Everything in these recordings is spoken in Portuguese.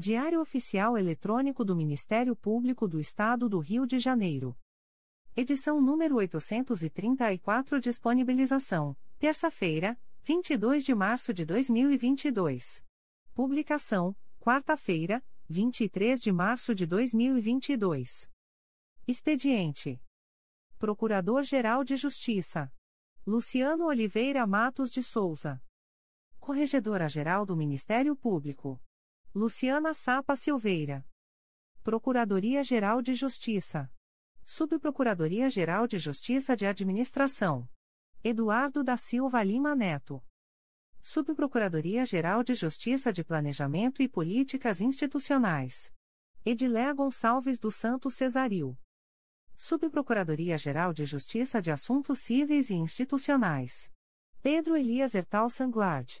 Diário Oficial Eletrônico do Ministério Público do Estado do Rio de Janeiro. Edição número 834 Disponibilização. Terça-feira, 22 de março de 2022. Publicação: quarta-feira, 23 de março de 2022. Expediente: Procurador-Geral de Justiça Luciano Oliveira Matos de Souza. Corregedora-Geral do Ministério Público Luciana Sapa Silveira. Procuradoria-Geral de Justiça. Subprocuradoria-Geral de Justiça de Administração. Eduardo da Silva Lima Neto. Subprocuradoria-Geral de Justiça de Planejamento e Políticas Institucionais. Edilé Gonçalves do Santo Cesaril. Subprocuradoria-Geral de Justiça de Assuntos Cíveis e Institucionais. Pedro Elias Ertal Sanglard.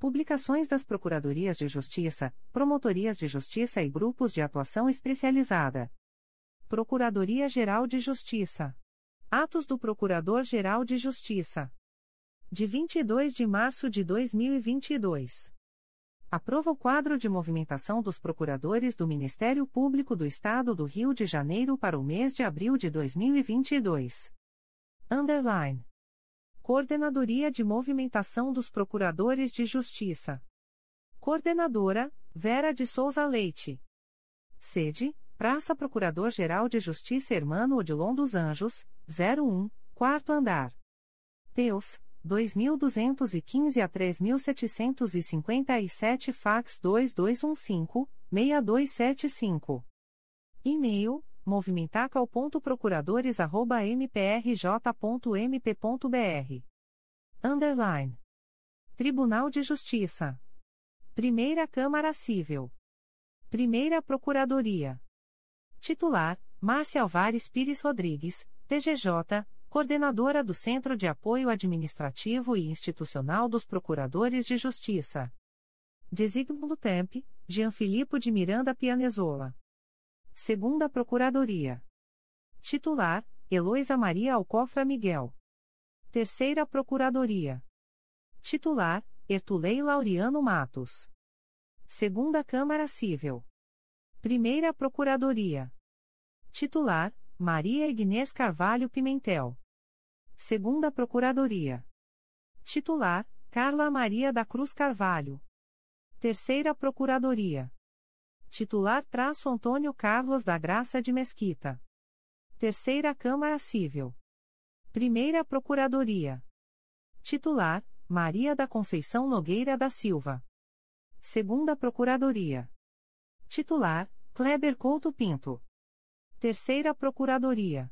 Publicações das Procuradorias de Justiça, Promotorias de Justiça e Grupos de Atuação Especializada. Procuradoria-Geral de Justiça. Atos do Procurador-Geral de Justiça. De 22 de março de 2022. Aprova o quadro de movimentação dos procuradores do Ministério Público do Estado do Rio de Janeiro para o mês de abril de 2022. Underline. Coordenadoria de Movimentação dos Procuradores de Justiça. Coordenadora, Vera de Souza Leite. Sede, Praça Procurador-Geral de Justiça Hermano Odilon dos Anjos, 01, quarto andar. Teus, 2215 a 3757 fax 2215-6275. E-mail, movimentacal.procuradores.mprj.mp.br. Underline. Tribunal de Justiça. Primeira Câmara Civil. Primeira Procuradoria. Titular: Márcia Alvares Pires Rodrigues, PGJ, Coordenadora do Centro de Apoio Administrativo e Institucional dos Procuradores de Justiça. Designo do TEMP, Jean Filipe de Miranda Pianezola. Segunda Procuradoria. Titular: Heloísa Maria Alcofra Miguel. Terceira Procuradoria. Titular: Ertulei Laureano Matos. Segunda Câmara Civil. Primeira Procuradoria. Titular: Maria Ignês Carvalho Pimentel. Segunda Procuradoria. Titular: Carla Maria da Cruz Carvalho. Terceira Procuradoria. Titular traço Antônio Carlos da Graça de Mesquita. Terceira Câmara Civil. Primeira Procuradoria. Titular: Maria da Conceição Nogueira da Silva. Segunda Procuradoria. Titular: Kleber Couto Pinto. Terceira Procuradoria.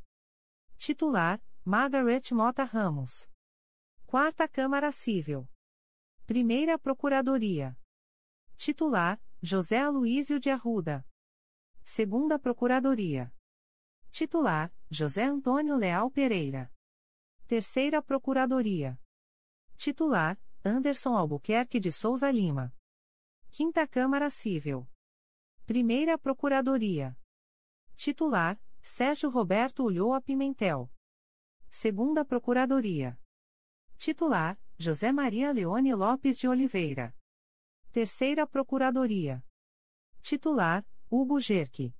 Titular: Margaret Mota Ramos. Quarta Câmara Civil. Primeira Procuradoria. Titular: José Aloísio de Arruda. Segunda Procuradoria. Titular: José Antônio Leal Pereira. Terceira Procuradoria. Titular: Anderson Albuquerque de Souza Lima. Quinta Câmara Civil. Primeira Procuradoria. Titular: Sérgio Roberto Ulloa Pimentel. Segunda Procuradoria. Titular: José Maria Leone Lopes de Oliveira. Terceira Procuradoria. Titular: Hugo Gerque.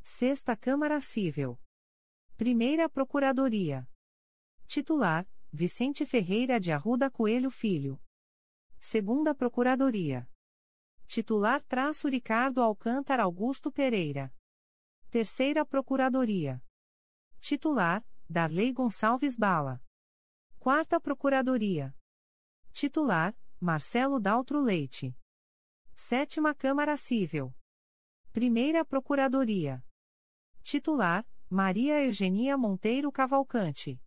Sexta Câmara Civil. Primeira Procuradoria. Titular: Vicente Ferreira de Arruda Coelho Filho. Segunda Procuradoria. Titular traço Ricardo Alcântara Augusto Pereira. Terceira Procuradoria. Titular, Darley Gonçalves Bala. Quarta Procuradoria. Titular, Marcelo Daltro Leite. Sétima Câmara Civil. Primeira Procuradoria. Titular, Maria Eugenia Monteiro Cavalcante.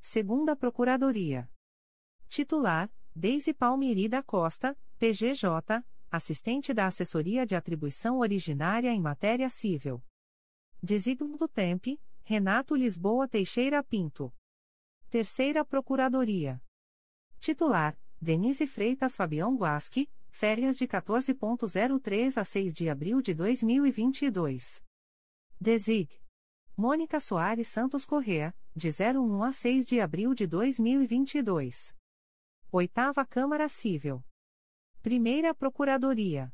Segunda Procuradoria. Titular, Deise Palmiri da Costa, PGJ, assistente da Assessoria de Atribuição Originária em Matéria Civil. Designo do TEMP, Renato Lisboa Teixeira Pinto. Terceira Procuradoria. Titular, Denise Freitas Fabião Guasque, férias de 14.03 a 6 de abril de 2022. Desig. Mônica Soares Santos Correa, de 01 a 6 de abril de 2022. Oitava Câmara Civil. Primeira Procuradoria.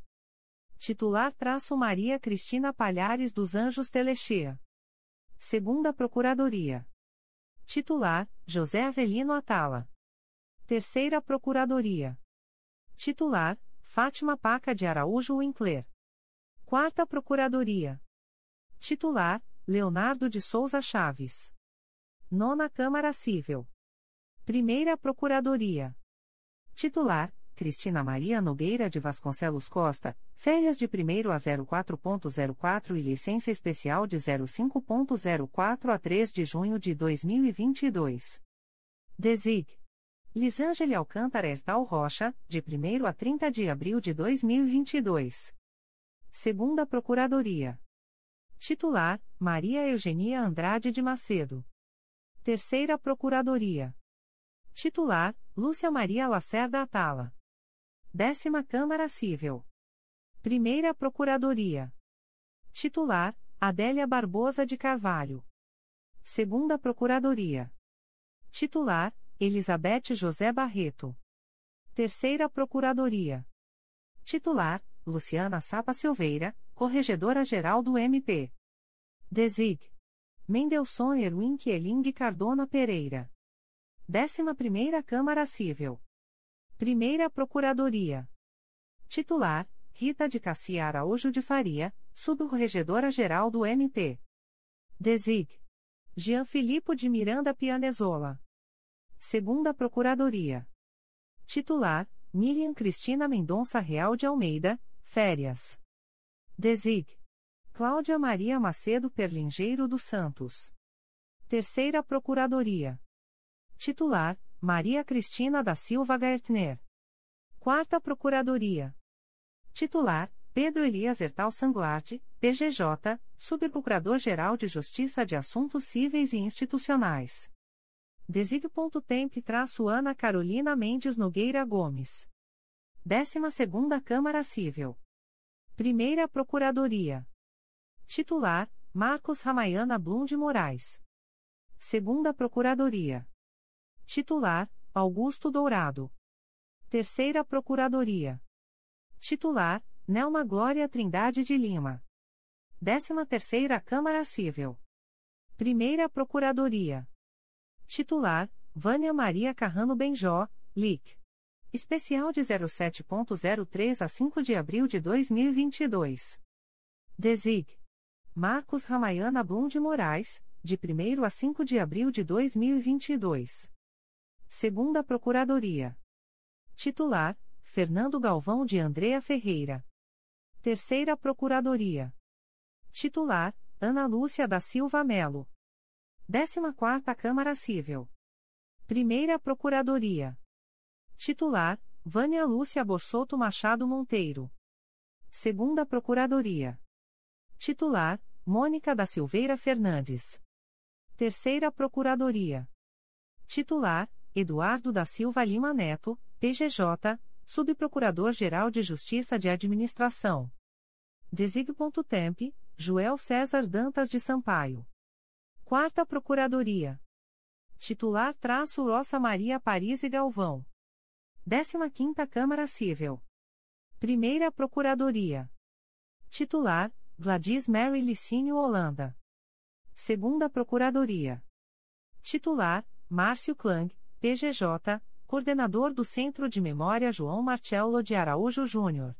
Titular traço Maria Cristina Palhares dos Anjos Telexia. Segunda Procuradoria. Titular, José Avelino Atala. Terceira Procuradoria. Titular, Fátima Paca de Araújo Winkler. Quarta Procuradoria. Titular, Leonardo de Souza Chaves. Nona Câmara Civil. Primeira Procuradoria. Titular, Cristina Maria Nogueira de Vasconcelos Costa, férias de 1 a 04.04 e licença especial de 05.04 a 3 de junho de 2022. Desig. Lisângele Alcântara Hertal Rocha, de 1 a 30 de abril de 2022. Segunda Procuradoria. Titular, Maria Eugenia Andrade de Macedo. Terceira Procuradoria. Titular, Lúcia Maria Lacerda Atala. Décima Câmara Civil. Primeira Procuradoria. Titular: Adélia Barbosa de Carvalho. Segunda Procuradoria. Titular: Elizabeth José Barreto. Terceira Procuradoria. Titular: Luciana Sapa Silveira, Corregedora-Geral do MP. Desig. Mendelson Erwin Kieling Cardona Pereira. Décima Primeira Câmara Civil. Primeira Procuradoria. Titular: Rita de Cassia Araújo de Faria, Subcorregedora-Geral do MP. Desig. Jean Filippo de Miranda Pianezola. Segunda Procuradoria. Titular: Miriam Cristina Mendonça Real de Almeida, Férias. Desig. Cláudia Maria Macedo Perlingeiro dos Santos. Terceira Procuradoria. Titular: Maria Cristina da Silva Gaertner. Quarta Procuradoria. Titular: Pedro Elias Ertal Sanglart, PGJ, Subprocurador-Geral de Justiça de Assuntos Cíveis e Institucionais. Desig.temp-Ana Carolina Mendes Nogueira Gomes. 12 Câmara Civil. Primeira Procuradoria. Titular: Marcos Ramayana Blum de Moraes. Segunda Procuradoria. Titular: Augusto Dourado. Terceira Procuradoria. Titular: Nelma Glória Trindade de Lima. 13 Terceira Câmara Civil. Primeira Procuradoria. Titular: Vânia Maria Carrano Benjó, LIC. Especial de 07.03 a 5 de abril de 2022. Desig. Marcos Ramayana Blum de Moraes, de 1 a 5 de abril de 2022. Segunda Procuradoria. Titular: Fernando Galvão de Andrea Ferreira. Terceira Procuradoria. Titular: Ana Lúcia da Silva Melo. 14ª Câmara Civil. Primeira Procuradoria. Titular: Vânia Lúcia Borsoto Machado Monteiro. Segunda Procuradoria. Titular: Mônica da Silveira Fernandes. Terceira Procuradoria. Titular: Eduardo da Silva Lima Neto, PGJ, Subprocurador-Geral de Justiça de Administração. Desig.temp, Joel César Dantas de Sampaio. Quarta Procuradoria. Titular traço Roça Maria Paris e Galvão. 15ª Câmara Civil. Primeira Procuradoria. Titular, Gladys Mary Licínio Holanda. Segunda Procuradoria. Titular, Márcio Klang, PGJ, Coordenador do Centro de Memória João Marcelo de Araújo Júnior.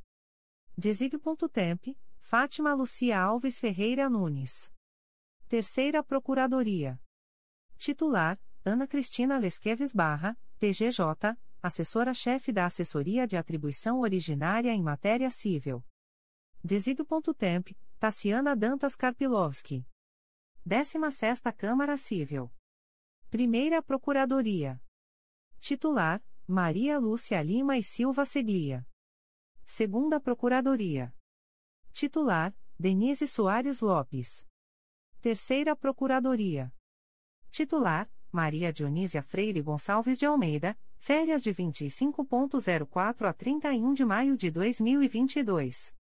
Desig.temp, Fátima Lucia Alves Ferreira Nunes. Terceira Procuradoria. Titular, Ana Cristina Lesqueves Barra, PGJ, Assessora-chefe da Assessoria de Atribuição Originária em Matéria Civil. Desig.temp, Tassiana Dantas Karpilovski. 16 Câmara Civil. Primeira Procuradoria. Titular, Maria Lúcia Lima e Silva Seglia. Segunda Procuradoria. Titular, Denise Soares Lopes. Terceira Procuradoria. Titular, Maria Dionísia Freire Gonçalves de Almeida, férias de 25.04 a 31 de maio de 2022.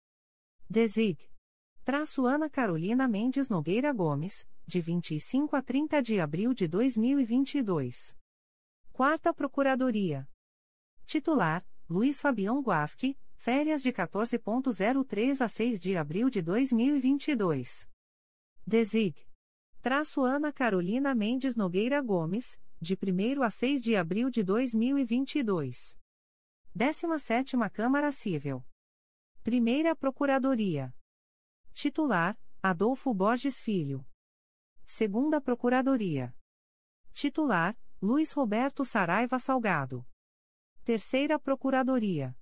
Desig. Traço Ana Carolina Mendes Nogueira Gomes, de 25 a 30 de abril de 2022. Quarta Procuradoria. Titular, Luiz Fabião Guasque, férias de 14.03 a 6 de abril de 2022. Desig. Traço Ana Carolina Mendes Nogueira Gomes, de 1 a 6 de abril de 2022. 17 Câmara Civil. Primeira Procuradoria. Titular, Adolfo Borges Filho. Segunda Procuradoria. Titular, Luiz Roberto Saraiva Salgado. Terceira Procuradoria.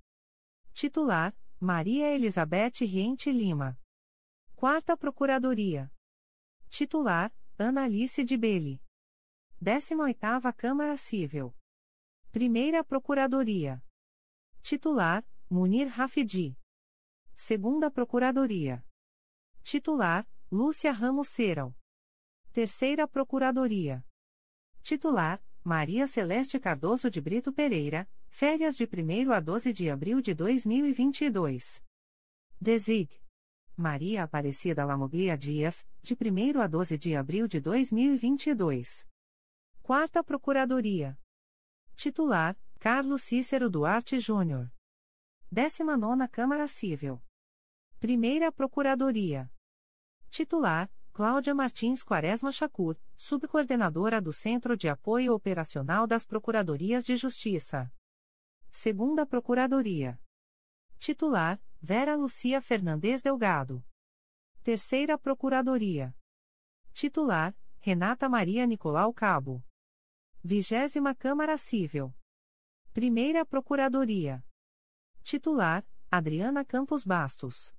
Titular, Maria Elizabeth Riente Lima. Quarta Procuradoria. Titular, Ana Alice de Belli. 18ª Câmara Civil. Primeira Procuradoria. Titular, Munir Rafidi. Segunda Procuradoria. Titular, Lúcia Ramos Ceral. Terceira Procuradoria. Titular, Maria Celeste Cardoso de Brito Pereira, férias de 1 a 12 de abril de 2022. Desig. Maria Aparecida Lamoglia Dias, de 1 a 12 de abril de 2022. Quarta Procuradoria. Titular: Carlos Cícero Duarte Júnior. 19 Câmara Civil. Primeira Procuradoria. Titular: Cláudia Martins Quaresma Chacur, subcoordenadora do Centro de Apoio Operacional das Procuradorias de Justiça. Segunda Procuradoria. Titular: Vera Lucia Fernandes Delgado. Terceira Procuradoria. Titular: Renata Maria Nicolau Cabo. Vigésima Câmara Civil. Primeira Procuradoria. Titular: Adriana Campos Bastos.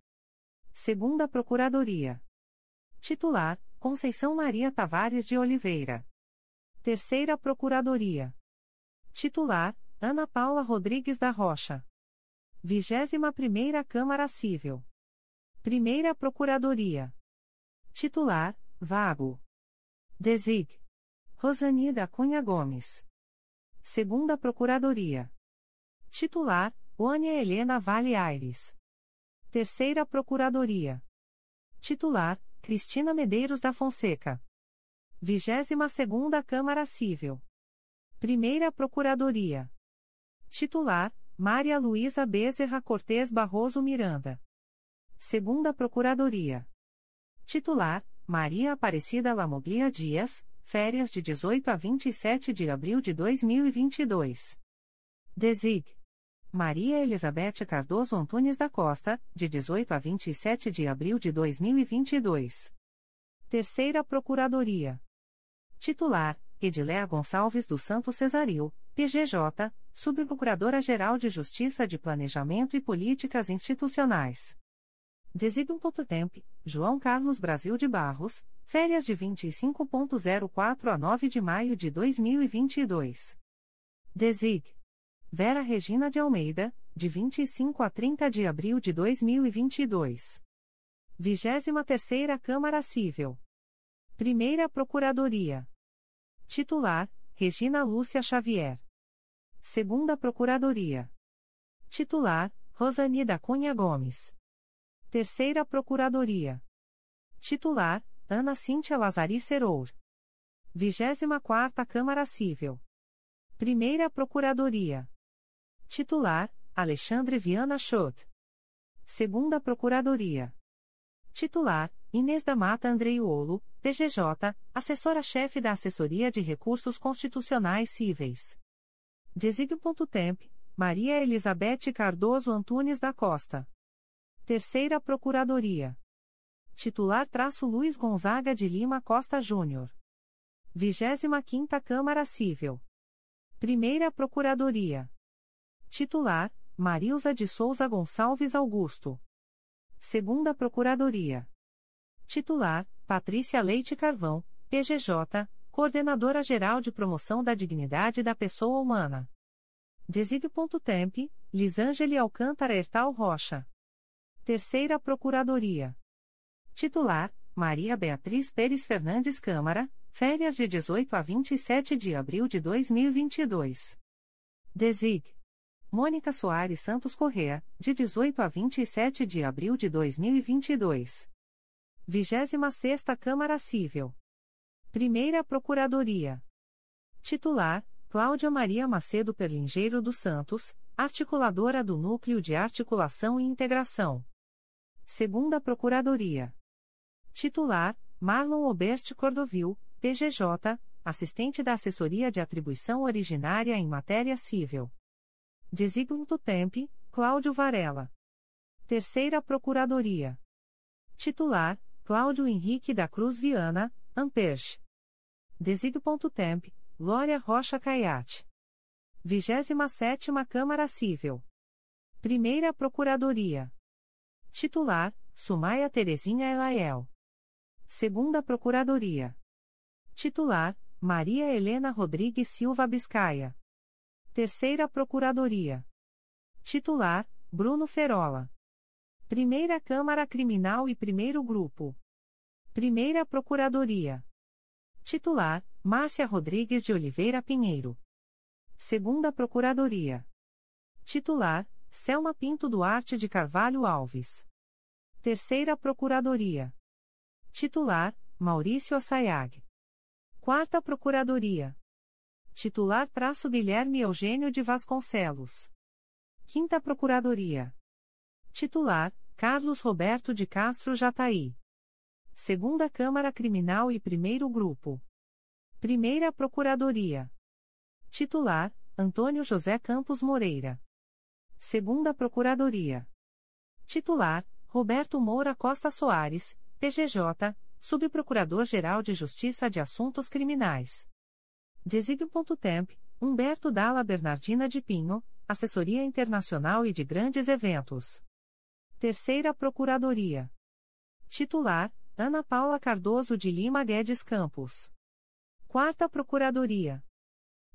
Segunda Procuradoria. Titular: Conceição Maria Tavares de Oliveira. Terceira Procuradoria. Titular: Ana Paula Rodrigues da Rocha. 21 Primeira Câmara Civil. Primeira Procuradoria. Titular, vago. Desig. Rosanida Cunha Gomes. Segunda Procuradoria. Titular, Ônia Helena Vale Aires. Terceira Procuradoria. Titular, Cristina Medeiros da Fonseca. 22 Segunda Câmara Civil. Primeira Procuradoria. Titular, Maria Luísa Bezerra Cortes Barroso Miranda. Segunda Procuradoria. Titular: Maria Aparecida Lamoglia Dias, férias de 18 a 27 de abril de 2022. Desig. Maria Elizabeth Cardoso Antunes da Costa, de 18 a 27 de abril de 2022. Terceira Procuradoria. Titular: Ediléa Gonçalves do Santo Cesaril, PGJ, Subprocuradora-Geral de Justiça de Planejamento e Políticas Institucionais. Temp. João Carlos Brasil de Barros, férias de 25.04 a 9 de maio de 2022. Desig. Vera Regina de Almeida, de 25 a 30 de abril de 2022. 23 Câmara Civil. Primeira Procuradoria. Titular: Regina Lúcia Xavier. Segunda Procuradoria. Titular: Rosani da Cunha Gomes. Terceira Procuradoria. Titular: Ana Cíntia Lazari Serour. 24 Câmara Civil. Primeira Procuradoria. Titular: Alexandre Viana Schott. Segunda Procuradoria. Titular: Inês da Mata Andreiolo, PGJ, assessora-chefe da Assessoria de Recursos Constitucionais Cíveis. Desígnio.temp, Maria Elizabeth Cardoso Antunes da Costa. Terceira Procuradoria. Titular traço Luiz Gonzaga de Lima Costa Júnior. 25ª Câmara Civil. Primeira Procuradoria. Titular, Marilza de Souza Gonçalves Augusto. Segunda Procuradoria. Titular, Patrícia Leite Carvão, PGJ, Coordenadora-Geral de Promoção da Dignidade da Pessoa Humana. Desig.temp, Lisângeli Alcântara Hertal Rocha. Terceira Procuradoria. Titular: Maria Beatriz Pérez Fernandes Câmara, férias de 18 a 27 de abril de 2022. Desig. Mônica Soares Santos Correa, de 18 a 27 de abril de 2022. 26 Câmara Civil. Primeira Procuradoria. Titular: Cláudia Maria Macedo Perlingeiro dos Santos, articuladora do Núcleo de Articulação e Integração. Segunda Procuradoria. Titular: Marlon Oberst Cordovil, PGJ, assistente da Assessoria de Atribuição Originária em Matéria Civil. Designato Temp, Cláudio Varela. Terceira Procuradoria. Titular: Cláudio Henrique da Cruz Viana, Amperche. Designato.temp, Glória Rocha Caiate. 27 Câmara Civil. Primeira Procuradoria. Titular: Sumaia Terezinha Elaiel. Segunda Procuradoria. Titular: Maria Helena Rodrigues Silva Biscaia. Terceira Procuradoria. Titular: Bruno Ferola. Primeira Câmara Criminal e Primeiro Grupo. Primeira Procuradoria. Titular: Márcia Rodrigues de Oliveira Pinheiro. Segunda Procuradoria. Titular: Selma Pinto Duarte de Carvalho Alves. Terceira Procuradoria. Titular: Maurício Assayag. Quarta Procuradoria. Titular traço Guilherme Eugênio de Vasconcelos. Quinta Procuradoria. Titular: Carlos Roberto de Castro Jataí. Segunda Câmara Criminal e Primeiro Grupo. Primeira Procuradoria. Titular: Antônio José Campos Moreira. Segunda Procuradoria. Titular: Roberto Moura Costa Soares, PGJ, Subprocurador-Geral de Justiça de Assuntos Criminais. Desig.temp, Humberto Dalla Bernardina de Pinho, Assessoria Internacional e de Grandes Eventos. Terceira Procuradoria. Titular: Ana Paula Cardoso de Lima Guedes Campos. Quarta Procuradoria.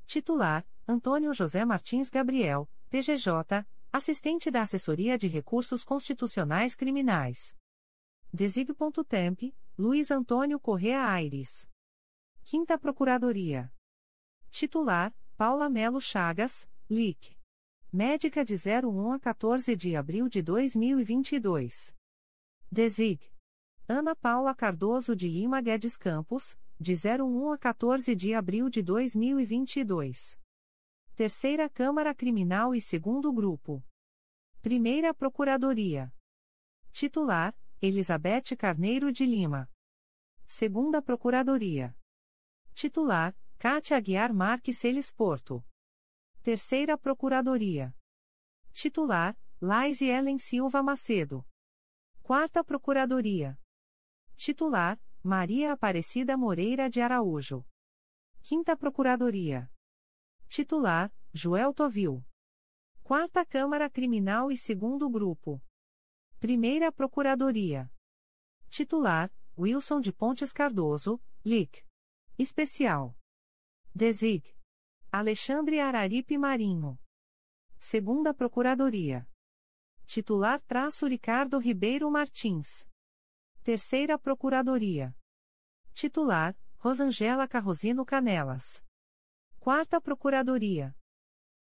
Titular: Antônio José Martins Gabriel, PGJ, Assistente da Assessoria de Recursos Constitucionais Criminais. Desig.temp, Luiz Antônio Correa Aires. Quinta Procuradoria. Titular, Paula Melo Chagas, LIC. Médica de 01 a 14 de abril de 2022. Desig. Ana Paula Cardoso de Lima Guedes Campos, de 01 a 14 de abril de 2022. Terceira Câmara Criminal e Segundo Grupo. Primeira Procuradoria. Titular: Elizabeth Carneiro de Lima. Segunda Procuradoria. Titular: Cátia Aguiar Marques Celes Porto. Terceira Procuradoria. Titular: Laise Ellen Silva Macedo. Quarta Procuradoria. Titular: Maria Aparecida Moreira de Araújo. Quinta Procuradoria. Titular: Joel Tovil. Quarta Câmara Criminal e Segundo Grupo. Primeira Procuradoria. Titular: Wilson de Pontes Cardoso, LIC. Especial. Desig. Alexandre Araripe Marinho. Segunda Procuradoria. Titular traço Ricardo Ribeiro Martins. Terceira Procuradoria. Titular: Rosangela Carrosino Canelas. Quarta Procuradoria.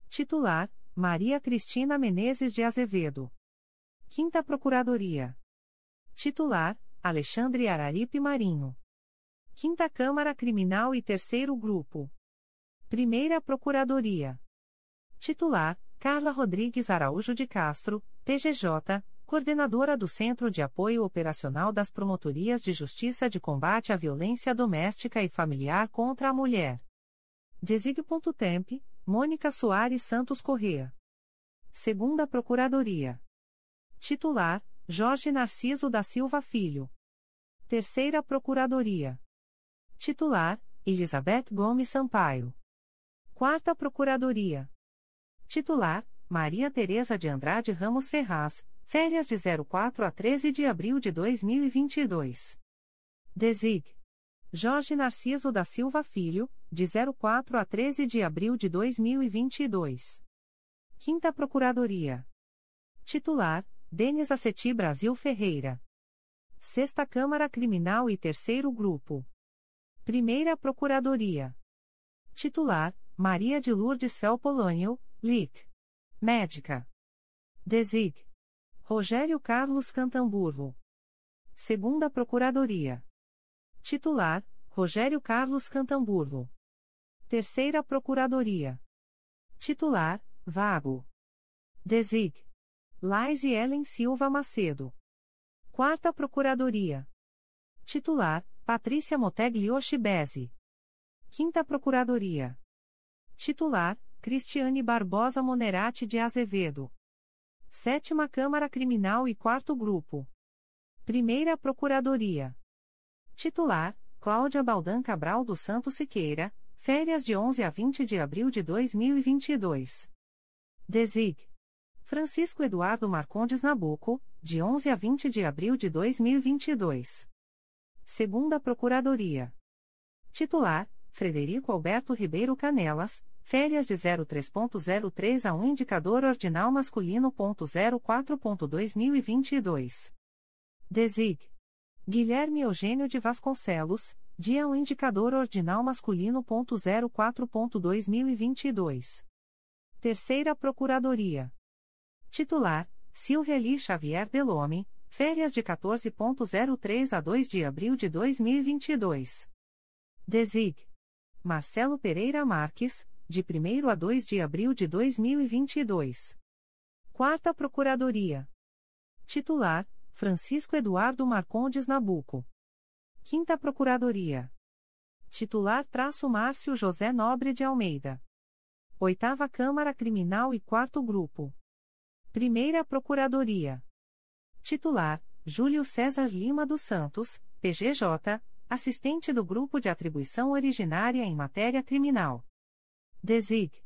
Titular: Maria Cristina Menezes de Azevedo. Quinta Procuradoria. Titular: Alexandre Araripe Marinho. Quinta Câmara Criminal e Terceiro Grupo. Primeira Procuradoria. Titular: Carla Rodrigues Araújo de Castro, PGJ, Coordenadora do Centro de Apoio Operacional das Promotorias de Justiça de Combate à Violência Doméstica e Familiar contra a Mulher. Desig.temp, Mônica Soares Santos Correa. Segunda Procuradoria. Titular: Jorge Narciso da Silva Filho. Terceira Procuradoria. Titular: Elizabeth Gomes Sampaio. Quarta Procuradoria. Titular: Maria Tereza de Andrade Ramos Ferraz, férias de 04 a 13 de abril de 2022. Desig. Jorge Narciso da Silva Filho, de 04 a 13 de abril de 2022. Quinta Procuradoria. Titular: Denis Aceti Brasil Ferreira. Sexta Câmara Criminal e Terceiro Grupo. Primeira Procuradoria. Titular: Maria de Lourdes Felpolânio, LIC. Médica. Desig. Rogério Carlos Cantamburro. Segunda Procuradoria. Titular: Rogério Carlos Cantamburro. Terceira Procuradoria. Titular: Vago. Desig. Laise Ellen Silva Macedo. Quarta Procuradoria. Titular: Patrícia Moteglioshi Bezzi. Quinta Procuradoria. Titular: Cristiane Barbosa Monerati de Azevedo. Sétima Câmara Criminal e Quarto Grupo. Primeira Procuradoria. Titular: Cláudia Baldan Cabral dos Santos Siqueira, férias de 11 a 20 de abril de 2022. Desig. Francisco Eduardo Marcondes Nabuco, de 11 a 20 de abril de 2022. Segunda Procuradoria. Titular: Frederico Alberto Ribeiro Canelas, férias de 03.03 a 1 indicador ordinal masculino.04.2022. Desig. Guilherme Eugênio de Vasconcelos, dia 1 indicador ordinal masculino.04.2022. Terceira Procuradoria. Titular: Silvia Lee Xavier Delome, férias de 14.03 a 2 de abril de 2022. Desig. Marcelo Pereira Marques, de 1 a 2 de abril de 2022. Quarta Procuradoria. Titular: Francisco Eduardo Marcondes Nabuco. Quinta Procuradoria. Titular: Traço Márcio José Nobre de Almeida. Oitava Câmara Criminal e Quarto Grupo. Primeira Procuradoria. Titular: Júlio César Lima dos Santos, PGJ, assistente do Grupo de Atribuição Originária em Matéria Criminal. Desig.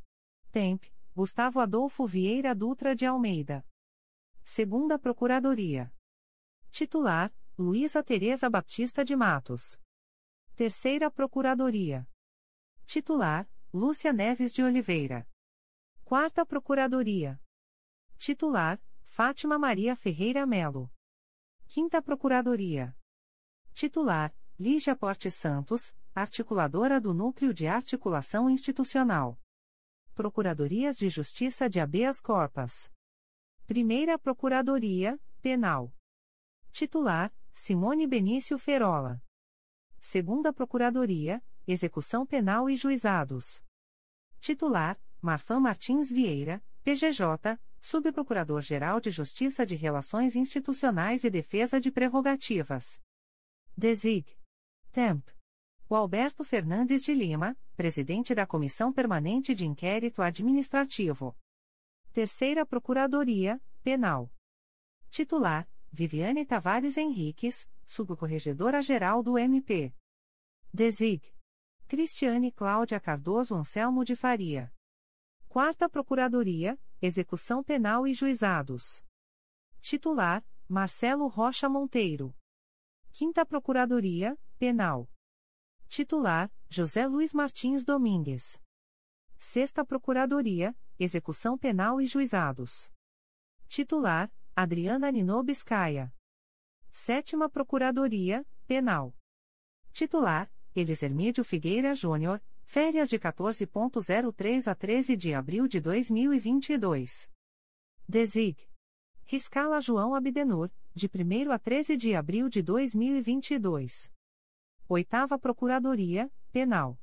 Temp. Gustavo Adolfo Vieira Dutra de Almeida. Segunda Procuradoria. Titular: Luísa Tereza Baptista de Matos. Terceira Procuradoria. Titular: Lúcia Neves de Oliveira. Quarta Procuradoria. Titular: Fátima Maria Ferreira Melo. Quinta Procuradoria. Titular: Lígia Porte Santos, articuladora do Núcleo de Articulação Institucional. Procuradorias de Justiça de Habeas Corpus. Primeira Procuradoria, Penal. Titular: Simone Benício Ferola. Segunda Procuradoria, Execução Penal e Juizados. Titular: Marfan Martins Vieira, PGJ, Subprocurador-Geral de Justiça de Relações Institucionais e Defesa de Prerrogativas. Desig. Temp. O Alberto Fernandes de Lima, presidente da Comissão Permanente de Inquérito Administrativo. Terceira Procuradoria, Penal. Titular: Viviane Tavares Henriques, Subcorregedora-Geral do MP. Desig. Cristiane Cláudia Cardoso Anselmo de Faria. Quarta Procuradoria, Execução Penal e Juizados. Titular: Marcelo Rocha Monteiro. Quinta Procuradoria, Penal. Titular: José Luiz Martins Domingues. Sexta Procuradoria, Execução Penal e Juizados. Titular: Adriana Ninobiscaia. Sétima Procuradoria, Penal. Titular: Elisermídio Figueira Júnior, Férias de 14.03 a 13 de abril de 2022. Desig. Riscala João Abdenur, de 1 a 13 de abril de 2022. Oitava Procuradoria, Penal.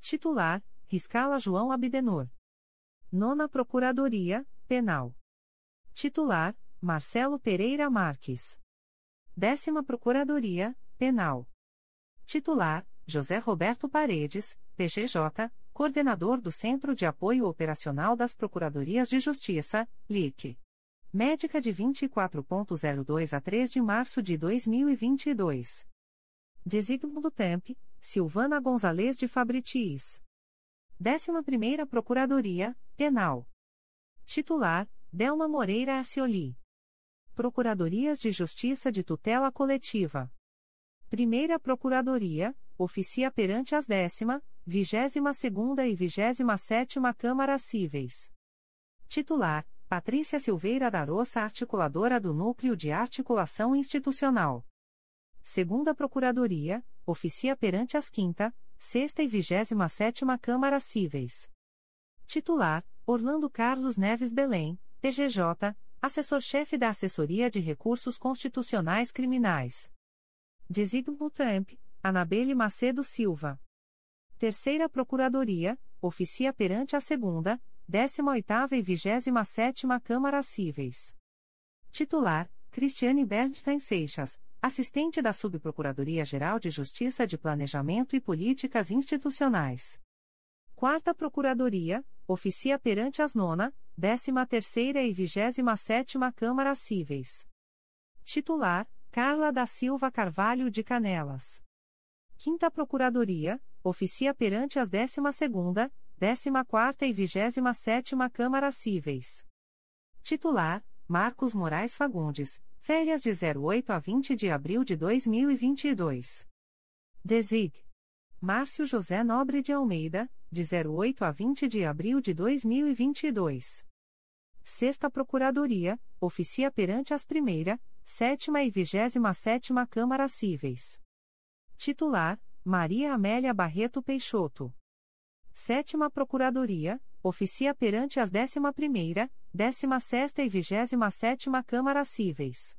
Titular, Riscala João Abdenur. Nona Procuradoria, Penal. Titular, Marcelo Pereira Marques. Décima Procuradoria, Penal. Titular, José Roberto Paredes, PGJ, Coordenador do Centro de Apoio Operacional das Procuradorias de Justiça, LIC. Médica de 24.02 a 3 de março de 2022. Designo do TEMP, Silvana Gonzalez de Fabritis. 11ª Procuradoria, Penal. Titular, Delma Moreira Acioli. Procuradorias de Justiça de Tutela Coletiva. Primeira Procuradoria, oficia perante as décima, vigésima segunda e vigésima sétima Câmaras Cíveis. Titular, Patrícia Silveira da Roça Articuladora do Núcleo de Articulação Institucional. Segunda Procuradoria, oficia perante as quinta, sexta e vigésima sétima Câmaras Cíveis. Titular, Orlando Carlos Neves Belém, PGJ, Assessor-Chefe da Assessoria de Recursos Constitucionais Criminais. Designo Trump, Anabelle Macedo Silva. Terceira Procuradoria, oficia perante a segunda, 18ª e 27ª Câmara Cíveis. Titular: Cristiane Bernstein Seixas, assistente da Subprocuradoria-Geral de Justiça de Planejamento e Políticas Institucionais. Quarta Procuradoria, oficia perante as nona, 13ª e 27ª Câmara Cíveis. Titular: Carla da Silva Carvalho de Canelas. Quinta Procuradoria, oficia perante as 12ª, 14ª e 27ª Câmara Cíveis. Titular: Marcos Moraes Fagundes, férias de 08 a 20 de abril de 2022. Desig. Márcio José Nobre de Almeida, de 08 a 20 de abril de 2022. Sexta Procuradoria, oficia perante as primeira, sétima e vigésima sétima Câmara Cíveis. Titular, Maria Amélia Barreto Peixoto. Sétima Procuradoria, oficia perante as décima primeira, décima sexta e vigésima sétima Câmara Cíveis.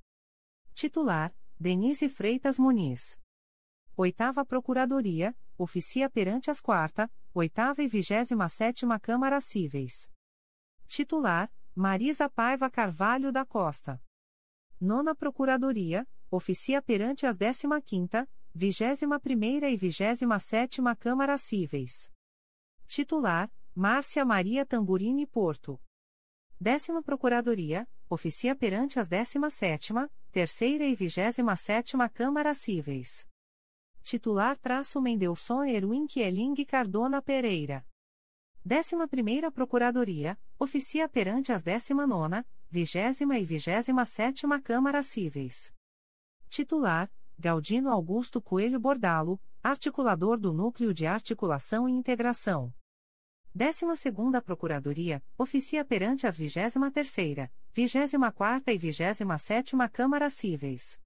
Titular, Denise Freitas Muniz. Oitava Procuradoria, oficia perante as quarta, oitava e vigésima sétima Câmara Cíveis. Titular, Marisa Paiva Carvalho da Costa. Nona Procuradoria, oficia perante as 15ª, 21ª e 27ª Câmara Cíveis. Titular, Márcia Maria Tamburini Porto. Décima Procuradoria, oficia perante as 17ª, terceira e 27ª Câmara Cíveis. Titular traço Mendelson Erwin Kieling Cardona Pereira. Décima Primeira Procuradoria, oficia perante as 19ª, vigésima e vigésima sétima Câmara Cíveis. Titular, Galdino Augusto Coelho Bordalo, articulador do Núcleo de Articulação e Integração. 12 Procuradoria, oficia perante as 23ª, 24ª e 27ª Câmara Cíveis.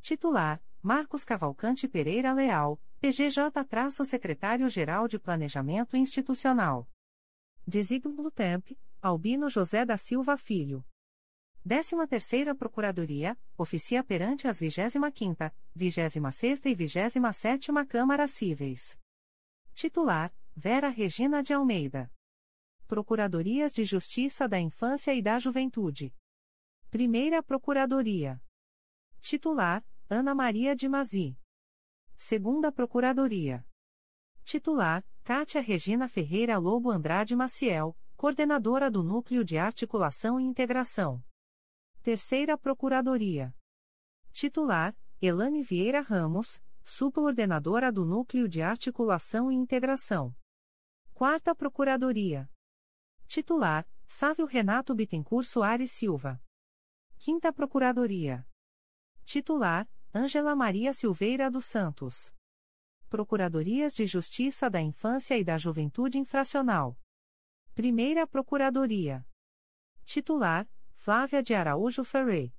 Titular, Marcos Cavalcante Pereira Leal, PGJ-Secretário-Geral de Planejamento Institucional. Designo TEMP, Albino José da Silva Filho. 13ª Procuradoria, oficia perante as 25ª, 26ª e 27ª Câmara Cíveis. Titular, Vera Regina de Almeida. Procuradorias de Justiça da Infância e da Juventude. Primeira Procuradoria. Titular, Ana Maria de Mazi. Segunda Procuradoria. Titular, Cátia Regina Ferreira Lobo Andrade Maciel, coordenadora do Núcleo de Articulação e Integração. Terceira Procuradoria. Titular, Elane Vieira Ramos, subcoordenadora do Núcleo de Articulação e Integração. Quarta Procuradoria. Titular, Sávio Renato Bittencourt Soares Silva. Quinta Procuradoria. Titular, Ângela Maria Silveira dos Santos. Procuradorias de Justiça da Infância e da Juventude Infracional. Primeira Procuradoria. Titular: Flávia de Araújo Ferré.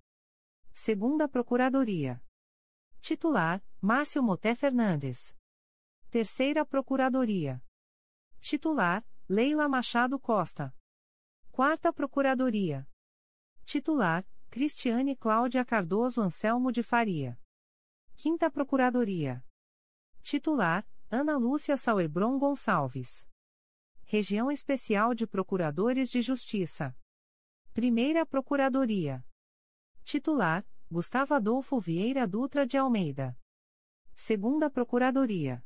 Segunda Procuradoria. Titular: Márcio Moté Fernandes. Terceira Procuradoria. Titular: Leila Machado Costa. Quarta Procuradoria. Titular: Cristiane Cláudia Cardoso Anselmo de Faria. Quinta Procuradoria. Titular: Ana Lúcia Sauerbron Gonçalves. Região Especial de Procuradores de Justiça. Primeira Procuradoria. Titular: Gustavo Adolfo Vieira Dutra de Almeida. Segunda Procuradoria.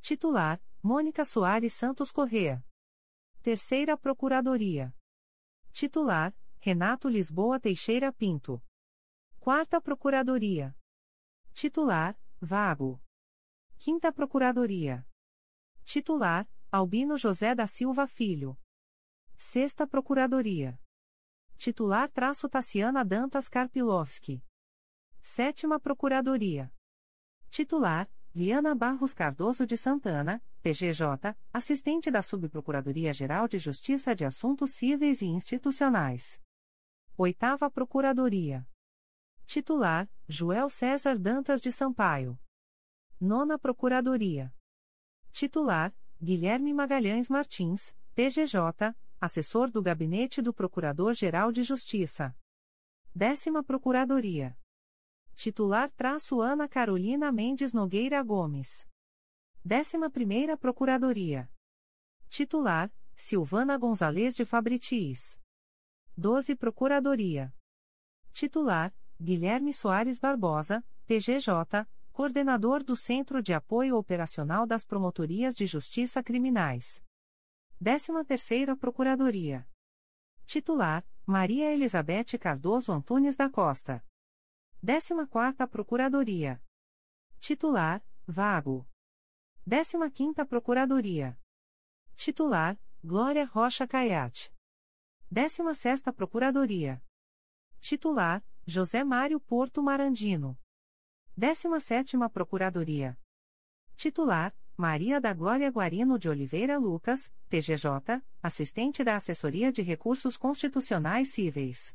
Titular: Mônica Soares Santos Correa. Terceira Procuradoria. Titular: Renato Lisboa Teixeira Pinto. Quarta Procuradoria. Titular: Vago. Quinta Procuradoria. Titular: Albino José da Silva Filho. Sexta Procuradoria. Titular: traço Tassiana Dantas Karpilovski. Sétima Procuradoria. Titular: Liana Barros Cardoso de Santana, PGJ, assistente da Subprocuradoria-Geral de Justiça de Assuntos Cíveis e Institucionais. Oitava Procuradoria. Titular: Joel César Dantas de Sampaio. Nona Procuradoria. Titular: Guilherme Magalhães Martins, PGJ, assessor do Gabinete do Procurador-Geral de Justiça. Décima Procuradoria. Titular traço Ana Carolina Mendes Nogueira Gomes. 11 Procuradoria. Titular, Silvana Gonzalez de Fabritis. 12 Procuradoria. Titular, Guilherme Soares Barbosa, PGJ, Coordenador do Centro de Apoio Operacional das Promotorias de Justiça Criminais. 13ª Procuradoria. Titular, Maria Elizabeth Cardoso Antunes da Costa. 14ª Procuradoria. Titular, Vago. 15ª Procuradoria. Titular, Glória Rocha Caiate. 16ª Procuradoria. Titular, José Mário Porto Marandino. 17ª Procuradoria. Titular, Maria da Glória Guarino de Oliveira Lucas, PGJ, assistente da Assessoria de Recursos Constitucionais Cíveis.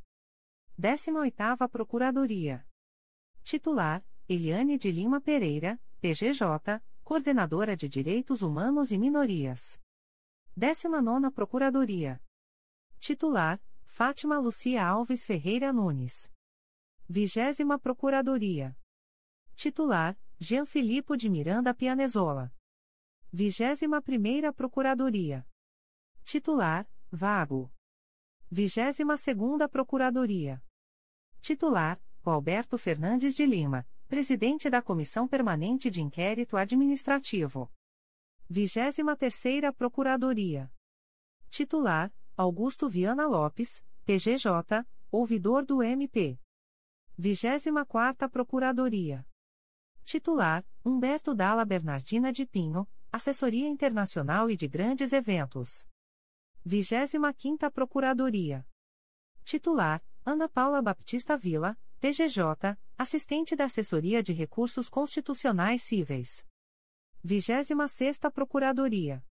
18ª Procuradoria. Titular: Eliane de Lima Pereira, PGJ, Coordenadora de Direitos Humanos e Minorias. 19 Procuradoria. Titular: Fátima Lucia Alves Ferreira Nunes. 20 Procuradoria. Titular: Jean Filipe de Miranda Pianezola. 21 Procuradoria. Titular: Vago. 22 Procuradoria. Titular: Alberto Fernandes de Lima, presidente da Comissão Permanente de Inquérito Administrativo. 23ª Procuradoria. Titular: Augusto Viana Lopes, PGJ, ouvidor do MP. 24ª Procuradoria. Titular: Humberto Dalla Bernardina de Pinho, Assessoria Internacional e de Grandes Eventos. 25ª Procuradoria. Titular: Ana Paula Baptista Vila, PGJ, assistente da Assessoria de Recursos Constitucionais Cíveis. 26 Procuradoria.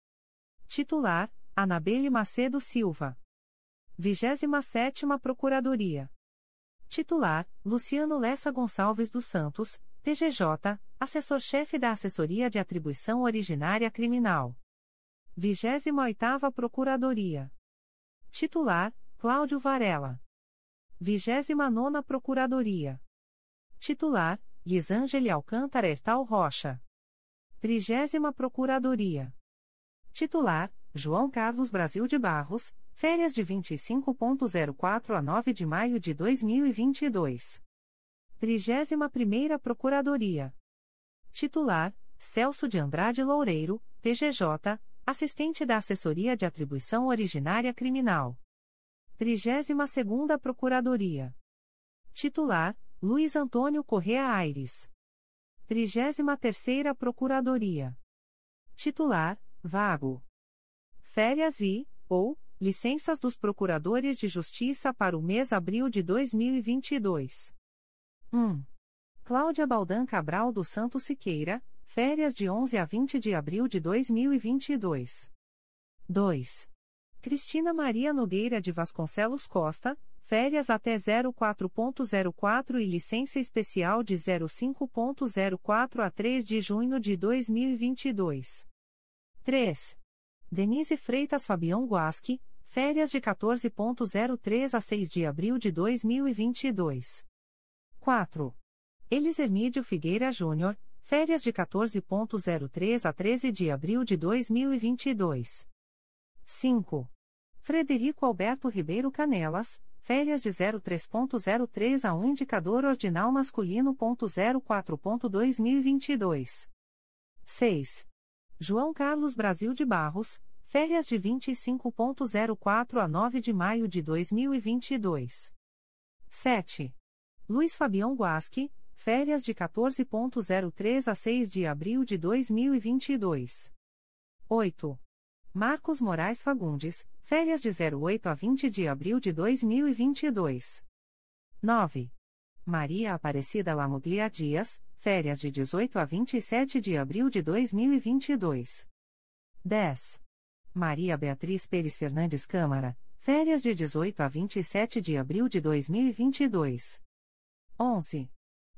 Titular: Anabelle Macedo Silva. 27 Procuradoria. Titular: Luciano Lessa Gonçalves dos Santos, PGJ, assessor-chefe da Assessoria de Atribuição Originária Criminal. 28 Procuradoria. Titular: Cláudio Varela. 29 Procuradoria. Titular: Lisângele Alcântara Ertal Rocha. 30 Procuradoria. Titular: João Carlos Brasil de Barros, férias de 25.04 a 9 de maio de 2022. 31 Procuradoria. Titular: Celso de Andrade Loureiro, PGJ, assistente da Assessoria de Atribuição Originária Criminal. 32ª Procuradoria. Titular: Luiz Antônio Correa Aires. 33ª Procuradoria. Titular: Vago. Férias e, ou, licenças dos Procuradores de Justiça para o mês abril de 2022. 1. Cláudia Baldan Cabral do Santo Siqueira, férias de 11 a 20 de abril de 2022. 2. Cristina Maria Nogueira de Vasconcelos Costa, férias até 04.04 e licença especial de 05.04 a 3 de junho de 2022. 3. Denise Freitas Fabião Guasque, Férias de 14.03 a 6 de abril de 2022. 4. Elis Hermídio Figueira Júnior, férias de 14.03 a 13 de abril de 2022. 5. Frederico Alberto Ribeiro Canelas, férias de 03.03 a 1 indicador ordinal masculino.04.2022. 6. João Carlos Brasil de Barros, férias de 25.04 a 9 de maio de 2022. 7. Luiz Fabião Guasque, férias de 14.03 a 6 de abril de 2022. 8. Marcos Moraes Fagundes, férias de 08 a 20 de abril de 2022. 9. Maria Aparecida Lamuglia Dias, férias de 18 a 27 de abril de 2022. 10. Maria Beatriz Pérez Fernandes Câmara, férias de 18 a 27 de abril de 2022. 11.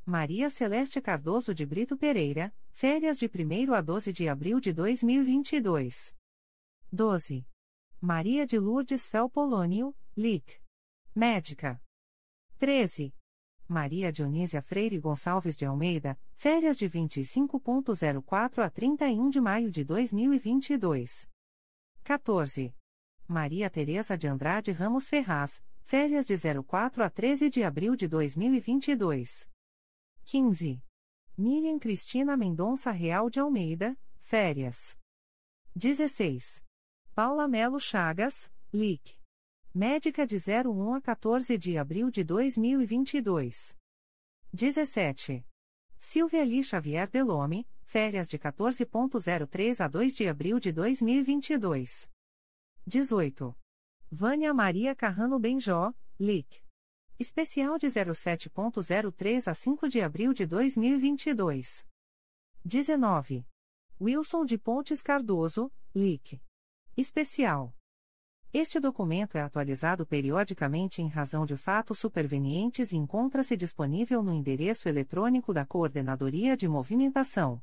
Maria Celeste Cardoso de Brito Pereira, férias de 1 a 12 de abril de 2022. 12. Maria de Lourdes Felpolônio, LIC. Médica. 13. Maria Dionísia Freire Gonçalves de Almeida, férias de 25.04 a 31 de maio de 2022. 14. Maria Teresa de Andrade Ramos Ferraz, férias de 04 a 13 de abril de 2022. 15. Miriam Cristina Mendonça Real de Almeida, férias. 16. Paula Melo Chagas, LIC. Médica de 01 a 14 de abril de 2022. 17. Silvia Lee Xavier Delome, férias de 14.03 a 2 de abril de 2022. 18. Vânia Maria Carrano Benjó, LIC. Especial de 07.03 a 5 de abril de 2022. 19. Wilson de Pontes Cardoso, LIC. Especial. Este documento é atualizado periodicamente em razão de fatos supervenientes e encontra-se disponível no endereço eletrônico da Coordenadoria de Movimentação.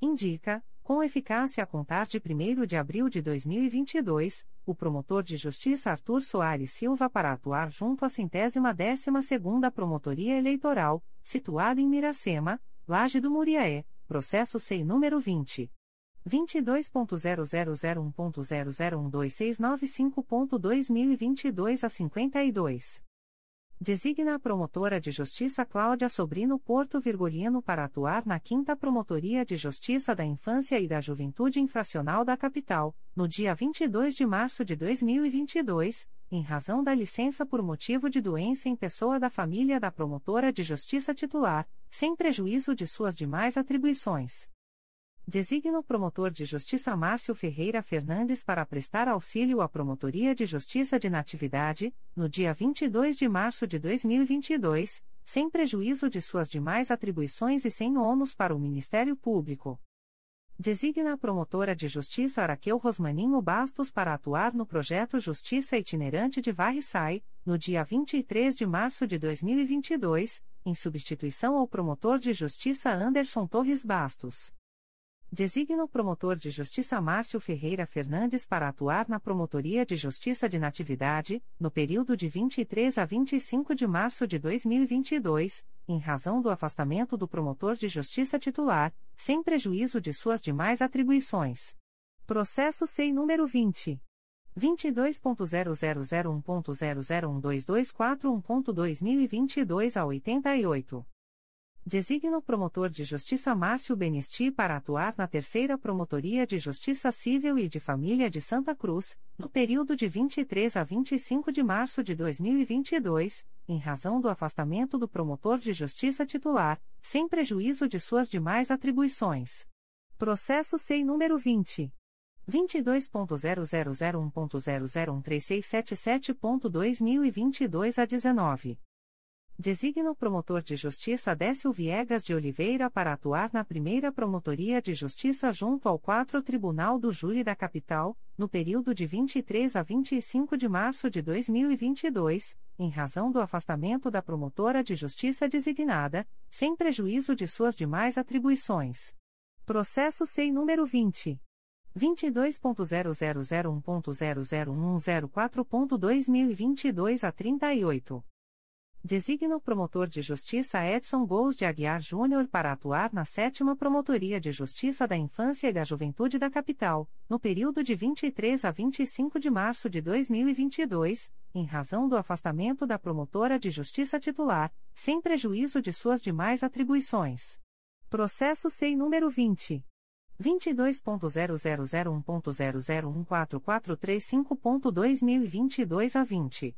Indica, com eficácia a contar de 1 de abril de 2022, o promotor de justiça Arthur Soares Silva para atuar junto à centésima décima segunda Promotoria Eleitoral, situada em Miracema, Laje do Muriaé, processo SEI número 20. 22.0001.0012695.2022 a 52. Designa a promotora de justiça Cláudia Sobrino Porto Virgulino para atuar na 5 Promotoria de Justiça da Infância e da Juventude Infracional da Capital, no dia 22 de março de 2022, em razão da licença por motivo de doença em pessoa da família da promotora de justiça titular, sem prejuízo de suas demais atribuições. Designa o promotor de justiça Márcio Ferreira Fernandes para prestar auxílio à Promotoria de Justiça de Natividade, no dia 22 de março de 2022, sem prejuízo de suas demais atribuições e sem ônus para o Ministério Público. Designa a promotora de justiça Araqueu Rosmaninho Bastos para atuar no projeto Justiça Itinerante de Varriçai, no dia 23 de março de 2022, em substituição ao promotor de justiça Anderson Torres Bastos. Designa o promotor de justiça Márcio Ferreira Fernandes para atuar na Promotoria de Justiça de Natividade, no período de 23 a 25 de março de 2022, em razão do afastamento do promotor de justiça titular, sem prejuízo de suas demais atribuições. Processo SEI número 20. 22.0001.0012241.2022 a 88. Designa o promotor de justiça Márcio Benisti para atuar na Terceira Promotoria de Justiça Civil e de Família de Santa Cruz, no período de 23 a 25 de março de 2022, em razão do afastamento do promotor de justiça titular, sem prejuízo de suas demais atribuições. Processo SEI número 20. 22.0001.0013677.2022 a 19. Designa o promotor de justiça Décio Viegas de Oliveira para atuar na primeira Promotoria de Justiça junto ao 4 Tribunal do Júri da Capital, no período de 23 a 25 de março de 2022, em razão do afastamento da promotora de justiça designada, sem prejuízo de suas demais atribuições. Processo SEI número 20. 22.0001.00104.2022 a 38. Designa o promotor de justiça Edson Gous de Aguiar Júnior para atuar na 7 Promotoria de Justiça da Infância e da Juventude da Capital, no período de 23 a 25 de março de 2022, em razão do afastamento da promotora de justiça titular, sem prejuízo de suas demais atribuições. Processo SEI número 20. 22.0001.0014435.2022 a 20.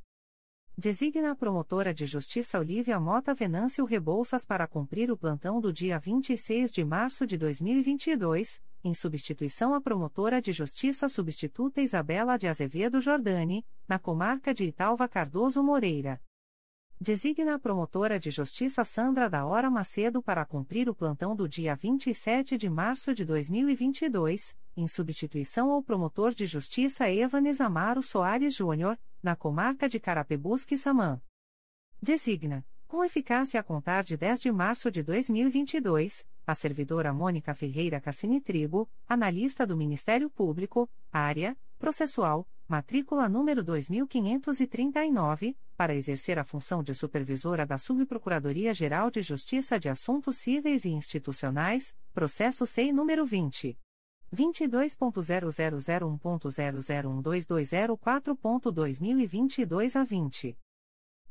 Designa a promotora de justiça Olivia Mota Venâncio Rebouças para cumprir o plantão do dia 26 de março de 2022, em substituição à promotora de justiça substituta Isabela de Azevedo Jordani, na comarca de Italva Cardoso Moreira. Designa a promotora de justiça Sandra da Hora Macedo para cumprir o plantão do dia 27 de março de 2022, em substituição ao promotor de justiça Evanes Amaro Soares Júnior, na comarca de Carapebusque e Samã. Designa, com eficácia a contar de 10 de março de 2022, a servidora Mônica Ferreira Cassini Trigo, analista do Ministério Público, área, processual, matrícula número 2539, para exercer a função de supervisora da Subprocuradoria-Geral de Justiça de Assuntos Cíveis e Institucionais, processo SEI número 20. 22.0001.0012204.2022 a 20.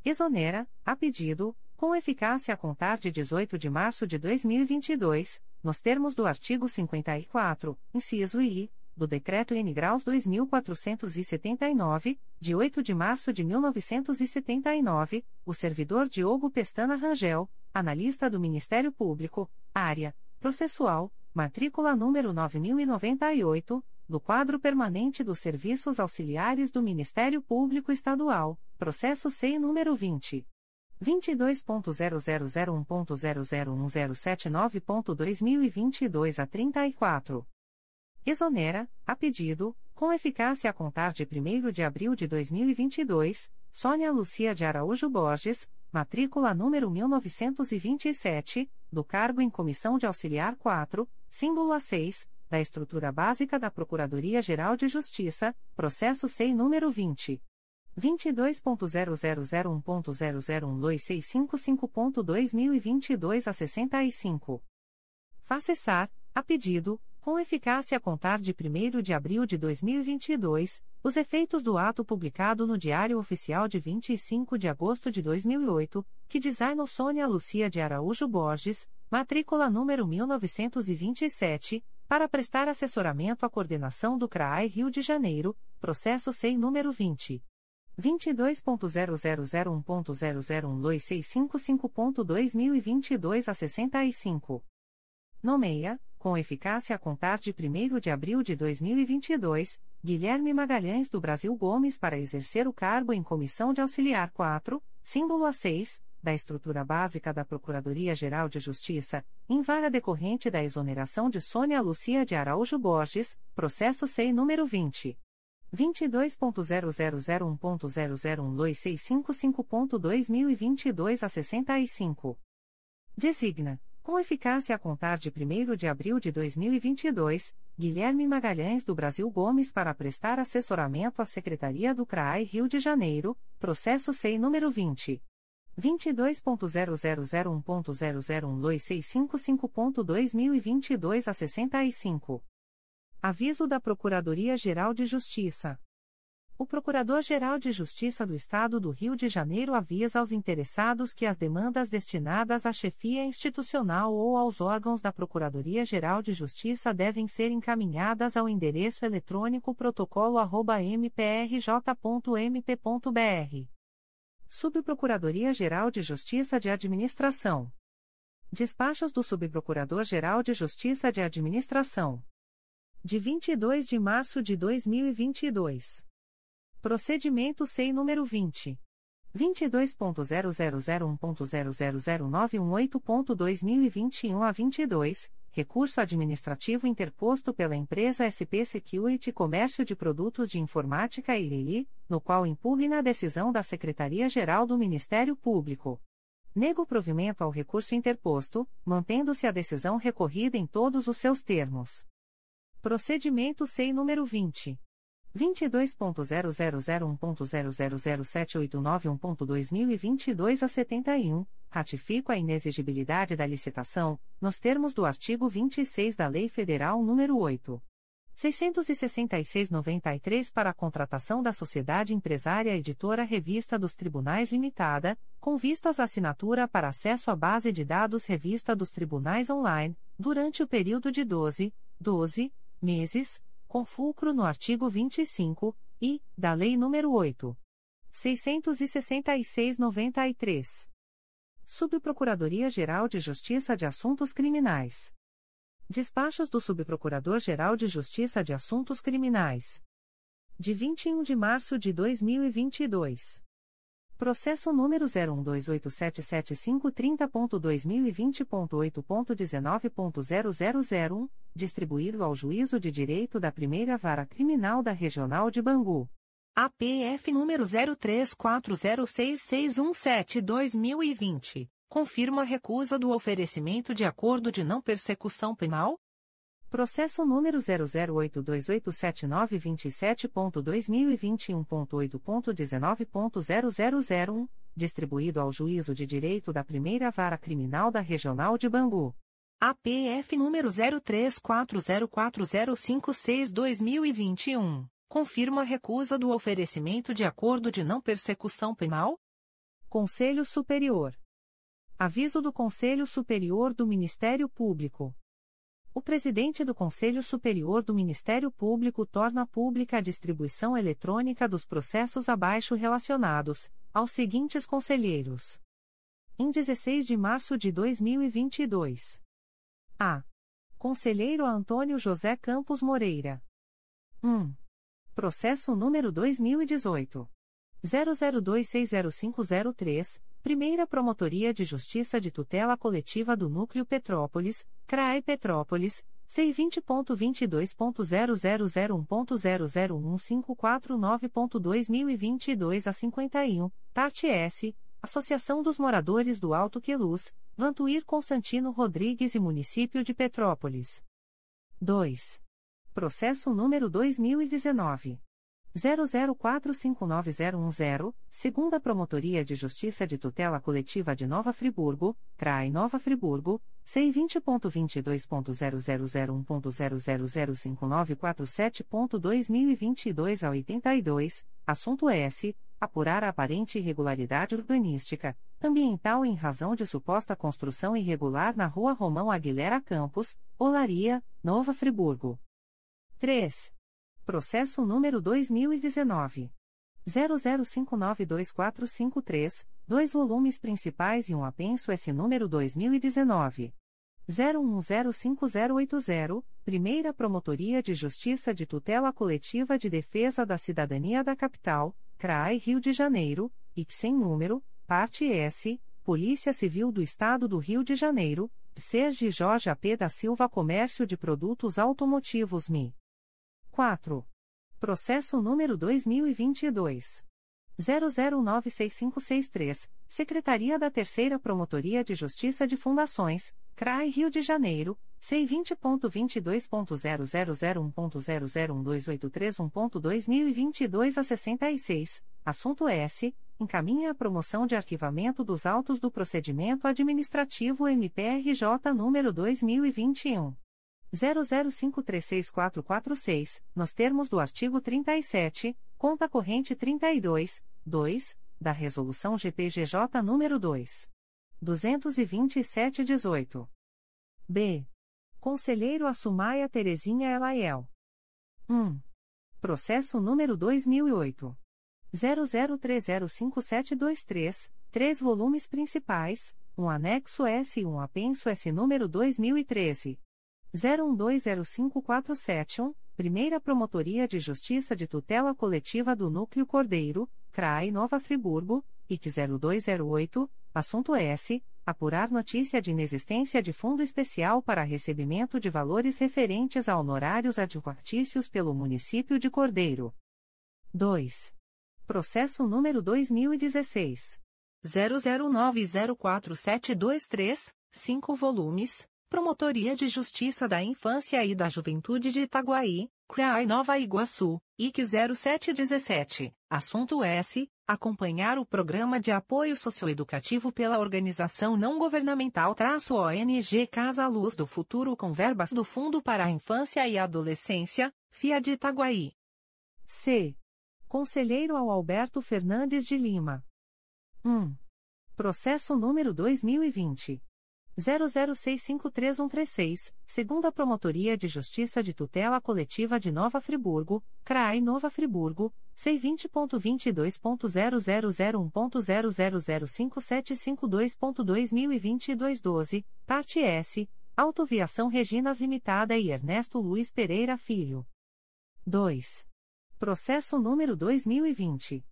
Exonera, a pedido, com eficácia a contar de 18 de março de 2022, nos termos do artigo 54, inciso I, do Decreto N. Graus 2479, de 8 de março de 1979, o servidor Diogo Pestana Rangel, analista do Ministério Público, área processual, matrícula número 9098, do quadro permanente dos serviços auxiliares do Ministério Público Estadual, processo SEI número 20. 22.0001.0010792.2022 a 34. Exonera, a pedido, com eficácia a contar de 1 de abril de 2022, Sônia Lucia de Araújo Borges, matrícula número 1927, do cargo em Comissão de Auxiliar 4, símbolo A6, da Estrutura Básica da Procuradoria-Geral de Justiça, processo SEI número 20. 22.0001.0012655.2022 a 65. Facessar, a pedido, com eficácia a contar de 1 de abril de 2022, os efeitos do ato publicado no Diário Oficial de 25 de agosto de 2008, que designou Sônia Lucia de Araújo Borges, matrícula número 1927, para prestar assessoramento à coordenação do CRAI Rio de Janeiro, processo SEI número 20. 22.0001.0012655.2022 a 65. Nomeia, com eficácia a contar de 1 de abril de 2022, Guilherme Magalhães do Brasil Gomes para exercer o cargo em Comissão de Auxiliar 4, símbolo A6, da estrutura básica da Procuradoria-Geral de Justiça, em vara decorrente da exoneração de Sônia Lucia de Araújo Borges, processo SEI número 20. 22.0001.0012655.2022 a 65. Designa com eficácia a contar de 1 de abril de 2022, Guilherme Magalhães do Brasil Gomes para prestar assessoramento à Secretaria do CRAI Rio de Janeiro, processo SEI número 20. 22.0001.0012655.2022 a 65. Aviso da Procuradoria-Geral de Justiça. O Procurador-Geral de Justiça do Estado do Rio de Janeiro avisa aos interessados que as demandas destinadas à chefia institucional ou aos órgãos da Procuradoria-Geral de Justiça devem ser encaminhadas ao endereço eletrônico protocolo@mprj.mp.br. Subprocuradoria-Geral de Justiça de Administração. Despachos do Subprocurador-Geral de Justiça de Administração. De 22 de março de 2022. Procedimento SEI número 20. 22.0001.0009118.2021 a 22, recurso administrativo interposto pela empresa SP Security Comércio de Produtos de Informática Ireli, no qual impugna a decisão da Secretaria-Geral do Ministério Público. Nego provimento ao recurso interposto, mantendo-se a decisão recorrida em todos os seus termos. Procedimento SEI número 20. 22.0001.0007891.2022 a 71, ratifico a inexigibilidade da licitação, nos termos do artigo 26 da Lei Federal nº 8. 666-93 para a contratação da Sociedade Empresária Editora Revista dos Tribunais Limitada, com vistas à assinatura para acesso à base de dados Revista dos Tribunais Online, durante o período de 12, 12 meses, com fulcro no artigo 25, e, da Lei nº 8. 666-93. Subprocuradoria-Geral de Justiça de Assuntos Criminais. Despachos do Subprocurador-Geral de Justiça de Assuntos Criminais. De 21 de março de 2022. Processo número 01287530.2020.8.19.0001, distribuído ao Juízo de Direito da Primeira Vara Criminal da Regional de Bangu. APF número 03406617-2020, confirma a recusa do oferecimento de acordo de não persecução penal? Processo número 008287927.2021.8.19.0001, distribuído ao Juízo de Direito da Primeira Vara Criminal da Regional de Bangu. APF número 03404056-2021, confirma a recusa do oferecimento de acordo de não persecução penal? Conselho Superior. Aviso do Conselho Superior do Ministério Público. O presidente do Conselho Superior do Ministério Público torna pública a distribuição eletrônica dos processos abaixo relacionados, aos seguintes conselheiros. Em 16 de março de 2022. A. Conselheiro Antônio José Campos Moreira. 1. Processo número 2018. 00260503, Primeira Promotoria de Justiça de Tutela Coletiva do Núcleo Petrópolis, CRAE Petrópolis, C20.22.0001.0015499.2022 a 51, parte S, Associação dos Moradores do Alto Queluz, Vantuir Constantino Rodrigues e Município de Petrópolis. 2. Processo número 2019. 00459010, segunda Promotoria de Justiça de Tutela Coletiva de Nova Friburgo, CRAI Nova Friburgo, C20.22.0001.0005947.2022 a 82, assunto S. Apurar a aparente irregularidade urbanística, ambiental em razão de suposta construção irregular na Rua Romão Aguilera Campos, Olaria, Nova Friburgo. 3. Processo número 2019. 00592453, dois volumes principais e um apenso S número 2019. 01105080, Primeira Promotoria de Justiça de Tutela Coletiva de Defesa da Cidadania da Capital, CRAI Rio de Janeiro, e sem número, parte S, Polícia Civil do Estado do Rio de Janeiro, Sergi Jorge AP da Silva Comércio de Produtos Automotivos MI. 4. Processo número 2022. 00965563, Secretaria da Terceira Promotoria de Justiça de Fundações, CRAI Rio de Janeiro, C20.22.0001.0012831.2022 a 66, assunto S. Encaminha a promoção de arquivamento dos autos do procedimento administrativo MPRJ número 2021. 00536446, nos termos do artigo 37, conta corrente 32, 2, da Resolução GPGJ nº 2. 227-18. B. Conselheiro Assumaia Terezinha Elaiel. 1. Processo número 2008. 00305723, três volumes principais, um anexo S e um apenso S número 2013. 01205471, Primeira Promotoria de Justiça de Tutela Coletiva do Núcleo Cordeiro, CRAI Nova Friburgo, IC 0208, assunto S. Apurar notícia de inexistência de fundo especial para recebimento de valores referentes a honorários advocatícios pelo município de Cordeiro. 2. Processo número 2016. 00904723, 5 volumes Promotoria de Justiça da Infância e da Juventude de Itaguaí, CRAI Nova Iguaçu, IC 0717. Assunto S. Acompanhar o Programa de Apoio Socioeducativo pela Organização Não Governamental ONG Casa Luz do Futuro com verbas do Fundo para a Infância e Adolescência, FIA de Itaguaí. C. Conselheiro ao Alberto Fernandes de Lima. 1. Processo número 2020. 00653136, segunda Promotoria de Justiça de Tutela Coletiva de Nova Friburgo, CRAI Nova Friburgo, C20.22.0001.0005752.2022 12, parte S, Autoviação Reginas Limitada e Ernesto Luiz Pereira Filho. 2. Processo número 2020.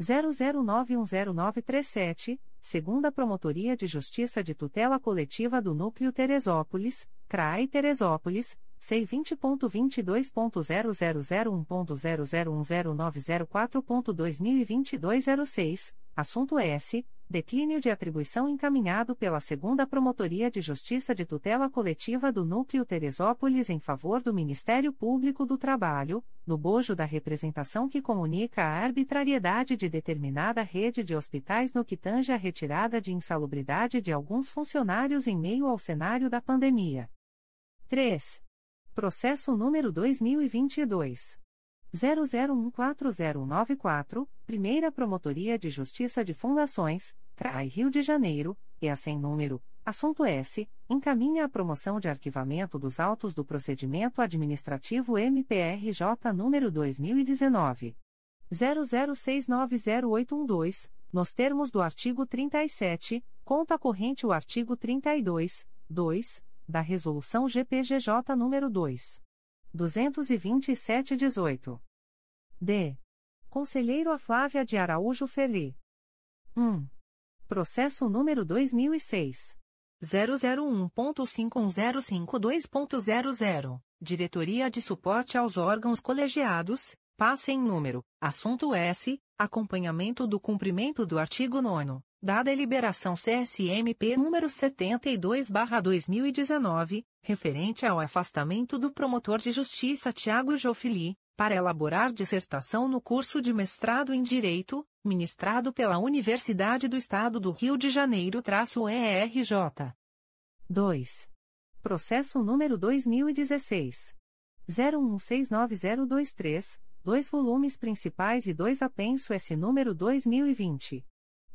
00910937, segunda Promotoria de Justiça de Tutela Coletiva do Núcleo Teresópolis, CRAI Teresópolis, C20.22.0001.0010904.2022 06, assunto S. Declínio de atribuição encaminhado pela Segunda Promotoria de Justiça de Tutela Coletiva do Núcleo Teresópolis em favor do Ministério Público do Trabalho, no bojo da representação que comunica a arbitrariedade de determinada rede de hospitais no que tange a retirada de insalubridade de alguns funcionários em meio ao cenário da pandemia. 3. Processo número 2022 00140194, Primeira Promotoria de Justiça de Fundações, CRAI Rio de Janeiro, e sem número, assunto S, encaminha a promoção de arquivamento dos autos do procedimento administrativo MPRJ número 2019 00690812, nos termos do artigo 37, conta corrente o artigo 32, 2, da Resolução GPGJ número 2. 227-18. D. Conselheiro a Flávia de Araújo Ferri. 1. Processo número 2006. 001.51052.00. Diretoria de Suporte aos Órgãos Colegiados, passe em número, assunto S, acompanhamento do cumprimento do artigo 9 da deliberação CSMP número 72/2019, referente ao afastamento do promotor de justiça Tiago Jofili, para elaborar dissertação no curso de mestrado em Direito, ministrado pela Universidade do Estado do Rio de Janeiro-ERJ. 2. Processo número 2016 01690223, dois volumes principais e dois apenso S número 2020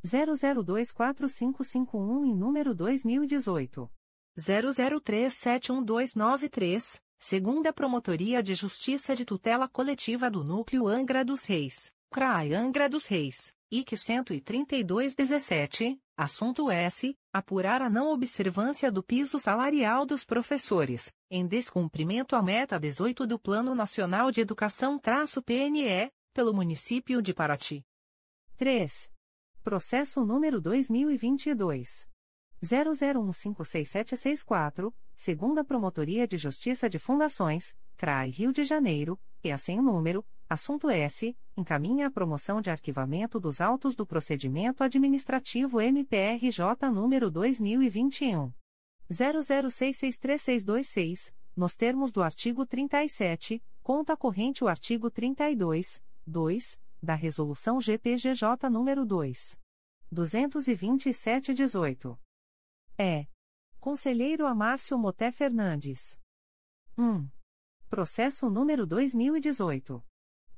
00245551 e número 2018 00371293, segunda Promotoria de Justiça de Tutela Coletiva do Núcleo Angra dos Reis, CRAI Angra dos Reis, IC 13217, assunto S. Apurar a não observância do piso salarial dos professores, em descumprimento à meta 18 do Plano Nacional de Educação-PNE, pelo município de Paraty. 3. Processo número 2022. 00156764, segunda Promotoria de Justiça de Fundações, CRAI Rio de Janeiro, e assim número, assunto S, encaminha a promoção de arquivamento dos autos do procedimento administrativo MPRJ número 2021. 00663626, nos termos do artigo 37, conta corrente o artigo 32, 2, da Resolução GPGJ nº 2. 227-18. É. Conselheiro Amárcio Moté Fernandes. 1. Processo número 2018.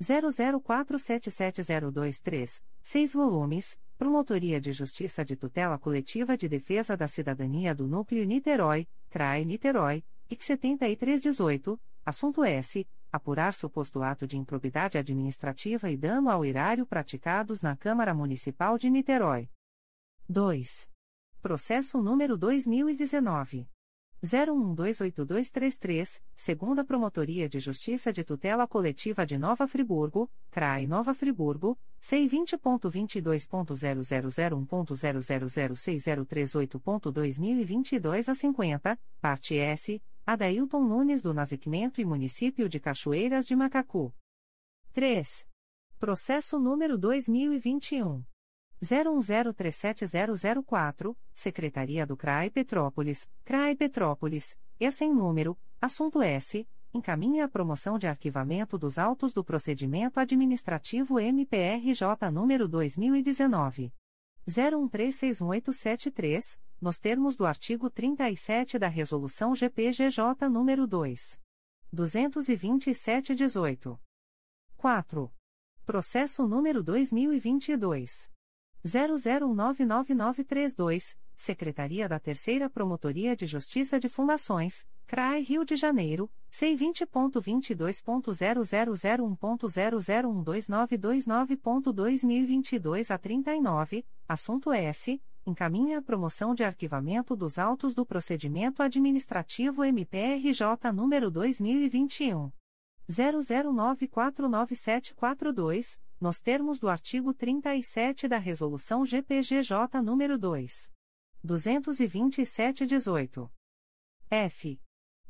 00477023, 6 volumes, Promotoria de Justiça de Tutela Coletiva de Defesa da Cidadania do Núcleo Niterói, CRAE Niterói, IC 7318, assunto S apurar suposto ato de improbidade administrativa e dano ao erário praticados na Câmara Municipal de Niterói. 2. Processo número 2019 01128233, segunda Promotoria de Justiça de Tutela Coletiva de Nova Friburgo, CRAI Nova Friburgo, C20.22.0001.0006038.2022 a 50, parte S, Adailton Nunes do Nascimento e Município de Cachoeiras de Macacu. 3. Processo número 2021. 01037004, Secretaria do CRAI Petrópolis, CRAI Petrópolis, e sem número, assunto S, encaminha a promoção de arquivamento dos autos do procedimento administrativo MPRJ número 2019 01361873, nos termos do artigo 37 da Resolução GPGJ número 2. 227-18. 4. Processo número 2022. 00199932, Secretaria da Terceira Promotoria de Justiça de Fundações, CRAI Rio de Janeiro, C20.22.0001.0012929.2022 a 39, assunto S. Encaminha a promoção de arquivamento dos autos do procedimento administrativo MPRJ número 2021. 00949742, nos termos do artigo 37 da Resolução GPGJ nº 2. 227-18. F.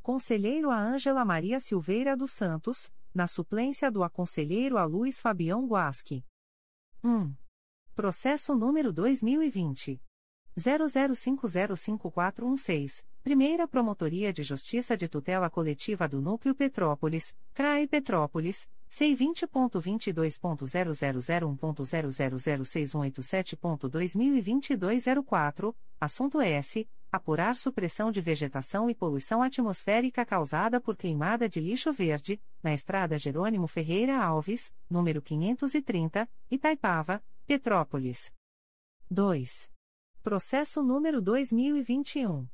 Conselheiro a Ângela Maria Silveira dos Santos, na suplência do aconselheiro a Luiz Fabião Guasque. 1. Processo número 2020. 00505416, Primeira Promotoria de Justiça de Tutela Coletiva do Núcleo Petrópolis, CRAE Petrópolis, C20.22.0001.0006187.2022 04, assunto S. Apurar supressão de vegetação e poluição atmosférica causada por queimada de lixo verde, na Estrada Jerônimo Ferreira Alves, número 530, Itaipava, Petrópolis. 2. Processo número 2021.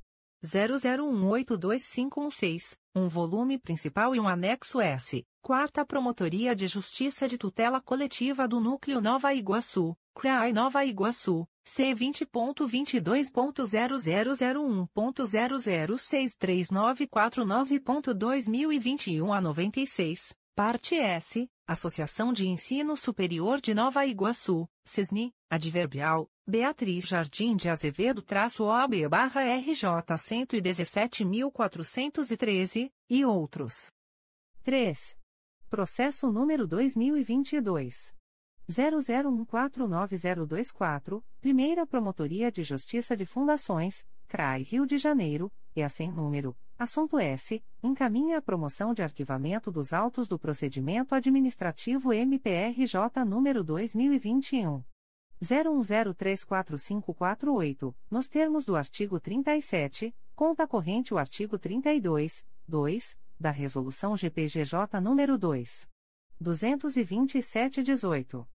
00182516, um volume principal e um anexo S. Quarta Promotoria de Justiça de Tutela Coletiva do Núcleo Nova Iguaçu, CRAI Nova Iguaçu, C20.22.0001.0063949.2021 a 96, parte S. Associação de Ensino Superior de Nova Iguaçu, CISNI, adverbial, Beatriz Jardim de Azevedo-OB barra RJ 117.413, e outros. 3. Processo número 2022. 00149024, Primeira Promotoria de Justiça de Fundações, CRAI Rio de Janeiro, e assim número, assunto S, encaminha a promoção de arquivamento dos autos do procedimento administrativo MPRJ número 2021. 01034548, nos termos do artigo 37, conta corrente o artigo 32, 2, da Resolução GPGJ nº 2. 227-18.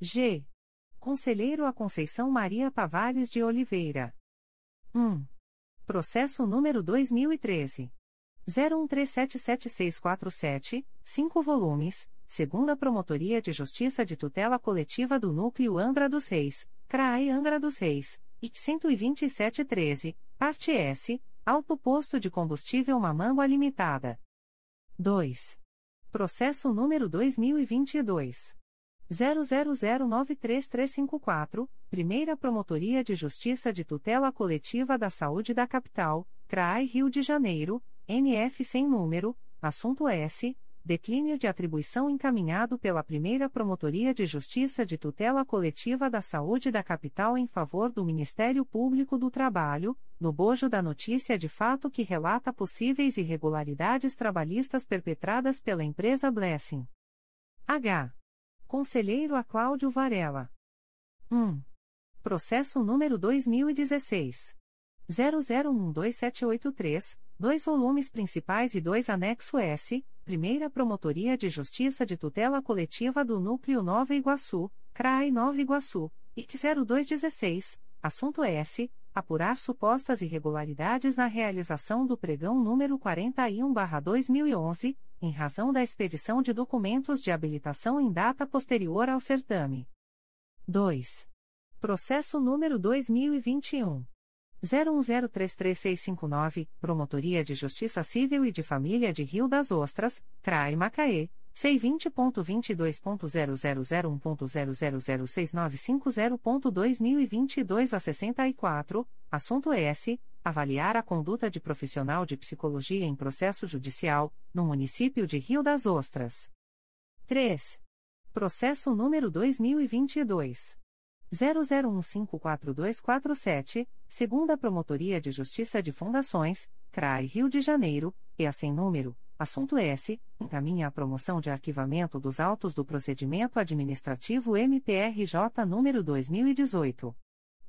G. Conselheiro a Conceição Maria Tavares de Oliveira. 1. Processo número 2013. 01377647, 5 volumes segunda Promotoria de Justiça de Tutela Coletiva do Núcleo Angra dos Reis, CRAE Angra dos Reis, IC 12713, parte S, Alto Posto de Combustível Mamangua Limitada. 2. Processo número 2022. 00093354, Primeira Promotoria de Justiça de Tutela Coletiva da Saúde da Capital, CRAI Rio de Janeiro, NF sem número, assunto S declínio de atribuição encaminhado pela primeira Promotoria de Justiça de Tutela Coletiva da Saúde da Capital em favor do Ministério Público do Trabalho, no bojo da notícia de fato que relata possíveis irregularidades trabalhistas perpetradas pela empresa Blessing. H. Conselheiro a Cláudio Varela. 1. Processo número 2016. 00127883, dois volumes principais e dois anexo S, Primeira Promotoria de Justiça de Tutela Coletiva do Núcleo Nova Iguaçu, CRAI Nova Iguaçu, IC 0216, assunto S. Apurar supostas irregularidades na realização do pregão número 41-2011, em razão da expedição de documentos de habilitação em data posterior ao certame. 2. Processo número 2021. 01033659, Promotoria de Justiça Civil e de Família de Rio das Ostras, CRAI Macaé, C20.22.0001.0006950.2022 a 64, assunto S. Avaliar a conduta de profissional de psicologia em processo judicial, no município de Rio das Ostras. 3. Processo número 2022. 00154247, segunda Promotoria de Justiça de Fundações, CRAI Rio de Janeiro, e sem número, assunto S, encaminha a promoção de arquivamento dos autos do procedimento administrativo MPRJ número 2018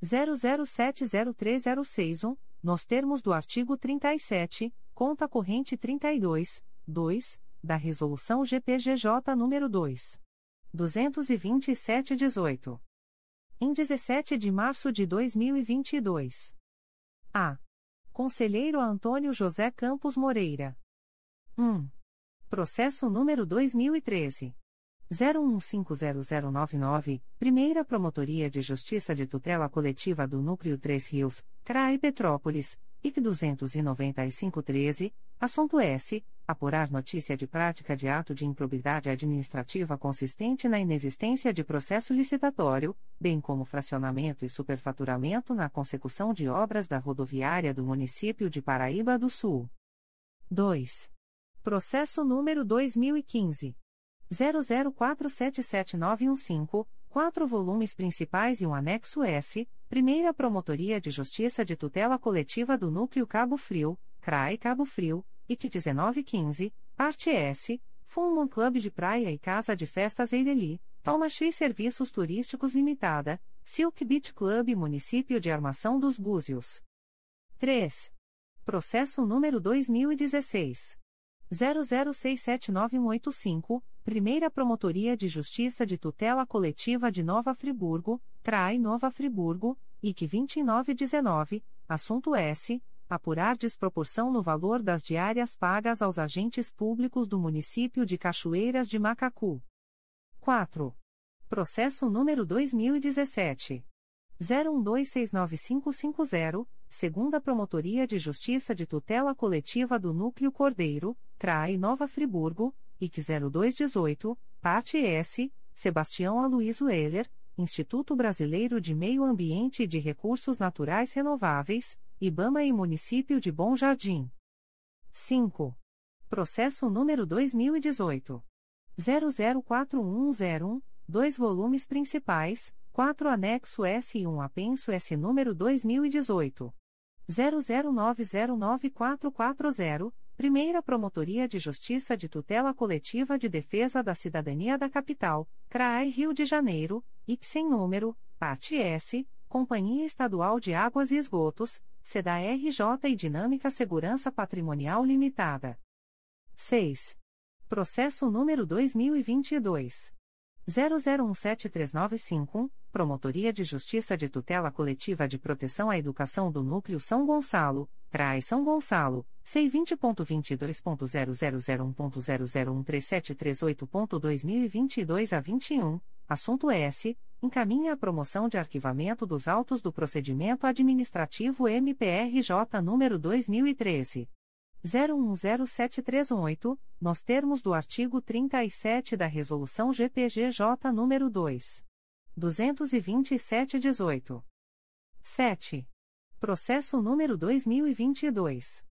00703061, nos termos do artigo 37, conta corrente 32, 2, da Resolução GPGJ nº 2. 227-18. Em 17 de março de 2022. A. Conselheiro Antônio José Campos Moreira. 1. Processo número 2013. 01500099, Primeira Promotoria de Justiça de Tutela Coletiva do Núcleo 3 Rios, CRAI Petrópolis, IC 29513, assunto S apurar notícia de prática de ato de improbidade administrativa consistente na inexistência de processo licitatório, bem como fracionamento e superfaturamento na consecução de obras da rodoviária do município de Paraíba do Sul. 2. Processo número 2015 00477915, quatro volumes principais e um anexo S, Primeira Promotoria de Justiça de Tutela Coletiva do Núcleo Cabo Frio, CRAI Cabo Frio IT 1915, parte S, Fulman Club de Praia e Casa de Festas Eireli, Talmachi Serviços Turísticos Limitada, Silk Beach Club Município de Armação dos Búzios. 3. Processo número 2016. 00679185, Primeira Promotoria de Justiça de Tutela Coletiva de Nova Friburgo, CRAI Nova Friburgo, IC 2919, assunto S apurar desproporção no valor das diárias pagas aos agentes públicos do município de Cachoeiras de Macacu. 4. Processo número 2017 01269550, segunda Promotoria de Justiça de Tutela Coletiva do Núcleo Cordeiro, CRAI Nova Friburgo, IC 0218, parte S, Sebastião Aloysio Euler, Instituto Brasileiro de Meio Ambiente e de Recursos Naturais Renováveis, IBAMA e Município de Bom Jardim. 5. Processo número 2018. 004101, 2 volumes principais, 4 anexo S e 1 apenso S número 2018. 00909440, Primeira Promotoria de Justiça de Tutela Coletiva de Defesa da Cidadania da Capital, CRAI Rio de Janeiro, IC sem número, parte S, Companhia Estadual de Águas e Esgotos, CEDA-RJ e Dinâmica Segurança Patrimonial Limitada. 6. Processo número 2022. 00173951, Promotoria de Justiça de Tutela Coletiva de Proteção à Educação do Núcleo São Gonçalo, CRAI São Gonçalo, C20.22.0001.0013738.2022 a 21, assunto S encaminha a promoção de arquivamento dos autos do procedimento administrativo MPRJ número 2013 010738, nos termos do artigo 37 da resolução GPGJ número 2 227/18. 7. Processo número 2022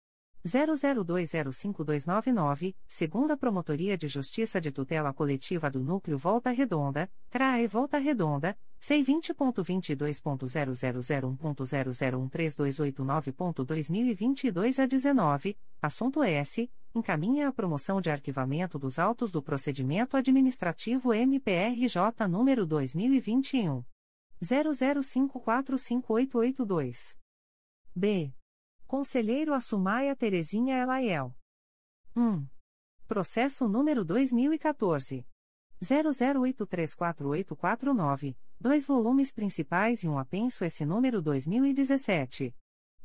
00205299, segunda Promotoria de Justiça de Tutela Coletiva do Núcleo Volta Redonda, CRAE Volta Redonda, C20.22.0001.0013289.2022 a 19, assunto S. Encaminha a promoção de arquivamento dos autos do procedimento administrativo MPRJ número 2021. 00545882. B. Conselheiro Assumaia Terezinha Elaiel. 1. Processo número 2014. 00834849, dois volumes principais e um apenso esse número 2017.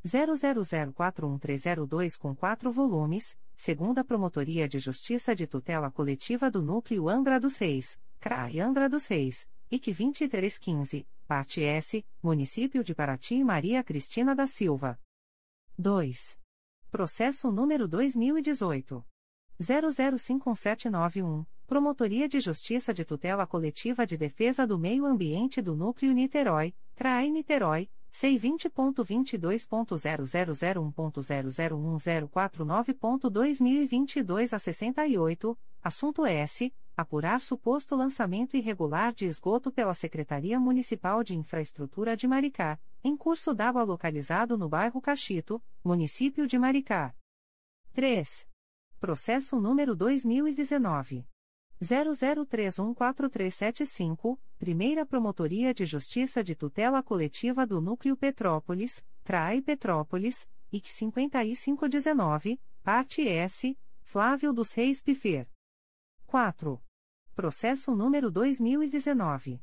00041302 com quatro volumes, segunda Promotoria de Justiça de Tutela Coletiva do Núcleo Angra dos Reis, CRAI Angra dos Reis, IC 2315, parte S, Município de Paraty Maria Cristina da Silva. 2. Processo número 2018. 005791, Promotoria de Justiça de Tutela Coletiva de Defesa do Meio Ambiente do Núcleo Niterói, CRAE Niterói, C20.22.0001.00104.2022 a 68, assunto S. apurar suposto lançamento irregular de esgoto pela Secretaria Municipal de Infraestrutura de Maricá, em curso d'água localizado no bairro Caxito, município de Maricá. 3. Processo número 2019 00314375, Primeira Promotoria de Justiça de Tutela Coletiva do Núcleo Petrópolis, CRAI Petrópolis, IC 5519, parte S, Flávio dos Reis Pifer. 4. Processo número 2019.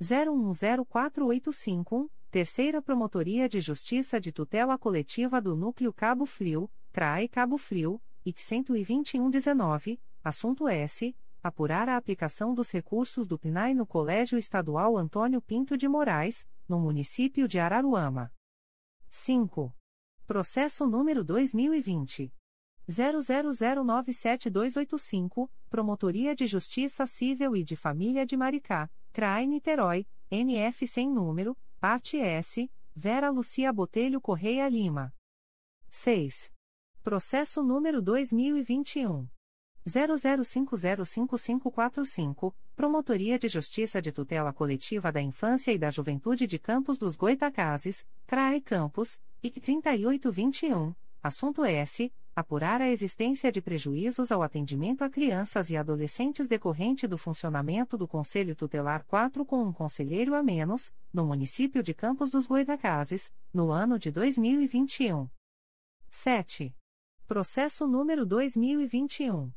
01104851, Terceira Promotoria de Justiça de Tutela Coletiva do Núcleo Cabo Frio, CRAE Cabo Frio, IC 12119, assunto S. Apurar a aplicação dos recursos do PNAE no Colégio Estadual Antônio Pinto de Moraes, no município de Araruama. 5. Processo número 2020. 00097285, Promotoria de Justiça Civil e de Família de Maricá, CRAI Niterói, NF sem número, parte S, Vera Lucia Botelho Correia Lima. 6. Processo número 2021. 00505545, Promotoria de Justiça de Tutela Coletiva da Infância e da Juventude de Campos dos Goitacazes, CRAE Campos, IC 3821, assunto S apurar a existência de prejuízos ao atendimento a crianças e adolescentes decorrente do funcionamento do Conselho Tutelar 4 com um conselheiro a menos, no município de Campos dos Goitacazes, no ano de 2021. 7. Processo número 2021.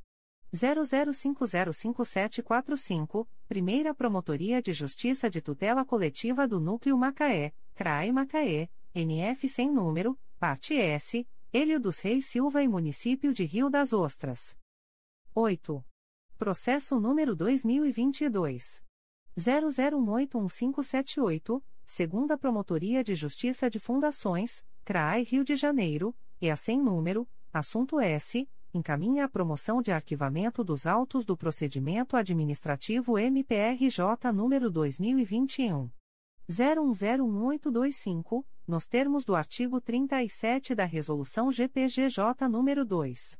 00505745, Primeira Promotoria de Justiça de Tutela Coletiva do Núcleo Macaé, CRAE Macaé, NF sem número, parte S, Hélio dos Reis Silva e Município de Rio das Ostras. 8. Processo número 2022. 00181578, segunda Promotoria de Justiça de Fundações, CRAI Rio de Janeiro, e a sem número, assunto S, encaminha a promoção de arquivamento dos autos do procedimento administrativo MPRJ número 2021 01011825 nos termos do artigo 37 da Resolução GPGJ nº 2.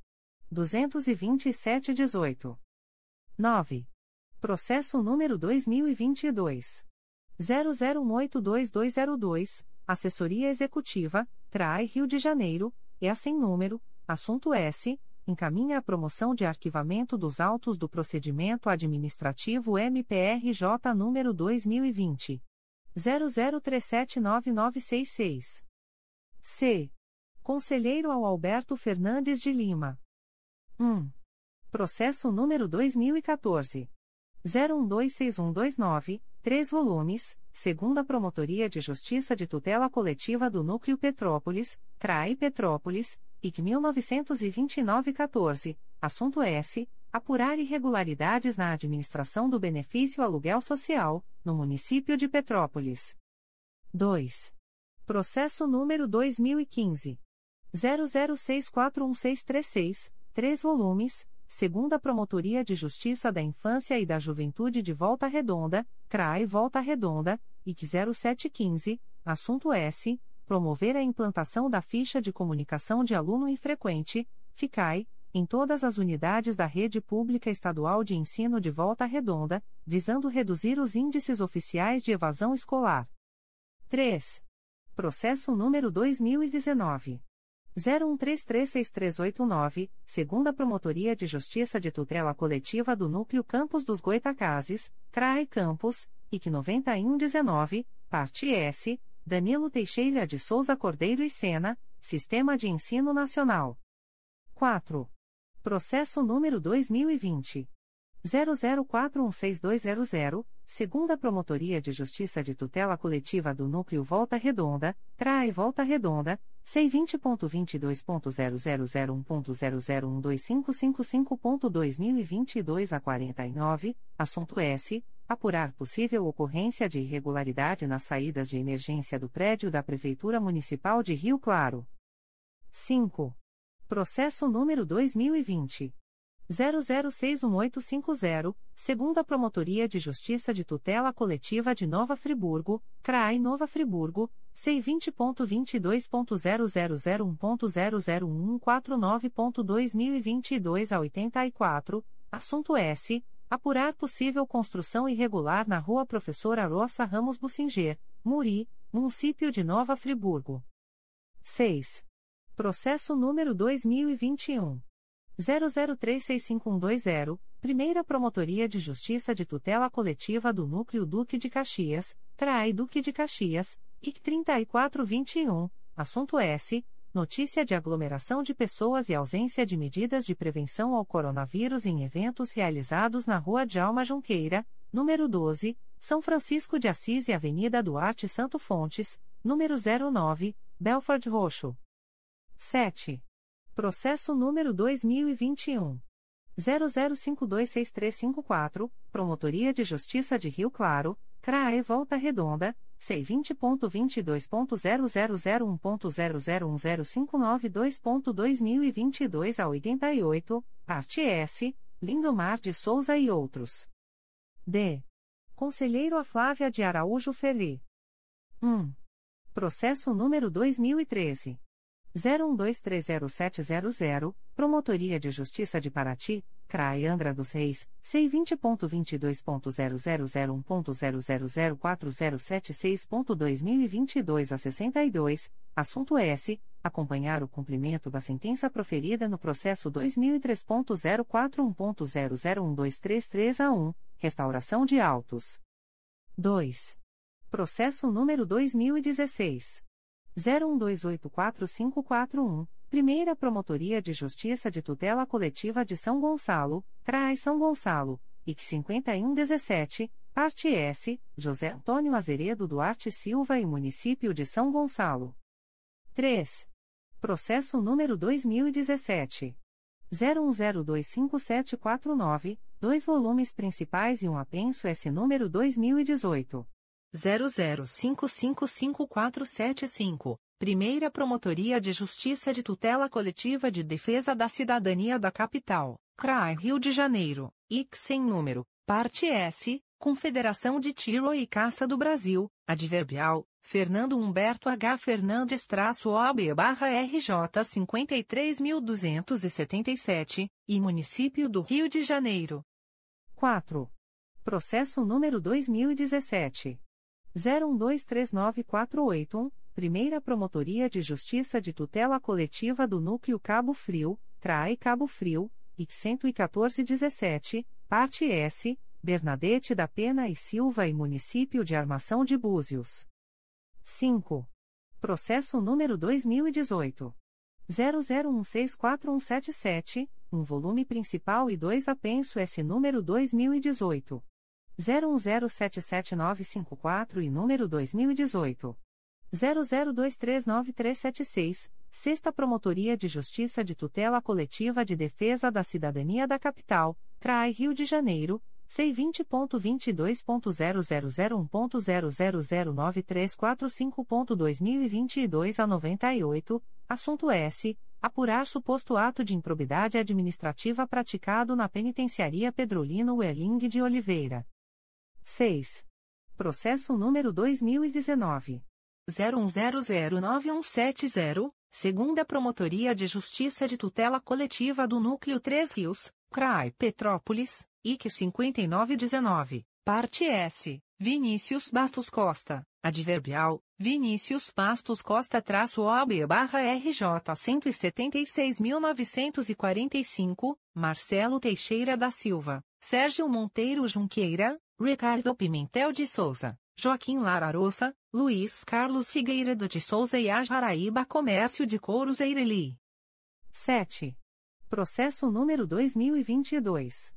227-18. 9. Processo número 2022. 00182202, Assessoria Executiva, CRAI Rio de Janeiro, e a sem número, assunto S, encaminha a promoção de arquivamento dos autos do procedimento administrativo MPRJ número 2020 00379966. C. Conselheiro ao Alberto Fernandes de Lima. 1. Processo número 2014. 01261299, 3 volumes, segunda Promotoria de Justiça de Tutela Coletiva do Núcleo Petrópolis, CRAI Petrópolis, IC 1929-14, assunto S apurar irregularidades na administração do benefício aluguel social, no município de Petrópolis. 2. Processo número 2015. 00641636, 3 volumes, segunda Promotoria de Justiça da Infância e da Juventude de Volta Redonda, CRAI Volta Redonda, IC 0715, assunto S. Promover a implantação da ficha de comunicação de aluno infrequente, FICAI, em todas as unidades da rede pública estadual de ensino de Volta Redonda, visando reduzir os índices oficiais de evasão escolar. 3. Processo número 2019 01336389, segunda Promotoria de Justiça de Tutela Coletiva do Núcleo Campos dos Goitacazes, CRAE Campos, IC 9119, parte S, Danilo Teixeira de Souza Cordeiro e Sena, Sistema de Ensino Nacional. 4. Processo número 2020. 00416200, segunda Promotoria de Justiça de Tutela Coletiva do Núcleo Volta Redonda, CRAE Volta Redonda, C20.22.0001.0012555.2022 a 49, assunto S. Apurar possível ocorrência de irregularidade nas saídas de emergência do prédio da Prefeitura Municipal de Rio Claro. 5. Processo número 2020. 00618550, segunda Promotoria de Justiça de Tutela Coletiva de Nova Friburgo, CRAI Nova Friburgo, C20.22.0001.00149.2022 a 84, assunto S. Apurar possível construção irregular na Rua Professora Roça Ramos Bucinger, Muri, Município de Nova Friburgo. 6. Processo número 2021. 00365120, Primeira Promotoria de Justiça de Tutela Coletiva do Núcleo Duque de Caxias, CRAI Duque de Caxias, IC 3421, assunto S. Notícia de aglomeração de pessoas e ausência de medidas de prevenção ao coronavírus em eventos realizados na Rua Djalma Junqueira, número 12, São Francisco de Assis e Avenida Duarte Santo Fontes, número 09, Belford Roxo. 7. Processo número 2021. 00526354, Promotoria de Justiça de Rio Claro, CRAE Volta Redonda, C20.22.0001.0010592.2022 a 88, parte S, Lindomar de Souza e outros. D. Conselheiro a Flávia de Araújo Ferri. 1. Processo número 2013. 01230700, Promotoria de Justiça de Paraty, CRAE Angra dos Reis, C20.22.0001.0004076.2022 a 62, assunto S. Acompanhar o cumprimento da sentença proferida no processo 2003.041.0012333 a 1, restauração de autos. 2. Processo número 2016. 01284541, Primeira Promotoria de Justiça de Tutela Coletiva de São Gonçalo, CRAI São Gonçalo, IC 5117, Parte S, José Antônio Azeredo Duarte Silva e Município de São Gonçalo. 3. Processo número 2017. 01025749, dois volumes principais e um apenso S número 2018. 00555475, Primeira Promotoria de Justiça de Tutela Coletiva de Defesa da Cidadania da Capital, CRAI Rio de Janeiro, IC sem número, Parte S, Confederação de Tiro e Caça do Brasil, Adverbial, Fernando Humberto H. Fernandes traço OB barra RJ 53.277, e Município do Rio de Janeiro. 4. Processo número 2017. 01239481, Primeira Promotoria de Justiça de Tutela Coletiva do Núcleo Cabo Frio, CRAE Cabo Frio, IC 11417, Parte S, Bernadette da Pena e Silva e Município de Armação de Búzios. 5. Processo número 2018. 00164177, um volume principal e dois apenso S número 2018. 01077954 e número 2018. 00239376, Sexta Promotoria de Justiça de Tutela Coletiva de Defesa da Cidadania da Capital, CRAI Rio de Janeiro, C20.22.0001.0009345.2022 a 98, assunto S. Apurar suposto ato de improbidade administrativa praticado na Penitenciaria Pedrolino Welling de Oliveira. 6. Processo número 2019. 01009170, segunda Promotoria de Justiça de Tutela Coletiva do Núcleo 3 Rios, CRAI Petrópolis, IC 5919, parte S, Vinícius Bastos Costa, adverbial, Vinícius Bastos Costa traço OB barra RJ 176.945, Marcelo Teixeira da Silva, Sérgio Monteiro Junqueira, Ricardo Pimentel de Souza, Joaquim Lararoça, Luiz Carlos Figueiredo de Souza e Ajaraíba Comércio de Couros Eireli. 7. Processo número 2022.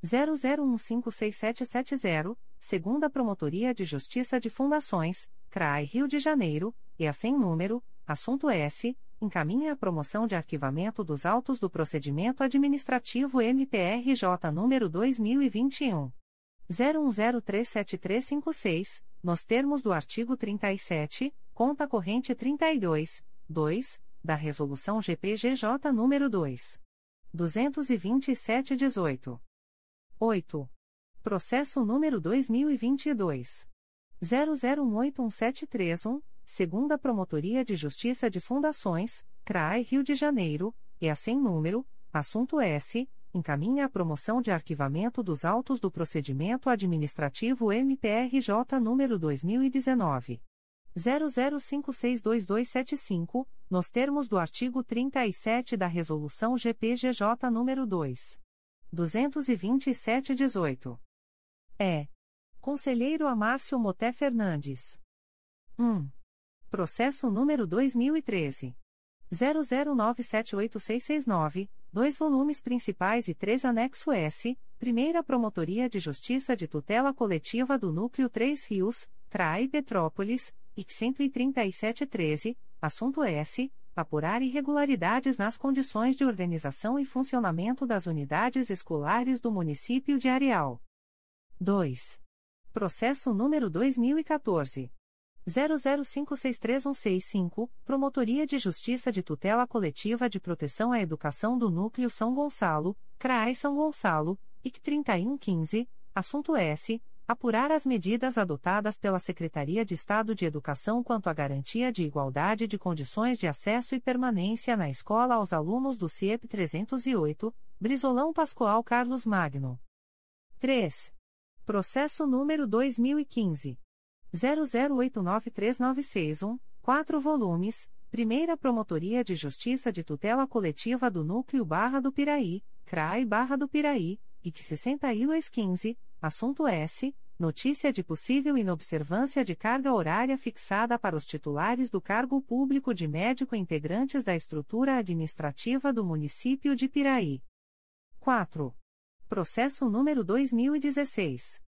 00156770, segunda Promotoria de Justiça de Fundações, CRAI Rio de Janeiro, e a sem número, assunto S, encaminha a promoção de arquivamento dos autos do procedimento administrativo MPRJ número 2021 01037356, nos termos do artigo 37, conta corrente 32, 2, da Resolução GPGJ nº 2. 22718. 8. Processo número 2022 00181731, segunda Promotoria de Justiça de Fundações, CRAE Rio de Janeiro, e a sem número, assunto S encaminha a promoção de arquivamento dos autos do procedimento administrativo MPRJ número 2019 00562275, nos termos do artigo 37 da resolução GPGJ número 2 227/18. É Conselheiro Amárcio Moté Fernandes. 1. Processo número 2013 00978669 dois volumes principais e três anexo S, Primeira Promotoria de Justiça de Tutela Coletiva do Núcleo 3 Rios, CRAI Petrópolis, IC 13713, assunto S. Apurar irregularidades nas condições de organização e funcionamento das unidades escolares do município de Areal. 2. Processo número 2014. 00563165, Promotoria de Justiça de Tutela Coletiva de Proteção à Educação do Núcleo São Gonçalo, CRAI São Gonçalo, IC 3115, assunto S. Apurar as medidas adotadas pela Secretaria de Estado de Educação quanto à garantia de igualdade de condições de acesso e permanência na escola aos alunos do CIEP 308, Brizolão Pascoal Carlos Magno. 3. Processo número 2015. 00893961, 4 volumes, Primeira Promotoria de Justiça de Tutela Coletiva do Núcleo Barra do Piraí, CRAI Barra do Piraí, IC 6215, assunto S. Notícia de possível inobservância de carga horária fixada para os titulares do cargo público de médico integrantes da estrutura administrativa do município de Piraí. 4. Processo número 2016.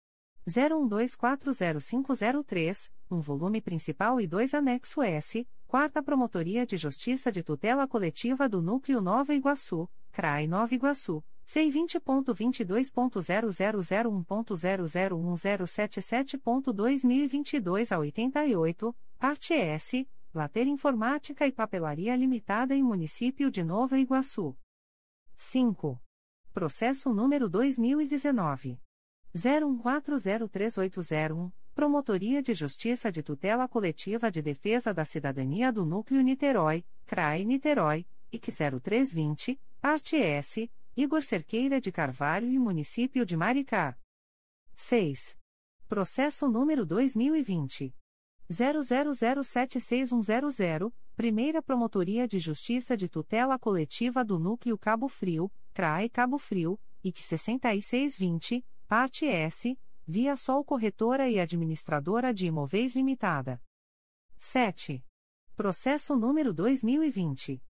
01240503, um volume principal e dois anexo S, Quarta Promotoria de Justiça de Tutela Coletiva do Núcleo Nova Iguaçu, CRAI Nova Iguaçu, C20.22.0001.0010777.2022 a 88, parte S, Later Informática e Papelaria Limitada em Município de Nova Iguaçu. 5. Processo número 2019. 01403801, Promotoria de Justiça de Tutela Coletiva de Defesa da Cidadania do Núcleo Niterói, CRAE Niterói, IC 0320, Parte S, Igor Cerqueira de Carvalho e Município de Maricá. 6. Processo número 2020. 00076100, Primeira Promotoria de Justiça de Tutela Coletiva do Núcleo Cabo Frio, CRAE Cabo Frio, IC 6620, Parte S, Via Sol Corretora e Administradora de Imóveis Limitada. 7. Processo número 2020.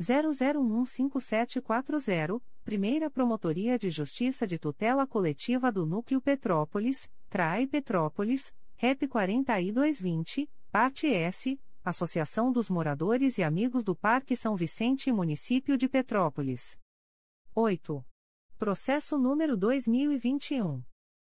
00157740, Primeira Promotoria de Justiça de Tutela Coletiva do Núcleo Petrópolis, CRAI Petrópolis, REP 4220, Parte S, Associação dos Moradores e Amigos do Parque São Vicente e Município de Petrópolis. 8. Processo número 2021.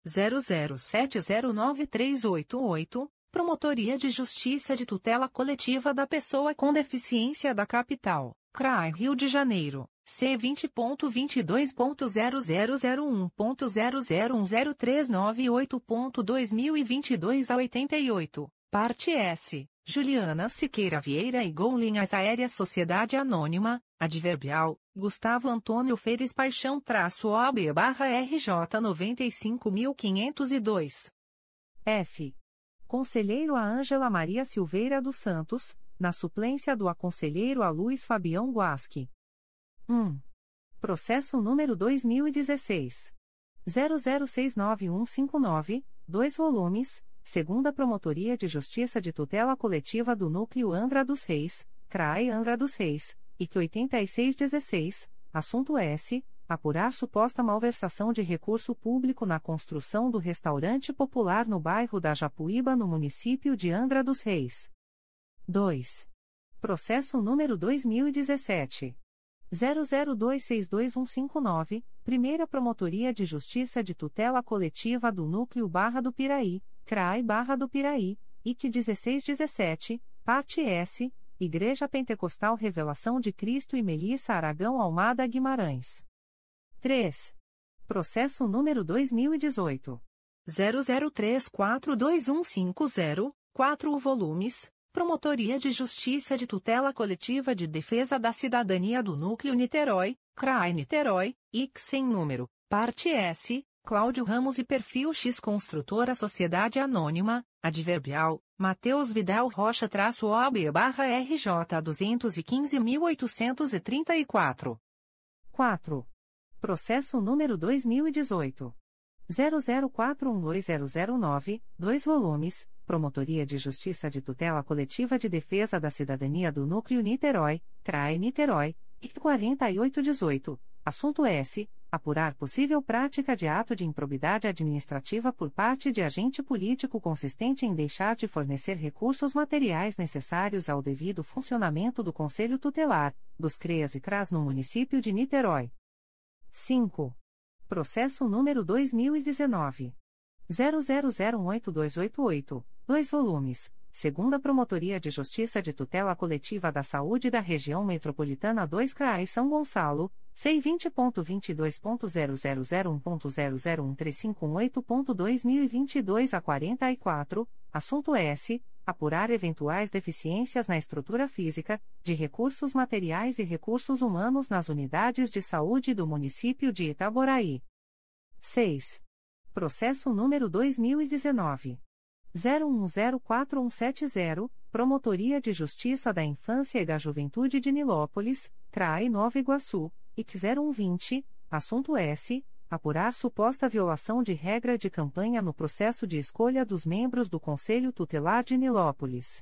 00709388, Promotoria de Justiça de Tutela Coletiva da Pessoa com Deficiência da Capital, CRAI Rio de Janeiro, C20.22.0001.0010398.2022 a 88, parte S. Juliana Siqueira Vieira e Gol Linhas Aéreas Sociedade Anônima, Adverbial, Gustavo Antônio Feires Paixão traço OB barra RJ 95502. F. Conselheiro a Ângela Maria Silveira dos Santos, na suplência do aconselheiro a Luiz Fabião Guasque. 1. Processo número 2016. 00691159, 2 volumes, segunda Promotoria de Justiça de Tutela Coletiva do Núcleo Angra dos Reis, CRAE Angra dos Reis, IC 8616, assunto S. Apurar suposta malversação de recurso público na construção do restaurante popular no bairro da Japuíba, no município de Angra dos Reis. 2. Processo número 2017. 00262159, Primeira Promotoria de Justiça de Tutela Coletiva do Núcleo Barra do Piraí, CRAI Barra do Piraí, IC 1617, Parte S, Igreja Pentecostal Revelação de Cristo e Melissa Aragão Almada Guimarães. 3. Processo número 2018. 00342150, 4 volumes, Promotoria de Justiça de Tutela Coletiva de Defesa da Cidadania do Núcleo Niterói, CRAI Niterói, IC sem número, parte S, Cláudio Ramos e Perfil X Construtora Sociedade Anônima, Adverbial, Matheus Vidal Rocha traço OB barra RJ 215.834. 4. Processo número 2018. 00412009, 2 volumes, Promotoria de Justiça de Tutela Coletiva de Defesa da Cidadania do Núcleo Niterói, CRAE Niterói, IC 4818, assunto S. Apurar possível prática de ato de improbidade administrativa por parte de agente político consistente em deixar de fornecer recursos materiais necessários ao devido funcionamento do Conselho Tutelar, dos CREAS e CRAS no município de Niterói. 5. Processo número 2019. 00018288, 2 volumes, segunda Promotoria de Justiça de Tutela Coletiva da Saúde da Região Metropolitana 2 CRAI São Gonçalo, C20.22.0001.0013518.2022 a 44, assunto S. Apurar eventuais deficiências na estrutura física, de recursos materiais e recursos humanos nas unidades de saúde do município de Itaboraí. 6. Processo número 2019. 01104170, Promotoria de Justiça da Infância e da Juventude de Nilópolis, CRAI Nova Iguaçu, IC 0120, assunto S. Apurar suposta violação de regra de campanha no processo de escolha dos membros do Conselho Tutelar de Nilópolis.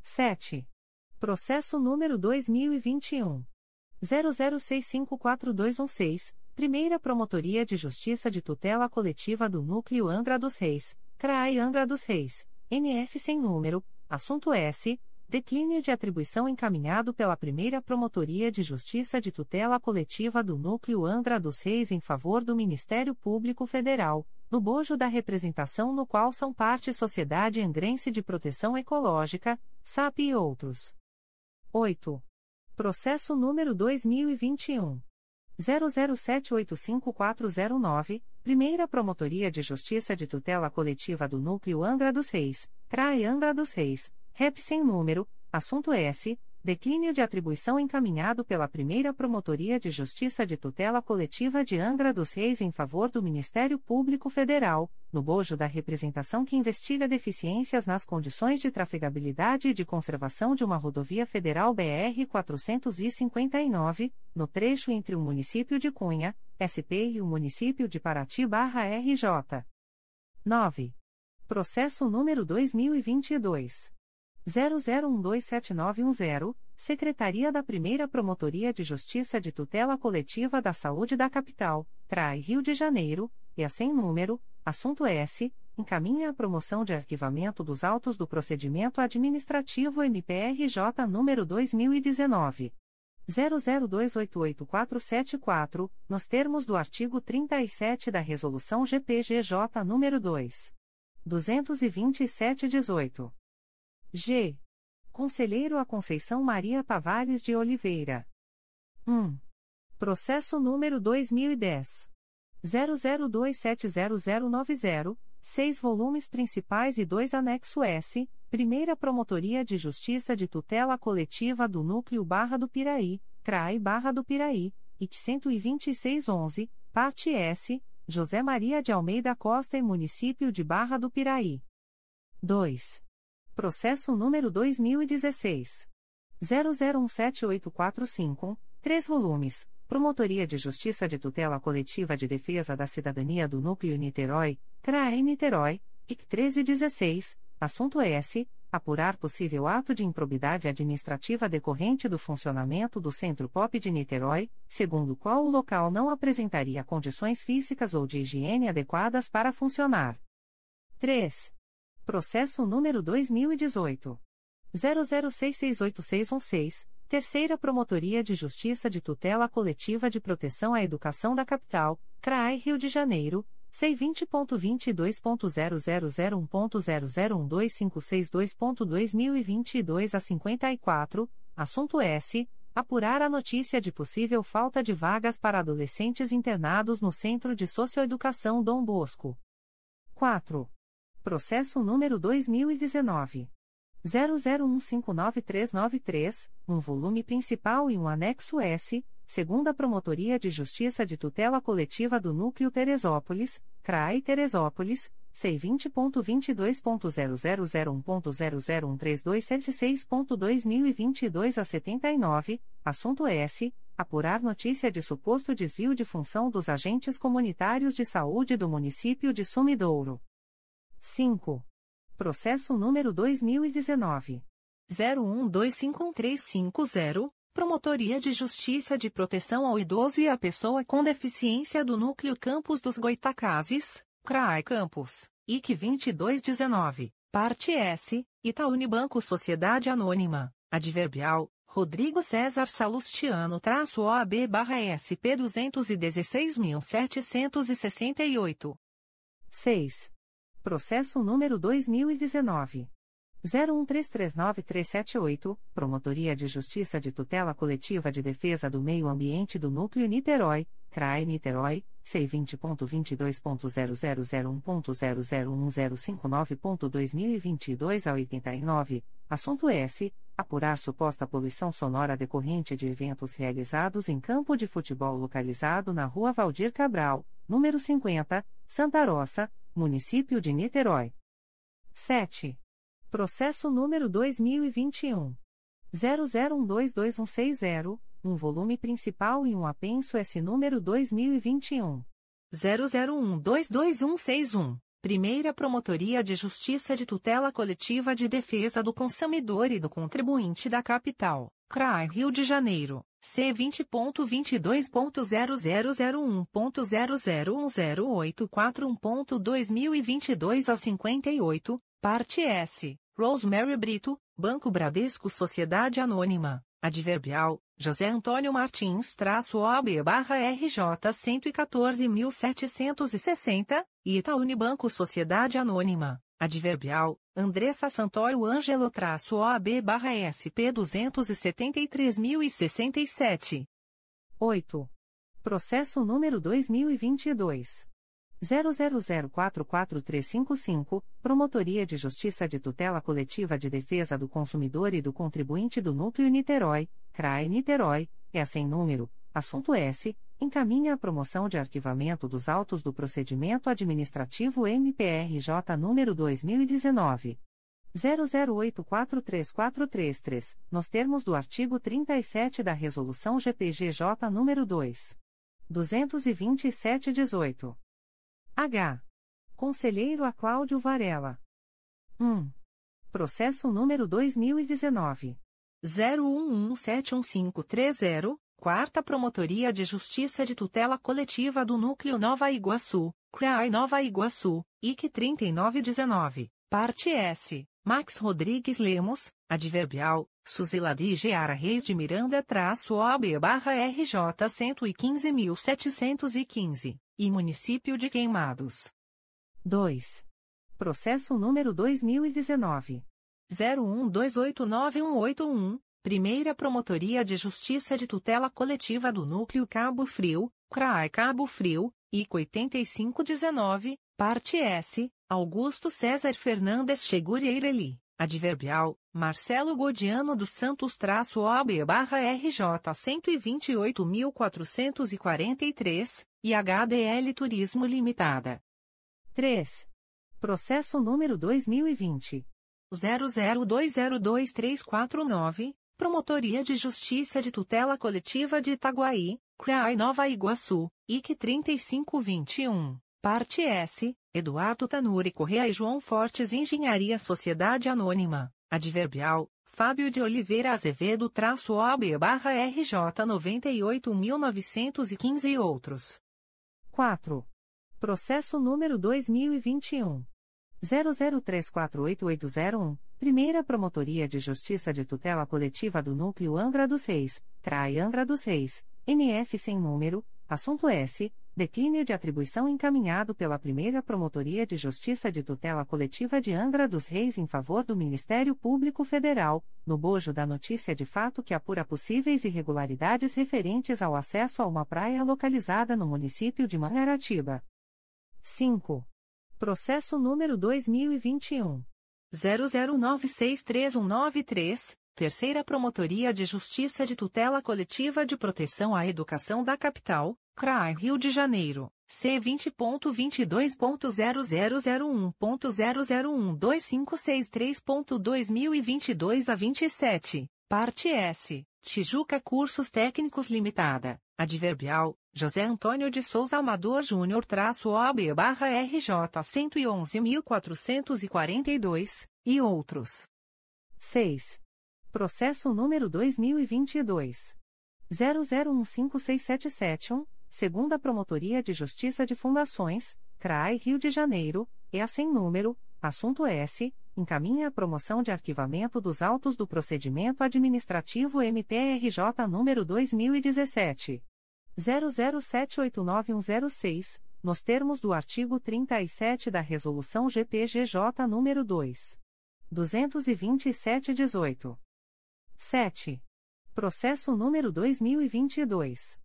7. Processo número 2021. 00654216, Primeira Promotoria de Justiça de Tutela Coletiva do Núcleo Angra dos Reis, CRAI Angra dos Reis, NF sem número, assunto S. Declínio de atribuição encaminhado pela Primeira Promotoria de Justiça de Tutela Coletiva do Núcleo Angra dos Reis em favor do Ministério Público Federal, no bojo da representação no qual são parte Sociedade Angrense de Proteção Ecológica, SAP e outros. 8. Processo número 2021 00785409, Primeira Promotoria de Justiça de Tutela Coletiva do Núcleo Angra dos Reis, CRAE Angra dos Reis, REP sem número, assunto S. Declínio de atribuição encaminhado pela Primeira Promotoria de Justiça de Tutela Coletiva de Angra dos Reis em favor do Ministério Público Federal, no bojo da representação que investiga deficiências nas condições de trafegabilidade e de conservação de uma rodovia federal BR-459, no trecho entre o município de Cunha, SP e o município de Paraty-RJ. 9. Processo número 2022. 00127910, Secretaria da Primeira Promotoria de Justiça de Tutela Coletiva da Saúde da Capital, CRAI Rio de Janeiro, e a sem número, assunto S, encaminha a promoção de arquivamento dos autos do procedimento administrativo MPRJ número 2019 00288474, nos termos do artigo 37 da Resolução GPGJ número 2. 227-18. G. Conselheiro a Conceição Maria Tavares de Oliveira. 1. Processo número 2010. 00270090, 6 volumes principais e 2 anexo S, Primeira Promotoria de Justiça de Tutela Coletiva do Núcleo Barra do Piraí, CRAI Barra do Piraí, IC 12611, parte S, José Maria de Almeida Costa e Município de Barra do Piraí. 2. Processo número 2016. 00178445, 3 volumes. Promotoria de Justiça de Tutela Coletiva de Defesa da Cidadania do Núcleo Niterói, CRAE Niterói, IC 1316, assunto S. Apurar possível ato de improbidade administrativa decorrente do funcionamento do Centro Pop de Niterói, segundo qual o local não apresentaria condições físicas ou de higiene adequadas para funcionar. 3. Processo número 2018. 00668616, Terceira Promotoria de Justiça de Tutela Coletiva de Proteção à Educação da Capital, CRAI Rio de Janeiro, C20.22.0001.0012562.2022 a 54, assunto S. Apurar a notícia de possível falta de vagas para adolescentes internados no Centro de Socioeducação Dom Bosco. 4. Processo número 2019. 00159393, um volume principal e um anexo S, segunda Promotoria de Justiça de Tutela Coletiva do Núcleo Teresópolis, CRAI Teresópolis, C20.22.0001.0013276.2022 a 79, assunto S. Apurar notícia de suposto desvio de função dos agentes comunitários de saúde do município de Sumidouro. 5. Processo número 2019. 01251350, Promotoria de Justiça de Proteção ao Idoso e à Pessoa com Deficiência do Núcleo Campos dos Goitacazes, CRAI Campos, IC 2219, Parte S, Itaúnibanco Sociedade Anônima, Adverbial, Rodrigo César Salustiano-OAB-SP 216.768. 6. Processo número 2019. 01339378, Promotoria de Justiça de Tutela Coletiva de Defesa do Meio Ambiente do Núcleo Niterói, CRAE Niterói, C20.22.0001.0011059.2022 a 89, assunto S. Apurar suposta poluição sonora decorrente de eventos realizados em campo de futebol localizado na Rua Valdir Cabral, número 50, Santa Roça, Município de Niterói. 7. Processo número 2021. 00122160, um volume principal e um apenso S número 2021. 00122161. Primeira Promotoria de Justiça de Tutela Coletiva de Defesa do Consumidor e do Contribuinte da Capital, CRAI Rio de Janeiro, C20.22.0001.0010841.2022 a 58, parte S, Rosemary Brito, Banco Bradesco Sociedade Anônima, Adverbial, José Antônio Martins traço OB barra RJ 114.760, e Itaúnibanco Sociedade Anônima, Adverbial, Andressa Santoro Ângelo traço OAB barra SP 273.067. 8. Processo número 2022. 00044355, Promotoria de Justiça de Tutela Coletiva de Defesa do Consumidor e do Contribuinte do Núcleo Niterói, CRAE Niterói, é sem número, assunto S, encaminha a promoção de arquivamento dos autos do procedimento administrativo MPRJ número 2019 00843433, nos termos do artigo 37 da Resolução GPGJ número 2. 227-18. H. Conselheiro a Cláudio Varela. 1. Processo número 2019. 01171530, Quarta Promotoria de Justiça de Tutela Coletiva do Núcleo Nova Iguaçu, CRAI Nova Iguaçu, IC 3919, Parte S. Max Rodrigues Lemos, Adverbial, Suziladi Geara Reis de Miranda traço OB barra RJ 115.715 e Município de Queimados. 2. Processo número 2019. 01289181, Primeira Promotoria de Justiça de Tutela Coletiva do Núcleo Cabo Frio, CRAI Cabo Frio, IC 8519, Parte S, Augusto César Fernandes Chegurieireli. Adverbial, Marcelo Godiano dos Santos traço OB barra RJ 128.443, e HDL Turismo Limitada. 3. Processo número 2020. 00202349, Promotoria de Justiça de Tutela Coletiva de Itaguaí, CRAI Nova Iguaçu, IC 3521. Parte S, Eduardo Tanuri Correia e João Fortes Engenharia Sociedade Anônima, Adverbial, Fábio de Oliveira Azevedo traço OB barra RJ 98.915 e outros. 4. Processo número 2021. 00348801, Primeira Promotoria de Justiça de Tutela Coletiva do Núcleo Angra dos Reis, CRAI Angra dos Reis, NF sem número, assunto S declínio de atribuição encaminhado pela primeira Promotoria de Justiça de Tutela Coletiva de Angra dos Reis em favor do Ministério Público Federal, no bojo da notícia de fato que apura possíveis irregularidades referentes ao acesso a uma praia localizada no município de Mangaratiba. 5. Processo número 2021. 00963193, Terceira Promotoria de Justiça de Tutela Coletiva de Proteção à Educação da Capital, CRAI Rio de Janeiro, C20.22.0001.0012563.2022 a 27, parte S, Tijuca Cursos Técnicos Limitada, Adverbial, José Antônio de Souza Amador Júnior traço OB barra RJ 111.442, e outros. 6. Processo número 2022. 00156771, segunda Promotoria de Justiça de Fundações, CRAI Rio de Janeiro, e a sem número, assunto S, encaminha a promoção de arquivamento dos autos do procedimento administrativo MPRJ número 2017. 00789106, nos termos do artigo 37 da Resolução GPGJ nº 2. 227-18. 7. Processo número 2022.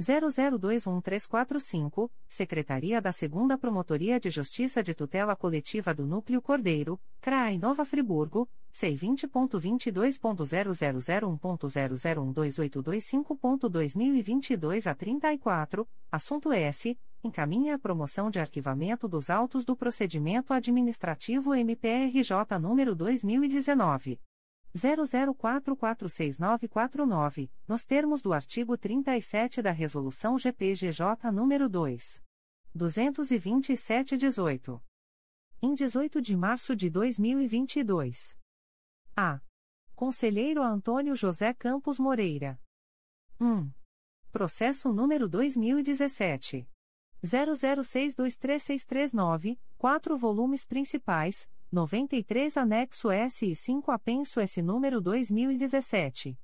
00211345, Secretaria da 2 Promotoria de Justiça de Tutela Coletiva do Núcleo Cordeiro, CRAI Nova Friburgo, C20.22.0001.0012825.2022 a 34, assunto S. Encaminha a promoção de arquivamento dos autos do procedimento administrativo MPRJ número 2019. 00446949, nos termos do artigo 37 da Resolução GPGJ nº 2. 227-18. Em 18 de março de 2022. A. Conselheiro Antônio José Campos Moreira. 1. Processo número 2017. 00623639, 4 volumes principais, 93 anexo S e 5 apenso S número 2017.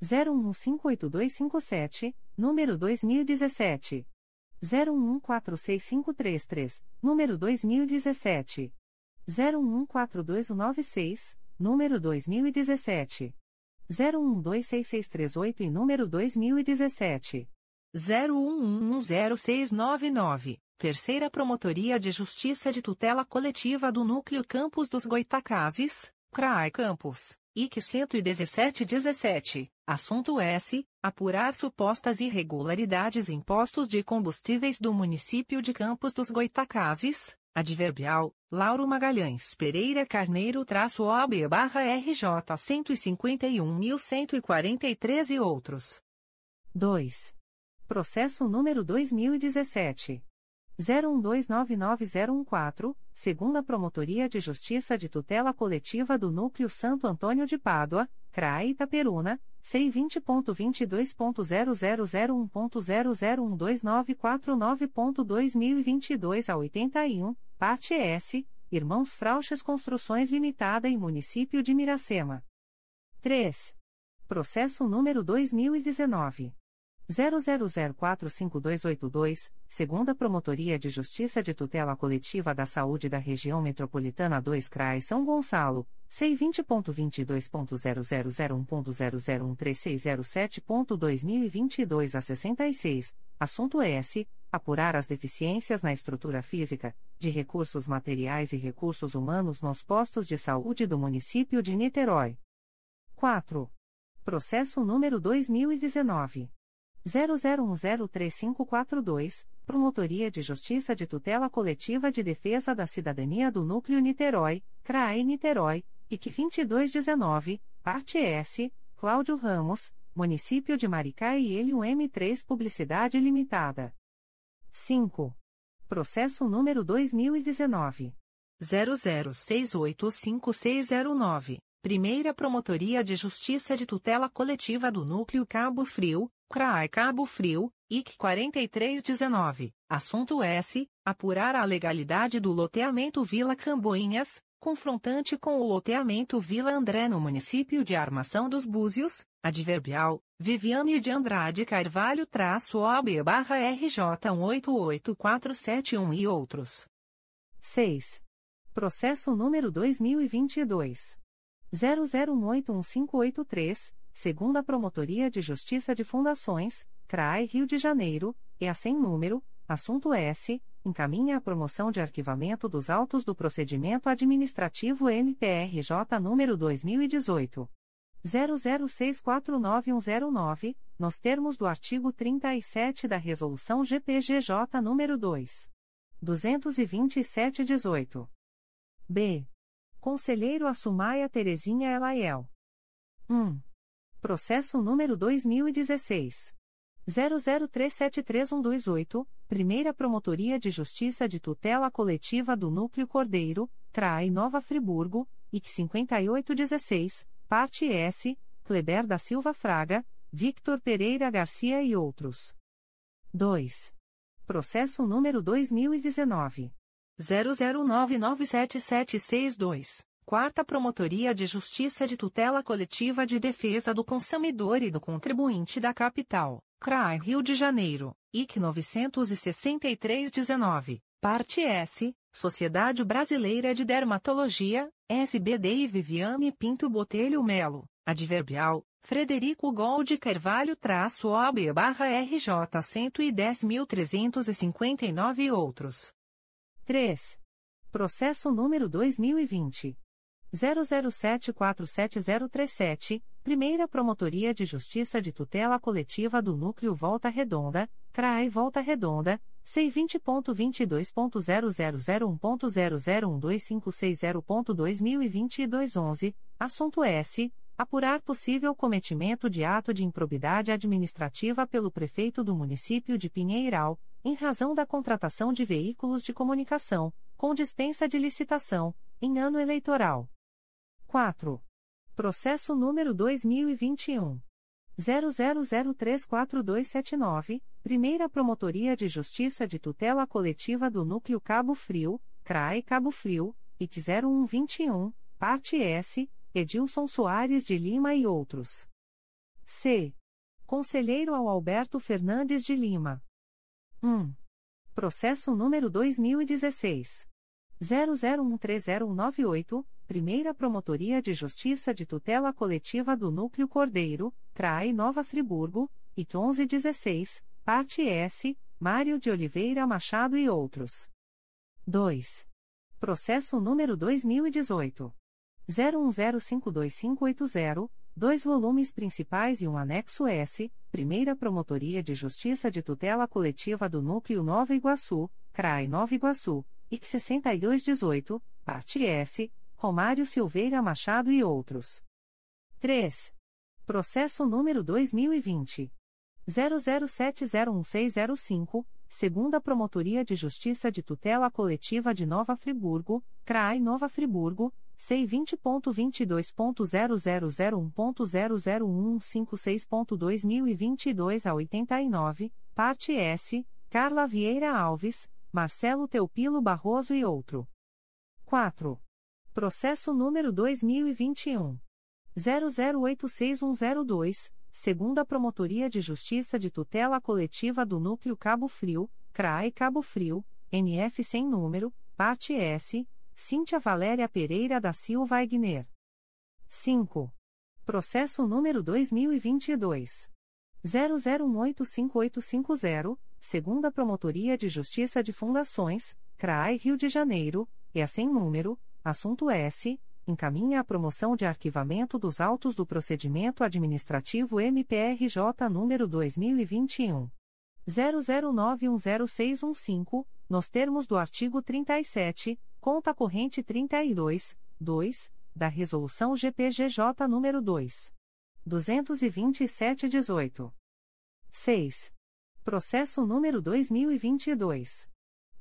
01158257, número 2017. 01146533, número 2017. 01142196, número 2017. 01126638 e número 2017. 01110699. Terceira Promotoria de Justiça de Tutela Coletiva do Núcleo Campos dos Goitacazes, CRAI Campos, IC 11717, assunto S. Apurar supostas irregularidades em postos de combustíveis do município de Campos dos Goitacazes, adverbial, Lauro Magalhães Pereira Carneiro traço OB barra RJ 151.143 e outros. 2. Processo número 2017. 01299014, segunda Promotoria de Justiça de Tutela Coletiva do Núcleo Santo Antônio de Pádua, CRAE Itaperuna, C20.22.0001.0012949.2022 a 81, parte S, Irmãos Frauches Construções Limitada e Município de Miracema. 3. Processo número 2019. 00045282, segunda Promotoria de Justiça de Tutela Coletiva da Saúde da Região Metropolitana 2 CRAI São Gonçalo, C20.22.0001.0013607.2022 a 66, assunto S. Apurar as deficiências na estrutura física, de recursos materiais e recursos humanos nos postos de saúde do município de Niterói. 4. Processo número 2019. 00103542, Promotoria de Justiça de Tutela Coletiva de Defesa da Cidadania do Núcleo Niterói, CRAE Niterói, IC 2219, Parte S, Cláudio Ramos, Município de Maricá e Elio M3 Publicidade Limitada. 5. Processo número 2019. 00685609. Primeira Promotoria de Justiça de Tutela Coletiva do Núcleo Cabo Frio, CRAI Cabo Frio, IC 4319. Assunto S. Apurar a legalidade do loteamento Vila Camboinhas, confrontante com o loteamento Vila André no município de Armação dos Búzios, adverbial, Viviane de Andrade Carvalho traço OB barra RJ 188471 e outros. 6. Processo número 2022. 00181583, segunda Promotoria de Justiça de Fundações, CRAI Rio de Janeiro, e a sem número, assunto S. encaminha a promoção de arquivamento dos autos do procedimento administrativo MPRJ número 2018 00649109, nos termos do artigo 37 da resolução GPGJ número 2 227/18. B. Conselheiro Assumaia Terezinha Elaiel. 1. Processo número 2016 00373128, Primeira Promotoria de Justiça de Tutela Coletiva do Núcleo Cordeiro, CRAI Nova Friburgo, IC 5816, parte S, Kleber da Silva Fraga, Victor Pereira Garcia e outros. 2. Processo número 2019 00997762. Quarta Promotoria de Justiça de Tutela Coletiva de Defesa do Consumidor e do Contribuinte da Capital, CRAI Rio de Janeiro, IC 963-19, Parte S, Sociedade Brasileira de Dermatologia, SBD e Viviane Pinto Botelho Melo, Adverbial, Frederico Gold Carvalho traço OB barra RJ 110.359 e outros. 3. Processo número 2020. 00747037, Primeira Promotoria de Justiça de Tutela Coletiva do Núcleo Volta Redonda, CRAI Volta Redonda, C20.22.0001.0012560.2022 11, assunto S. Apurar possível cometimento de ato de improbidade administrativa pelo prefeito do município de Pinheiral, em razão da contratação de veículos de comunicação, com dispensa de licitação, em ano eleitoral. 4. Processo número 2021. 00034279, Primeira Promotoria de Justiça de Tutela Coletiva do Núcleo Cabo Frio, CRAE Cabo Frio, IC 0121, Parte S, Edilson Soares de Lima e outros. C. Conselheiro ao Alberto Fernandes de Lima. 1. Processo número 2016. 00130198, Primeira Promotoria de Justiça de Tutela Coletiva do Núcleo Cordeiro, CRAE Nova Friburgo, IT 1116, Parte S, Mário de Oliveira Machado e outros. 2. Processo número 2018. 01052580, dois volumes principais e um anexo S, Primeira Promotoria de Justiça de Tutela Coletiva do Núcleo Nova Iguaçu, CRAE Nova Iguaçu, IC 6218, parte S, Romário Silveira Machado e outros. 3. Processo número 2020 00701605, segunda Promotoria de Justiça de Tutela Coletiva de Nova Friburgo, CRAI Nova Friburgo, C20.22.0001.00156.2022 a 89, parte S, Carla Vieira Alves, Marcelo Teupilo Barroso e outro. 4. Processo número 2021. 00861102, segunda Promotoria de Justiça de Tutela Coletiva do Núcleo Cabo Frio, CRAE Cabo Frio, NF sem número, parte S, Cíntia Valéria Pereira da Silva Aigner. 5. Processo número 2022. 00185850, segunda Promotoria de Justiça de Fundações, CRAI Rio de Janeiro, e a sem número, assunto S, encaminha a promoção de arquivamento dos autos do procedimento administrativo MPRJ número 2021 00910615, nos termos do artigo 37, conta corrente 32, 2, da resolução GPGJ número 2 227/18. 6. Processo número 2022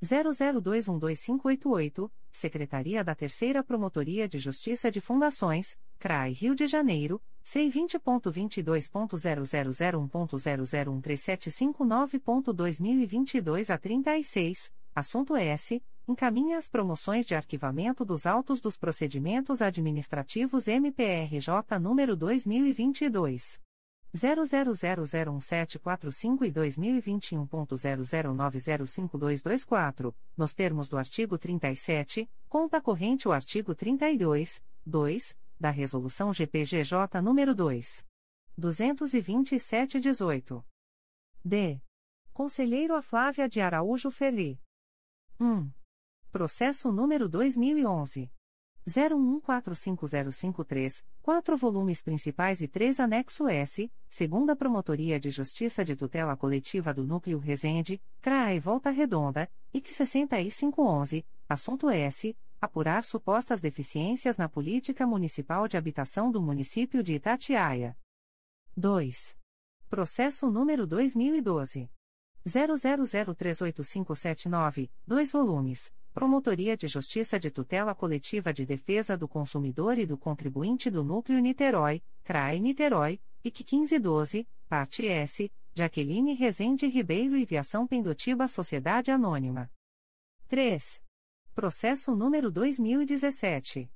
00212588, Secretaria da Terceira Promotoria de Justiça de Fundações, CRAI Rio de Janeiro, C20.22.0001.0013759.2022 a 36, assunto S. Encaminha as promoções de arquivamento dos autos dos procedimentos administrativos MPRJ número 2022. 00001745 e 2021.00905224, nos termos do artigo 37, conta corrente o artigo 32, 2, da Resolução GPGJ nº 2. 227-18. D. Conselheiro a Flávia de Araújo Ferri. 1. Processo número 2011. 01145053, quatro volumes principais e três anexo S, segunda Promotoria de Justiça de Tutela Coletiva do Núcleo Resende, CRAE Volta Redonda, IC 6511, assunto S. Apurar supostas deficiências na política municipal de habitação do município de Itatiaia. 2. Processo número 2012. 00038579, dois volumes. Promotoria de Justiça de Tutela Coletiva de Defesa do Consumidor e do Contribuinte do Núcleo Niterói, CRAE Niterói, IC 1512, parte S, Jaqueline Rezende Ribeiro e Viação Pendotiba Sociedade Anônima. 3. Processo número 2017.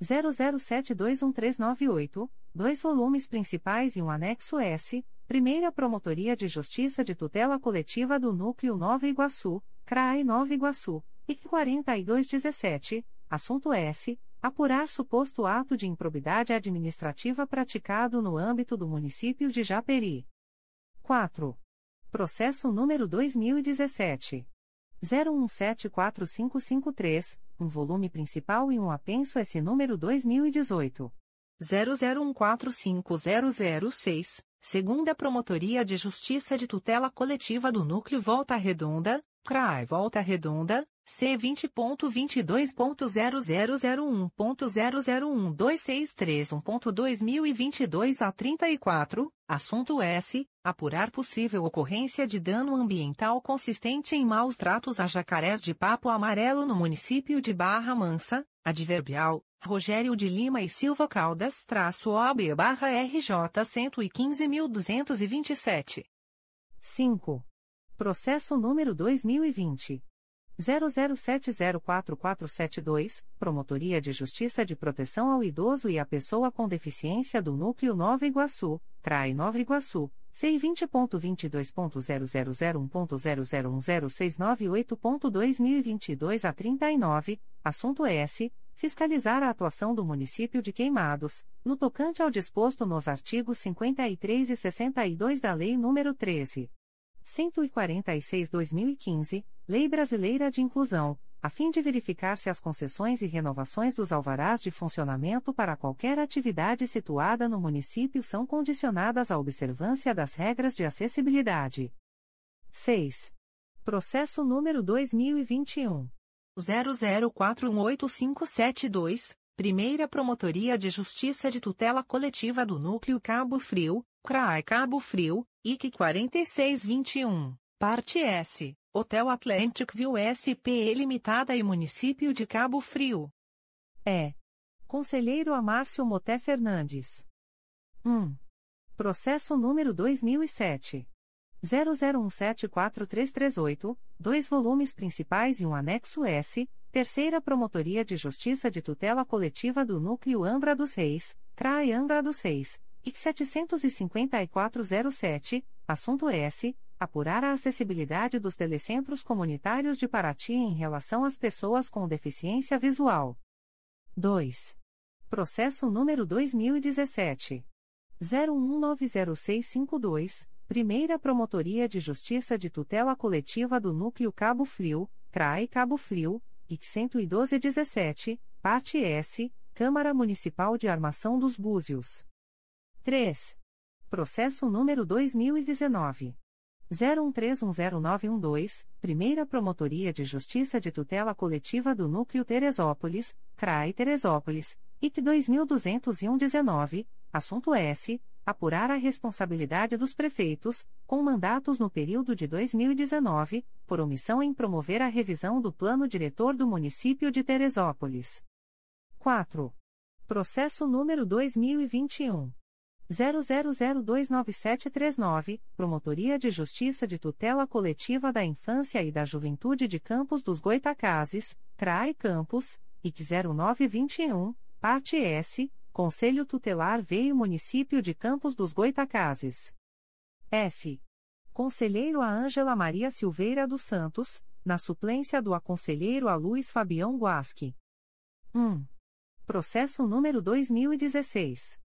00721398, dois volumes principais e um anexo S, Primeira Promotoria de Justiça de Tutela Coletiva do Núcleo Nova Iguaçu, CRAE Nova Iguaçu, IC 4217, assunto S. Apurar suposto ato de improbidade administrativa praticado no âmbito do município de Japeri. 4. Processo número 2017. 01174553, um volume principal e um apenso S número 2018. 00145006, segunda Promotoria de Justiça de Tutela Coletiva do Núcleo Volta Redonda, CRAI Volta Redonda, C20.22.0001.0012631.2022 a 34, assunto S. Apurar possível ocorrência de dano ambiental consistente em maus tratos a jacarés de papo amarelo no município de Barra Mansa, adverbial, Rogério de Lima e Silva Caldas traço OB barra RJ 115.227. 5. Processo número 2020. 00704472, Promotoria de Justiça de Proteção ao Idoso e à Pessoa com Deficiência do Núcleo Nova Iguaçu, CRAI Nova Iguaçu, C20.22.0001.0010698.2022 a 39, assunto S. Fiscalizar a atuação do município de Queimados, no tocante ao disposto nos artigos 53 e 62 da Lei nº 13. 146-2015, Lei Brasileira de Inclusão, a fim de verificar se as concessões e renovações dos alvarás de funcionamento para qualquer atividade situada no município são condicionadas à observância das regras de acessibilidade. 6. Processo número 2021 00418572, Primeira Promotoria de Justiça de Tutela Coletiva do Núcleo Cabo Frio, CRAI Cabo Frio, IC 4621, Parte S, Hotel Atlantic View SP Limitada e Município de Cabo Frio. É. Conselheiro Amárcio Moté Fernandes. 1. Processo número 2007. 00174338, dois volumes principais e um anexo S, Terceira Promotoria de Justiça de Tutela Coletiva do Núcleo Angra dos Reis, CRAE Angra dos Reis, IC 75407, assunto S. Apurar a acessibilidade dos telecentros comunitários de Paraty em relação às pessoas com deficiência visual. 2. Processo número 2017. 01190652, Primeira Promotoria de Justiça de Tutela Coletiva do Núcleo Cabo Frio, CRAE Cabo Frio, IC 11217, Parte S, Câmara Municipal de Armação dos Búzios. 3. Processo número 2019. 01310912, Primeira Promotoria de Justiça de Tutela Coletiva do Núcleo Teresópolis, CRAI Teresópolis, IT 220119, assunto S. Apurar a responsabilidade dos prefeitos, com mandatos no período de 2019, por omissão em promover a revisão do Plano Diretor do Município de Teresópolis. 4. Processo número 2021. 00029739, Promotoria de Justiça de Tutela Coletiva da Infância e da Juventude de Campos dos Goitacazes, CRAE Campos, IC 0921, Parte S, Conselho Tutelar Veio Município de Campos dos Goitacazes. F. Conselheiro a Ângela Maria Silveira dos Santos, na suplência do aconselheiro a Luiz Fabião Guasque. 1. Processo número 2016.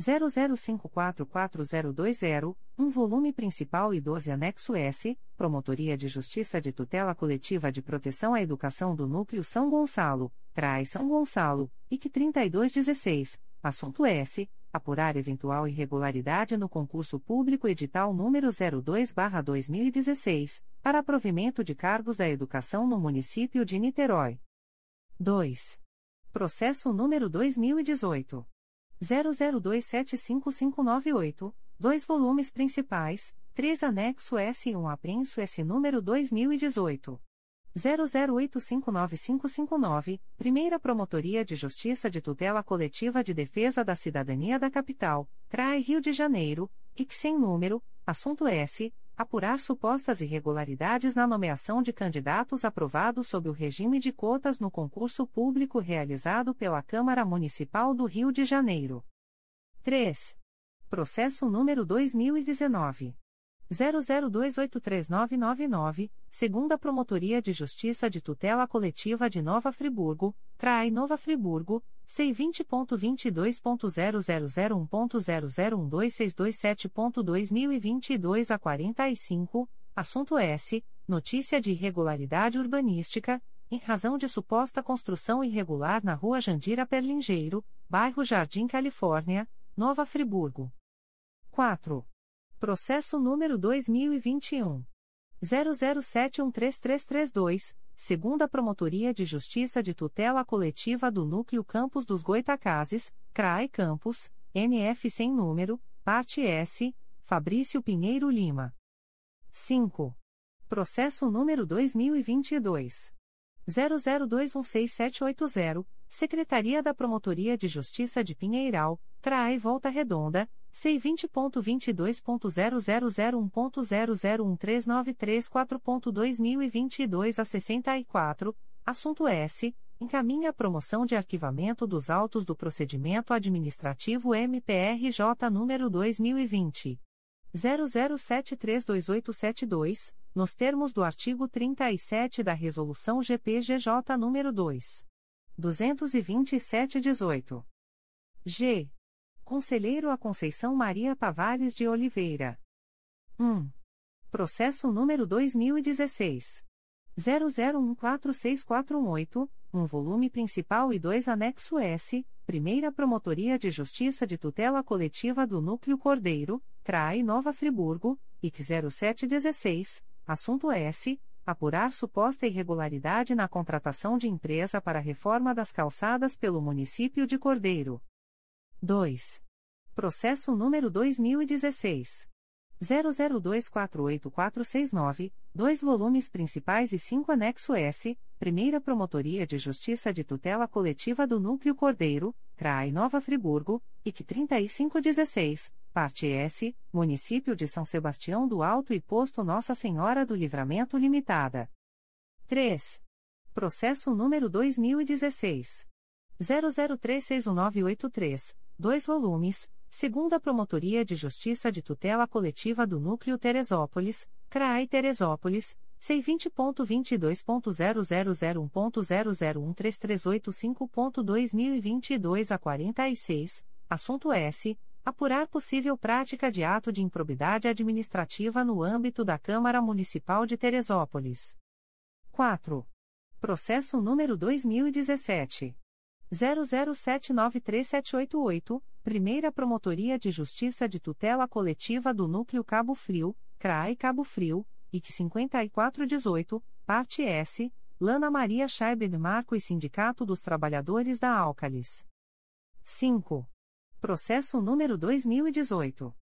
00544020, um volume principal e 12 anexo S, Promotoria de Justiça de Tutela Coletiva de Proteção à Educação do Núcleo São Gonçalo, CRAI São Gonçalo, IC 3216, assunto S. Apurar eventual irregularidade no concurso público edital número 02-2016, para provimento de cargos da educação no município de Niterói. 2. Processo número 2018. 00275598, dois volumes principais, 3 anexo S e 1 apreço S número 2018. 00859559, Primeira Promotoria de Justiça de Tutela Coletiva de Defesa da Cidadania da Capital, CRAE Rio de Janeiro, IC sem número, assunto S, apurar supostas irregularidades na nomeação de candidatos aprovados sob o regime de cotas no concurso público realizado pela Câmara Municipal do Rio de Janeiro. 3. Processo número 2019 00283999, segunda Promotoria de Justiça de Tutela Coletiva de Nova Friburgo, CRAI Nova Friburgo, C20.22.0001.0012627.2022 a 45, assunto S. Notícia de irregularidade urbanística, em razão de suposta construção irregular na Rua Jandira Perlingeiro, bairro Jardim Califórnia, Nova Friburgo. 4. Processo número 2021. 00713332, segunda Promotoria de Justiça de Tutela Coletiva do Núcleo Campos dos Goitacazes, CRAE Campos, NF sem número, parte S, Fabrício Pinheiro Lima. 5. Processo número 2022. 00216780, Secretaria da Promotoria de Justiça de Pinheiral, CRAE Volta Redonda, C20.22.0001.0013934.2022 a 64, assunto S. Encaminha a promoção de arquivamento dos autos do procedimento administrativo MPRJ número 2020. 00732872, nos termos do artigo 37 da Resolução GPGJ número 2. 227-18. G. Conselheiro a Conceição Maria Tavares de Oliveira. 1. Processo número 2016. 00146418, um volume principal e dois anexo S, Primeira Promotoria de Justiça de Tutela Coletiva do Núcleo Cordeiro, CRAI Nova Friburgo, IC 0716, assunto S. Apurar suposta irregularidade na contratação de empresa para reforma das calçadas pelo município de Cordeiro. 2. Processo número 2016. 00248469, dois volumes principais e cinco anexo S, Primeira Promotoria de Justiça de Tutela Coletiva do Núcleo Cordeiro, CRAI Nova Friburgo, IC 3516, parte S, Município de São Sebastião do Alto e Posto Nossa Senhora do Livramento Limitada. 3. Processo número 2016. 00361983, dois volumes, segunda Promotoria de Justiça de Tutela Coletiva do Núcleo Teresópolis, CRAI Teresópolis, C20.22.0001.0013385.2022 a 46, assunto S. Apurar possível prática de ato de improbidade administrativa no âmbito da Câmara Municipal de Teresópolis. 4. Processo número 2017. 00793788, Primeira Promotoria de Justiça de Tutela Coletiva do Núcleo Cabo Frio, CRAE Cabo Frio, IC 5418, Parte S, Lana Maria Scheiben Marco e Sindicato dos Trabalhadores da Álcalis. 5. Processo número 2018.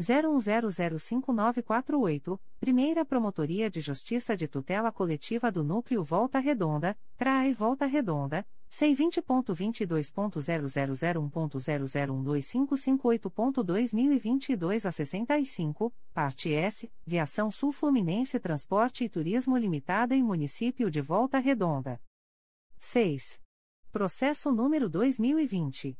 01005948, Primeira Promotoria de Justiça de Tutela Coletiva do Núcleo Volta Redonda, CRAE Volta Redonda, C20.22.0001.0012558.2022 a 65, parte S, Viação Sul Fluminense Transporte e Turismo Limitada em Município de Volta Redonda. 6. Processo número 2020.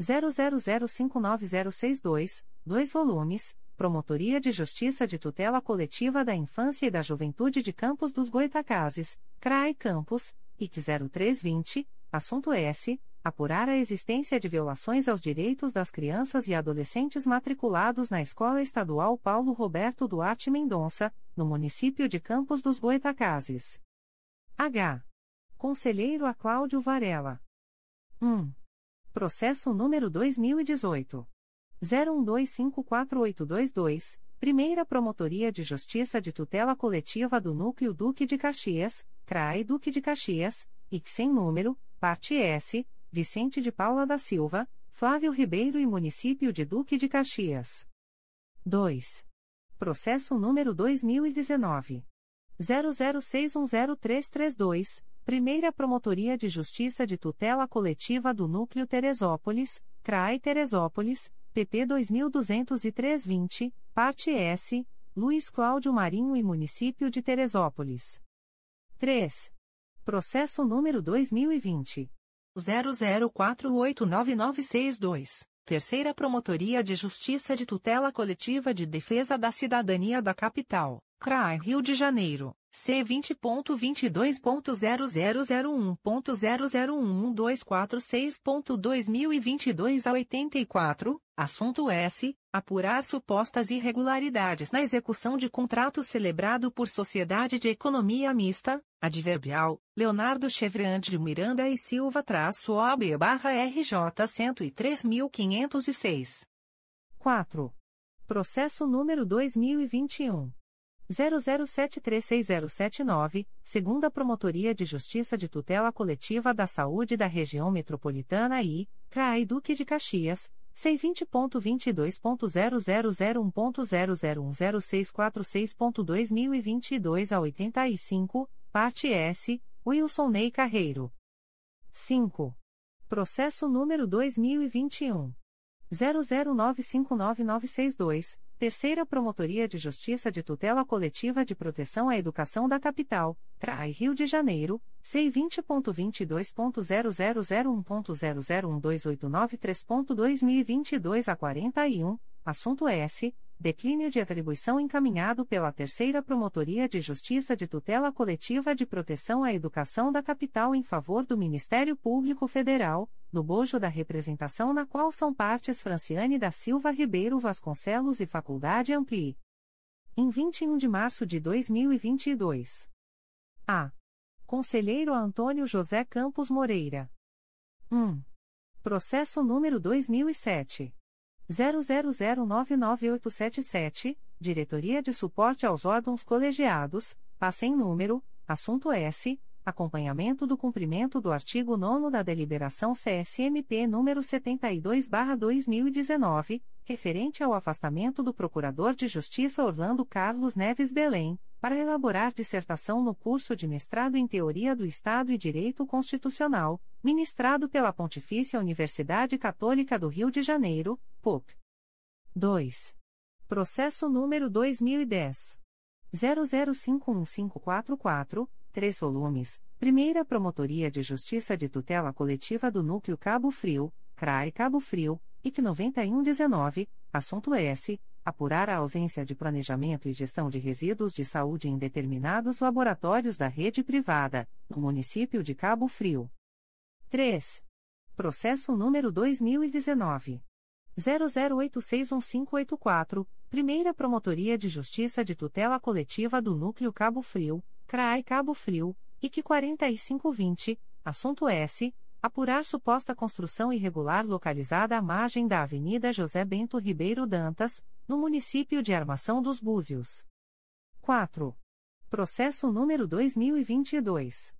00059062, 2 volumes, Promotoria de Justiça de Tutela Coletiva da Infância e da Juventude de Campos dos Goitacazes, CRAE Campos, IC 0320, assunto S. apurar a existência de violações aos direitos das crianças e adolescentes matriculados na Escola Estadual Paulo Roberto Duarte Mendonça, no município de Campos dos Goitacazes. H. Conselheiro a Cláudio Varela. 1. Processo número 2018. 01254822, Primeira Promotoria de Justiça de Tutela Coletiva do Núcleo Duque de Caxias, CRAE Duque de Caxias, e sem número, parte S, Vicente de Paula da Silva, Flávio Ribeiro e Município de Duque de Caxias. 2. Processo número 2019. 00610332, Primeira Promotoria de Justiça de Tutela Coletiva do Núcleo Teresópolis, CRAI Teresópolis, PP 220320, parte S, Luiz Cláudio Marinho e Município de Teresópolis. 3. Processo número 2020. 00489962, Terceira Promotoria de Justiça de Tutela Coletiva de Defesa da Cidadania da Capital, CRAI Rio de Janeiro, C20.22.0001.0011246.2022 a 84, assunto S. Apurar supostas irregularidades na execução de contrato celebrado por Sociedade de Economia Mista, Adverbial, Leonardo Chevreand de Miranda e Silva traço OB barra RJ 103.506. 4. Processo número 2021. 00736079, segunda Promotoria de Justiça de Tutela Coletiva da Saúde da Região Metropolitana I, CRAI Duque de Caxias, C20.22.0001.0010646.2022 a 85, parte S, Wilson Ney Carreiro. 5. Processo número 2021. 00959962, Terceira Promotoria de Justiça de Tutela Coletiva de Proteção à Educação da Capital, CRAI Rio de Janeiro, C20.22.0001.0012893.2022 a 41, assunto S. Declínio de atribuição encaminhado pela Terceira Promotoria de Justiça de Tutela Coletiva de Proteção à Educação da Capital em favor do Ministério Público Federal, no bojo da representação na qual são partes Franciane da Silva Ribeiro Vasconcelos e Faculdade Ampli. Em 21 de março de 2022. A. Conselheiro Antônio José Campos Moreira. 1. Processo número 2007. 00099877, Diretoria de Suporte aos Órgãos Colegiados, passa em número, assunto S, acompanhamento do cumprimento do artigo 9 da Deliberação CSMP número 72/2019, referente ao afastamento do Procurador de Justiça Orlando Carlos Neves Belém, para elaborar dissertação no curso de mestrado em Teoria do Estado e Direito Constitucional, ministrado pela Pontifícia Universidade Católica do Rio de Janeiro, PUC. 2. Processo número 2010 00515444 3 volumes, Primeira Promotoria de Justiça de Tutela Coletiva do Núcleo Cabo Frio, CRAE Cabo Frio, IC 9119, assunto S. Apurar a ausência de planejamento e gestão de resíduos de saúde em determinados laboratórios da rede privada, no município de Cabo Frio. 3. Processo número 2019. 00861584, Primeira Promotoria de Justiça de Tutela Coletiva do Núcleo Cabo Frio, CRAI Cabo Frio, IC 4520, assunto S. Apurar suposta construção irregular localizada à margem da Avenida José Bento Ribeiro Dantas, no município de Armação dos Búzios. 4. Processo número 2022.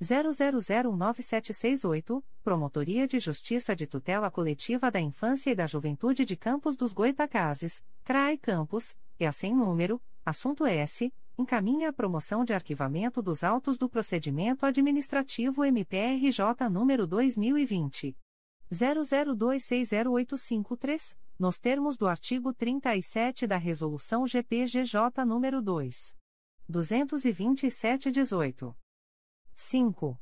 00099768, Promotoria de Justiça de Tutela Coletiva da Infância e da Juventude de Campos dos Goitacazes, CRAE Campos, e a sem número, assunto S encaminha a promoção de arquivamento dos autos do procedimento administrativo MPRJ número 2020 00260853, nos termos do artigo 37 da resolução GPGJ número 2 227/18. 5.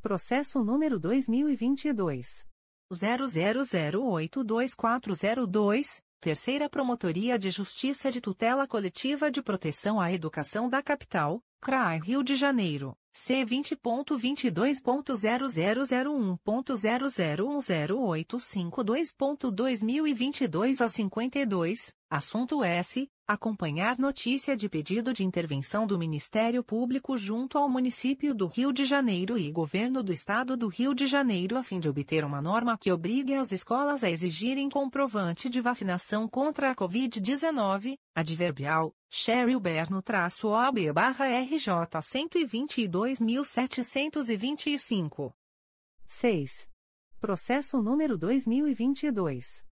Processo número 2022 00082402 Terceira Promotoria de Justiça de Tutela Coletiva de Proteção à Educação da Capital, CRAI Rio de Janeiro, C vinte ponto vinte dois ponto zero zero zero um ponto zero zero um zero oito cinco dois ponto dois mil e vinte e dois a cinquenta e dois assunto S acompanhar notícia de pedido de intervenção do Ministério Público junto ao município do Rio de Janeiro e Governo do Estado do Rio de Janeiro a fim de obter uma norma que obrigue as escolas a exigirem comprovante de vacinação contra a Covid-19, adverbial, Cheryl Berno-OB barra RJ 122.725. 6. Processo número 2022.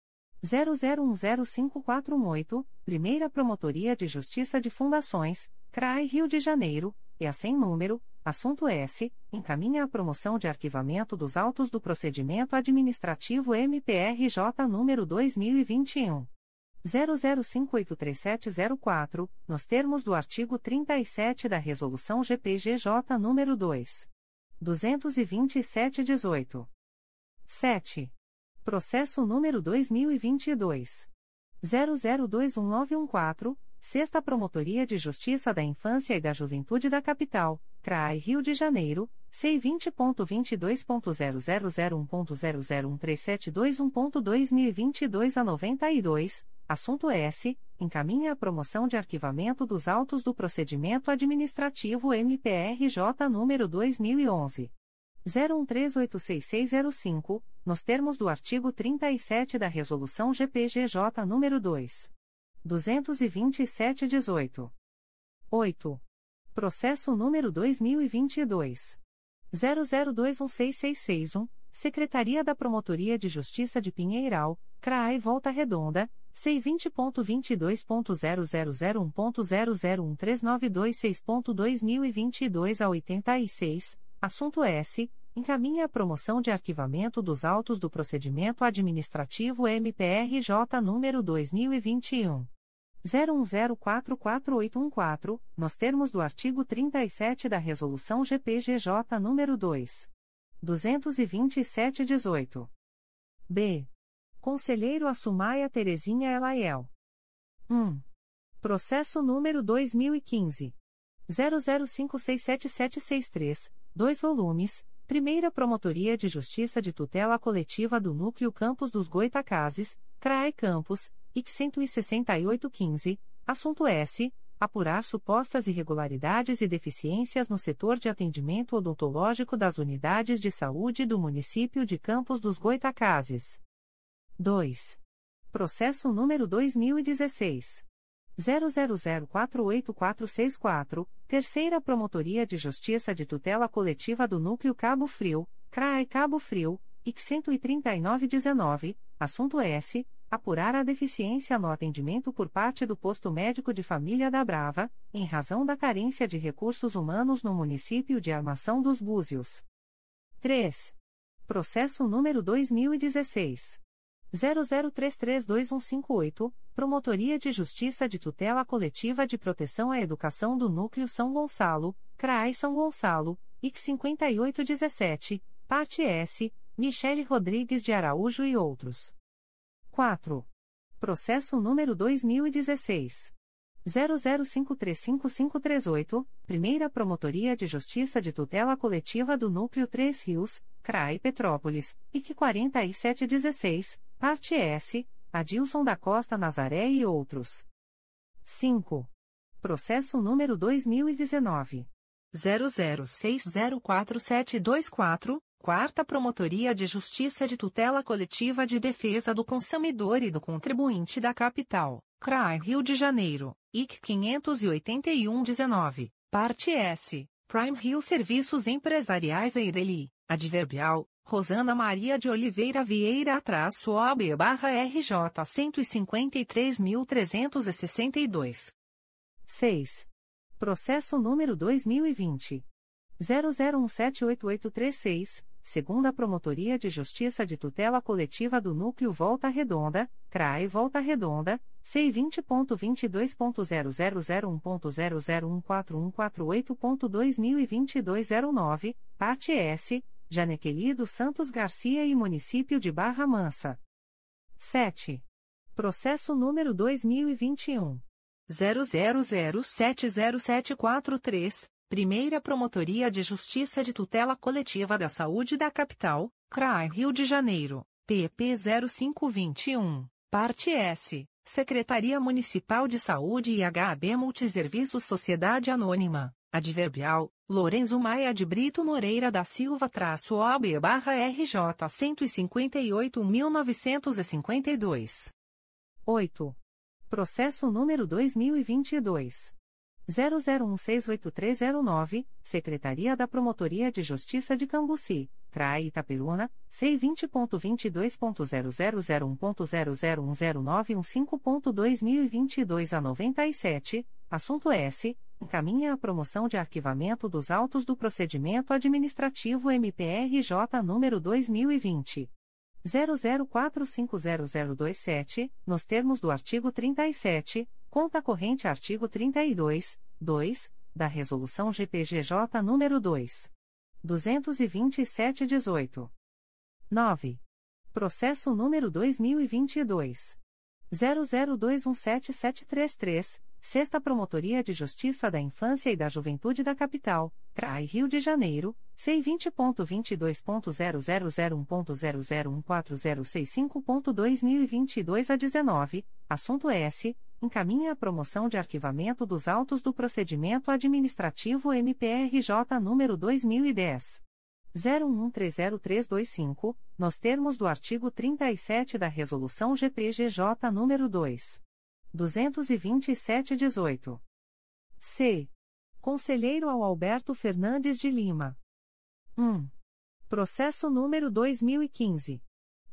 00105418, Primeira Promotoria de Justiça de Fundações, CRAI Rio de Janeiro, e a sem número, assunto S, encaminha a promoção de arquivamento dos autos do procedimento administrativo MPRJ número 2021. 00583704, nos termos do artigo 37 da Resolução GPGJ número 2. 227-18. 7. Processo número 2022. 00219114, Sexta Promotoria de Justiça da Infância e da Juventude da Capital, CRAI Rio de Janeiro, C20.22.0001.0013721.2022 a 92, assunto S. Encaminha a promoção de arquivamento dos autos do procedimento administrativo MPRJ número 2011. 01386605, nos termos do artigo 37 da Resolução GPGJ nº 2. 227-18. 8. Processo número 2022. 00216661, Secretaria da Promotoria de Justiça de Pinheiral, CRAI Volta Redonda, C20.22.0001.0013926.2022 a 86, Assunto S. Encaminha a promoção de arquivamento dos autos do procedimento administrativo MPRJ número 2021. 01044814, nos termos do artigo 37 da Resolução GPGJ número 2. 227-18. B. Conselheiro Assumaia Terezinha Elaiel. 1. Processo número 2015. 00567763 2 volumes, Primeira Promotoria de Justiça de Tutela Coletiva do Núcleo Campos dos Goitacazes, CRAE Campos, IC 16815, assunto S. Apurar supostas irregularidades e deficiências no setor de atendimento odontológico das unidades de saúde do município de Campos dos Goitacazes. 2. Processo número 2016. 00048464, Terceira Promotoria de Justiça de Tutela Coletiva do Núcleo Cabo Frio, CRAE Cabo Frio, IC 13919, assunto S. Apurar a deficiência no atendimento por parte do posto médico de família da Brava, em razão da carência de recursos humanos no município de Armação dos Búzios. 3. Processo número 2016. 00332158, Promotoria de Justiça de Tutela Coletiva de Proteção à Educação do Núcleo São Gonçalo, CRAI São Gonçalo, IC 5817, Parte S, Michele Rodrigues de Araújo e outros. 4. Processo número 2016. 00535538, Primeira Promotoria de Justiça de Tutela Coletiva do Núcleo 3 Rios, CRAI Petrópolis, IC 4716, Parte S, Adilson da Costa Nazaré e outros. 5. Processo número 2019. 00604724, Quarta Promotoria de Justiça de Tutela Coletiva de Defesa do Consumidor e do Contribuinte da Capital, CRAI Rio de Janeiro, IC 581-19, Parte S, Prime Rio Serviços Empresariais Eireli, Adverbial, Rosana Maria de Oliveira Vieira traço OB barra RJ 153.362. 6. Processo número 2020. 00178836, segunda Promotoria de Justiça de Tutela Coletiva do Núcleo Volta Redonda, CRAE Volta Redonda, C20.22.0001.0014148.2022 09, parte S, Janequeli dos Santos Garcia e Município de Barra Mansa. 7. Processo número 2021. 00070743, Primeira Promotoria de Justiça de Tutela Coletiva da Saúde da Capital, CRAI Rio de Janeiro, PP 0521, Parte S, Secretaria Municipal de Saúde e HAB Multiserviços Sociedade Anônima, Adverbial, Lorenzo Maia de Brito Moreira da Silva traço OB barra RJ 158.952. 8. Processo número 2022. 00168309, Secretaria da Promotoria de Justiça de Cambuci, CRAI Itaperuna, C20.22.0001.0010915.2022 a 97, assunto S. Encaminha a promoção de arquivamento dos autos do procedimento administrativo MPRJ número 2020. 00450027, nos termos do artigo 37, conta corrente artigo 32, 2, da Resolução GPGJ nº 2. 227-18. 9. Processo número 2022. 00217733, Sexta Promotoria de Justiça da Infância e da Juventude da Capital, CRAI Rio de Janeiro, C20.22.0001.0014065.2022 a 19, assunto S. Encaminha a promoção de arquivamento dos autos do procedimento administrativo MPRJ número 2010. 01130325, nos termos do artigo 37 da Resolução GPGJ número 2. 227-18. C. Conselheiro ao Alberto Fernandes de Lima. 1. Processo número 2015.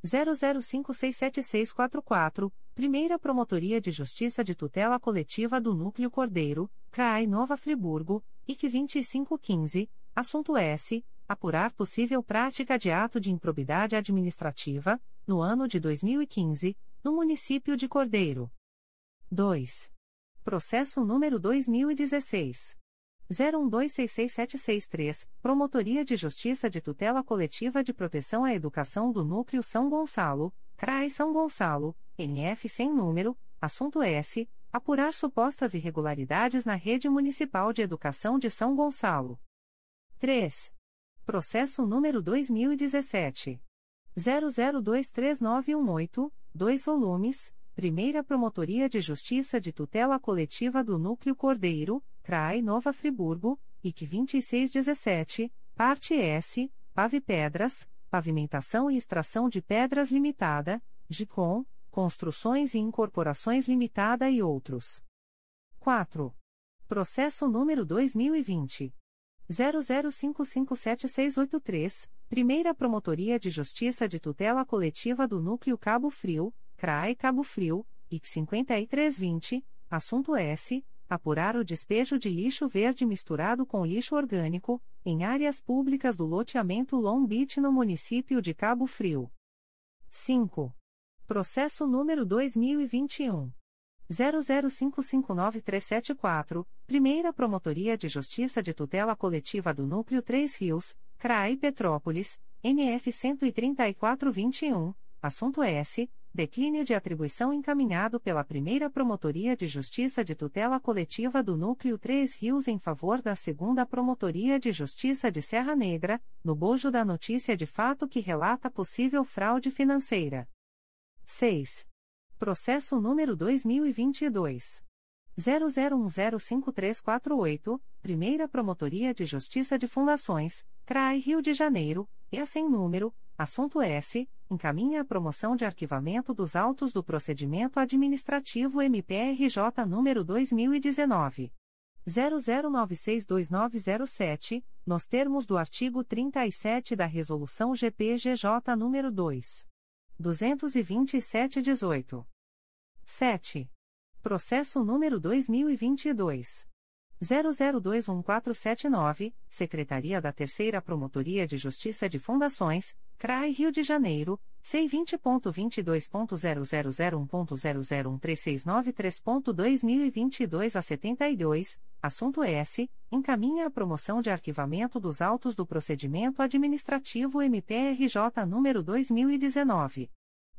00567644, Primeira Promotoria de Justiça de Tutela Coletiva do Núcleo Cordeiro, CRAI Nova Friburgo, IC 2515, assunto S. Apurar possível prática de ato de improbidade administrativa, no ano de 2015, no município de Cordeiro. 2. Processo número 2016. 01266763, Promotoria de Justiça de Tutela Coletiva de Proteção à Educação do Núcleo São Gonçalo, CRAI São Gonçalo, NF sem número, assunto S. Apurar supostas irregularidades na rede municipal de educação de São Gonçalo. 3. Processo número 2017. 00239918, 2 volumes Primeira Promotoria de Justiça de Tutela Coletiva do Núcleo Cordeiro, CRAI Nova Friburgo, IC 2617, Parte S, Pave Pedras, Pavimentação e Extração de Pedras Limitada, GICOM, Construções e Incorporações Limitada e outros. 4. Processo número 2020. 00557683, Primeira Promotoria de Justiça de Tutela Coletiva do Núcleo Cabo Frio, CRAE Cabo Frio, IC 5320, assunto S. Apurar o despejo de lixo verde misturado com lixo orgânico, em áreas públicas do loteamento Long Beach no município de Cabo Frio. 5. Processo número 2021. 00559374, Primeira Promotoria de Justiça de Tutela Coletiva do Núcleo 3 Rios, CRAI Petrópolis, NF 13421, assunto S declínio de atribuição encaminhado pela primeira Promotoria de Justiça de Tutela Coletiva do Núcleo 3 Rios em favor da segunda Promotoria de Justiça de Serra Negra, no bojo da notícia de fato que relata possível fraude financeira. 6. Processo número 2022. 00105348, Primeira Promotoria de Justiça de Fundações, CRAI Rio de Janeiro, e sem número, assunto S encaminha a promoção de arquivamento dos autos do procedimento administrativo MPRJ número 2019 00962907, nos termos do artigo 37 da resolução GPGJ número 2 227/18. 7. Processo número 2022 00214779, Secretaria da Terceira Promotoria de Justiça de Fundações, CRAI Rio de Janeiro, C20.22.0001.0013693.2022 a 72, assunto S. Encaminha a promoção de arquivamento dos autos do procedimento administrativo MPRJ número 2019.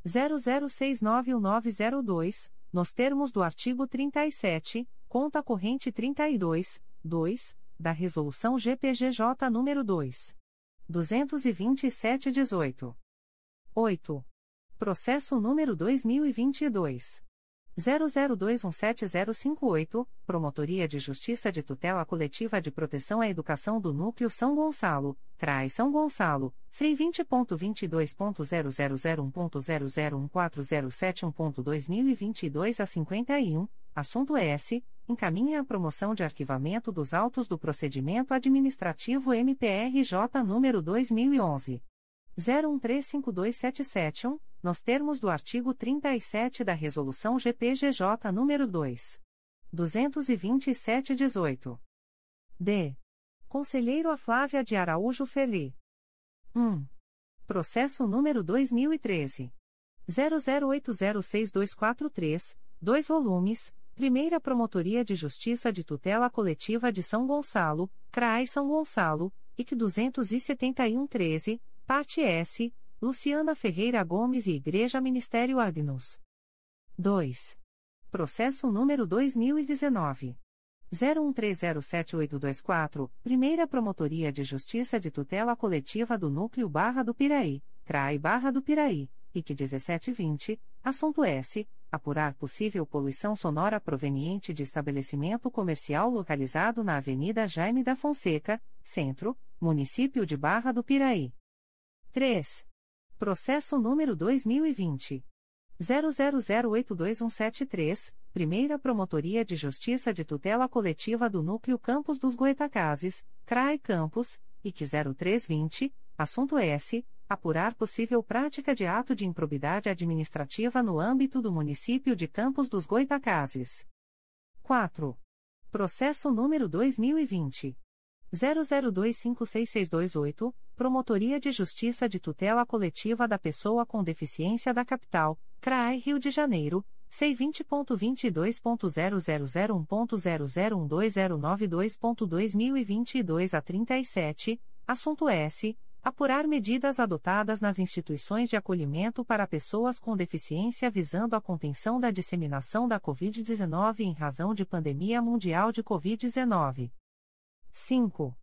00691902, nos termos do artigo 37, conta corrente 32, 2, da Resolução GPGJ nº 2. 227-18. 8. Processo número 2022. 00217058, Promotoria de Justiça de Tutela Coletiva de Proteção à Educação do Núcleo São Gonçalo, CRAI São Gonçalo, C20.22.0001.0014071.2022 a 51, assunto S. Encaminha a promoção de arquivamento dos autos do procedimento administrativo MPRJ número 2011. 01352771, nos termos do artigo 37 da Resolução GPGJ nº 2. 227-18. D. Conselheiro a Flávia de Araújo Ferri. 1. Processo número 2013. 00806243, 2 volumes, Primeira Promotoria de Justiça de Tutela Coletiva de São Gonçalo, CRAI São Gonçalo, IC 27113, Parte S, Luciana Ferreira Gomes e Igreja Ministério Agnus. 2. Processo número 2019. 01307824, Primeira Promotoria de Justiça de Tutela Coletiva do Núcleo Barra do Piraí, CRAI Barra do Piraí, IC 1720, assunto S. Apurar possível poluição sonora proveniente de estabelecimento comercial localizado na Avenida Jaime da Fonseca, Centro, Município de Barra do Piraí. 3. Processo número 2020. 00082173, Primeira Promotoria de Justiça de Tutela Coletiva do Núcleo Campos dos Goitacazes, CRAE Campos, IC 0320, assunto S. Apurar possível prática de ato de improbidade administrativa no âmbito do município de Campos dos Goitacazes. 4. Processo número 2020. 00256628, Promotoria de Justiça de Tutela Coletiva da Pessoa com Deficiência da Capital, CRAI Rio de Janeiro, C20.22.0001.0012092.2022 a 37, assunto S. Apurar medidas adotadas nas instituições de acolhimento para pessoas com deficiência visando a contenção da disseminação da Covid-19 em razão de pandemia mundial de Covid-19. 5.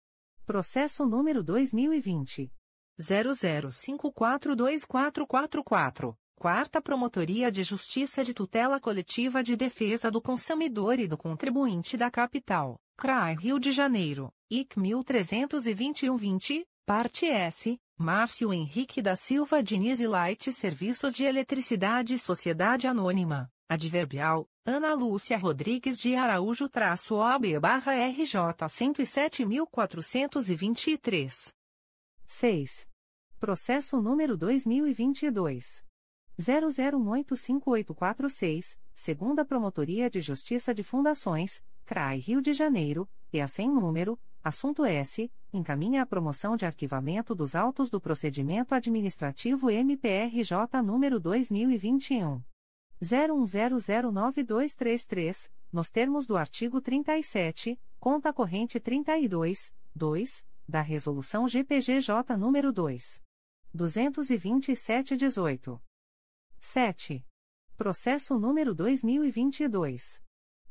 Processo número 2020. 00542444. Quarta Promotoria de Justiça de Tutela Coletiva de Defesa do Consumidor e do Contribuinte da Capital, CRAI Rio de Janeiro, IC 1321-20, Parte S, Márcio Henrique da Silva Diniz e Light Serviços de Eletricidade Sociedade Anônima, Adverbial, Ana Lúcia Rodrigues de Araújo traço OB barra RJ 107.423. 6. Processo número 2022. 00185846, segunda Promotoria de Justiça de Fundações, CRAI Rio de Janeiro, e a sem número, assunto S, encaminha a promoção de arquivamento dos autos do procedimento administrativo MPRJ número 2021 01009233, nos termos do artigo 37, conta corrente 32, 2, da Resolução GPGJ nº 2. 227-18. 7. Processo número 2022.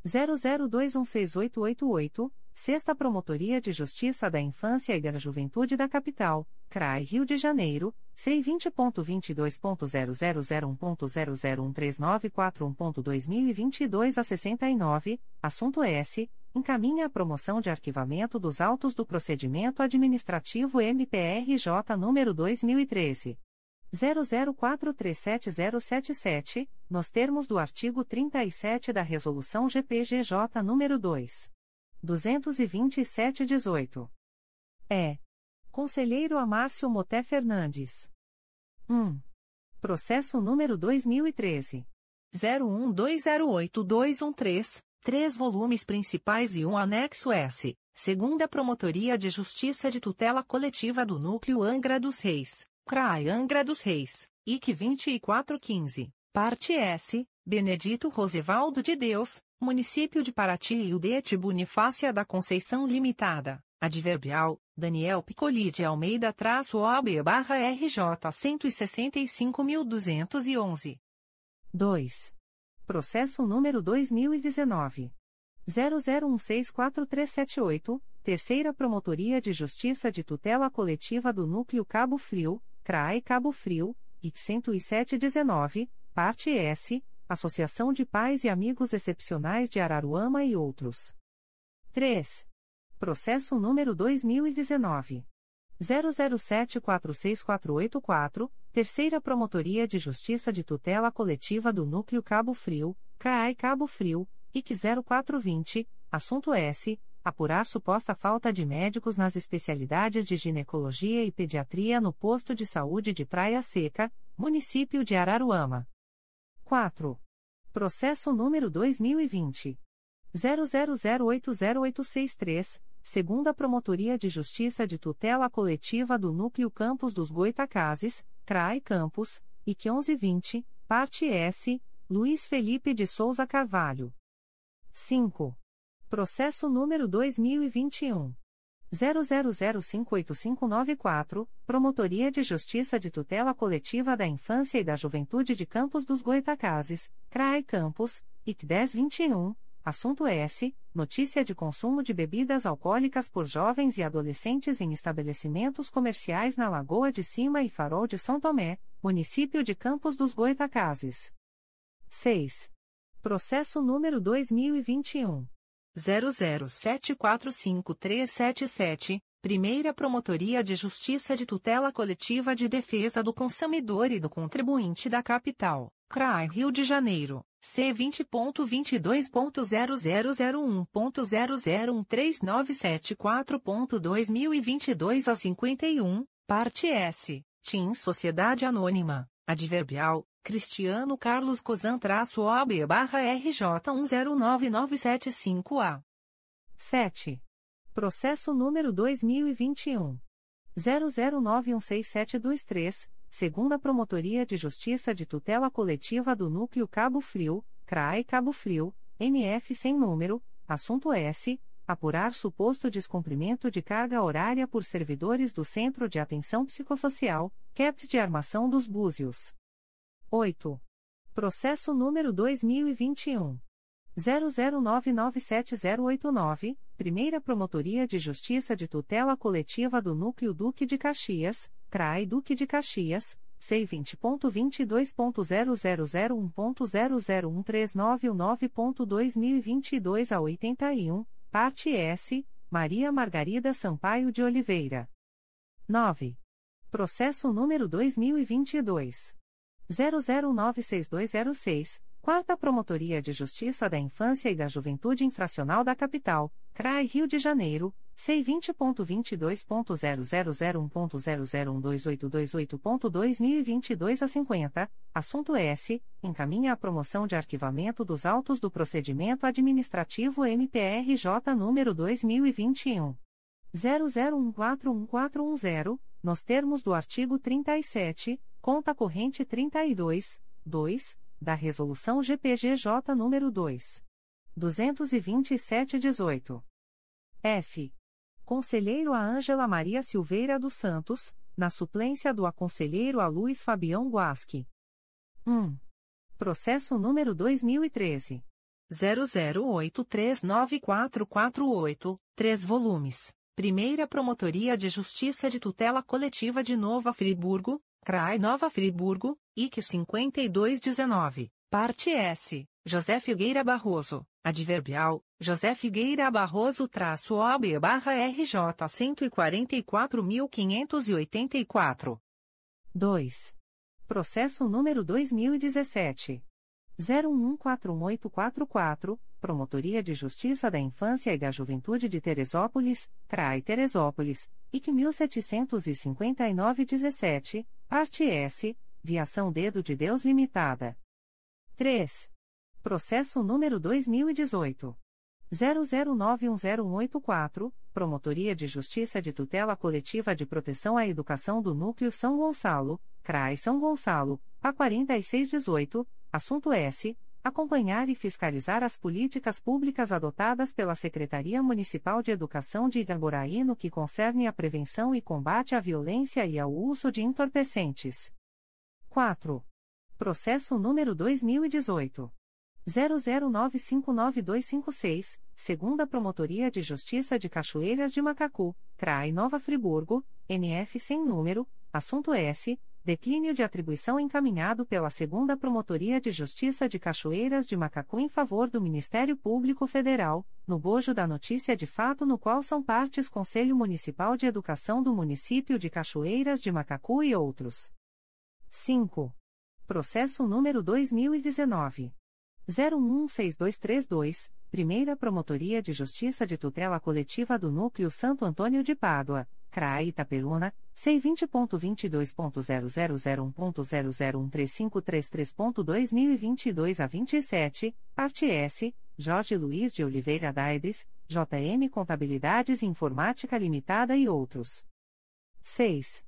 00216888, Sexta Promotoria de Justiça da Infância e da Juventude da Capital, CRAI Rio de Janeiro, C20.22.0001.0013941.2022 a 69, assunto S. Encaminha a promoção de arquivamento dos autos do procedimento administrativo MPRJ número 2013. 00437077, nos termos do artigo 37 da Resolução GPGJ número 2. 227-18. É. Conselheiro Amárcio Moté Fernandes. 1. Processo número 2013. 01208213, três volumes principais e um anexo S, segunda Promotoria de Justiça de Tutela Coletiva do Núcleo Angra dos Reis, CRAI Angra dos Reis, IC 2415, parte S, Benedito Rosevaldo de Deus, Município de Paraty e Udete Bonifácia da Conceição Limitada, Adverbial, Daniel Piccoli de Almeida traço OB barra RJ 165.211. 2. Processo número 2019. 00164378, Terceira Promotoria de Justiça de Tutela Coletiva do Núcleo Cabo Frio, CRAE Cabo Frio, IC 10719, Parte S, Associação de Pais e Amigos Excepcionais de Araruama e outros. 3. Processo número 2019. 00746484, Terceira Promotoria de Justiça de Tutela Coletiva do Núcleo Cabo Frio, CRAI Cabo Frio, IC 0420, assunto S. Apurar suposta falta de médicos nas especialidades de ginecologia e pediatria no posto de saúde de Praia Seca, município de Araruama. 4. Processo número 2020. 00080863, segunda Promotoria de Justiça de Tutela Coletiva do Núcleo Campos dos Goitacazes, CRAI Campos, IC 1120, parte S, Luiz Felipe de Souza Carvalho. 5. Processo número 2021. 00058594, Promotoria de Justiça de Tutela Coletiva da Infância e da Juventude de Campos dos Goitacazes, CRAE Campos, IC 1021, assunto S. Notícia de consumo de bebidas alcoólicas por jovens e adolescentes em estabelecimentos comerciais na Lagoa de Cima e Farol de São Tomé, município de Campos dos Goitacazes. 6. Processo número 2021. 00745377, Primeira Promotoria de Justiça de Tutela Coletiva de Defesa do Consumidor e do Contribuinte da Capital, CRAI Rio de Janeiro, C20.22.0001.0013974.2022 a 51, parte S, TIM Sociedade Anônima, Adverbial, Cristiano Carlos Cozan traço OB barra RJ 109975A. 7. Processo número 2021. 00916723, segunda Promotoria de Justiça de Tutela Coletiva do Núcleo Cabo Frio, CRAE Cabo Frio, NF sem número, assunto S. Apurar suposto descumprimento de carga horária por servidores do Centro de Atenção Psicossocial, CEPS de Armação dos Búzios. 8. Processo número 2021. 00997089, Primeira Promotoria de Justiça de Tutela Coletiva do Núcleo Duque de Caxias, CRAI Duque de Caxias, C20.22.0001.0013919.2022 a 81, parte S, Maria Margarida Sampaio de Oliveira. 9. Processo número 2022. 00962206, Quarta Promotoria de Justiça da Infância e da Juventude Infracional da Capital, CRAI Rio de Janeiro, C20.22.0001.0012828.2022 a 50, assunto S. Encaminha a promoção de arquivamento dos autos do procedimento administrativo MPRJ número 2021. 00141410, nos termos do artigo 37, conta corrente 32, 2, da Resolução GPGJ nº 2. 227-18. F. Conselheiro a Ângela Maria Silveira dos Santos, na suplência do aconselheiro a Luiz Fabião Guasque. 1. Processo número 2013. 00839448, 3 volumes. Primeira Promotoria de Justiça de Tutela Coletiva de Nova Friburgo, CRAI Nova Friburgo, IC 5219, parte S, José Figueira Barroso, adverbial, José Figueira Barroso traço OB barra RJ 144.584. 2. Processo número 2017. 01141844, Promotoria de Justiça da Infância e da Juventude de Teresópolis, CRAI Teresópolis, IC 1759-17, parte S, Viação Dedo de Deus Limitada. 3. Processo número 2018. 00910184, Promotoria de Justiça de Tutela Coletiva de Proteção à Educação do Núcleo São Gonçalo, CRAI São Gonçalo, A 4618, assunto S. Acompanhar e fiscalizar as políticas públicas adotadas pela Secretaria Municipal de Educação de Itamboraí no que concerne à prevenção e combate à violência e ao uso de entorpecentes. 4. Processo número 2018. 00959256, segunda Promotoria de Justiça de Cachoeiras de Macacu, CRAI Nova Friburgo, NF sem número, assunto S. Declínio de atribuição encaminhado pela segunda Promotoria de Justiça de Cachoeiras de Macacu em favor do Ministério Público Federal, no bojo da notícia de fato no qual são partes Conselho Municipal de Educação do Município de Cachoeiras de Macacu e outros. 5. Processo número 2019. 016232, Primeira Promotoria de Justiça de Tutela Coletiva do Núcleo Santo Antônio de Pádua, CRAI Itaperuna, C20.22.0001.0013533.2022 a 27, parte S, Jorge Luiz de Oliveira Daibes, JM Contabilidades e Informática Limitada e outros. 6.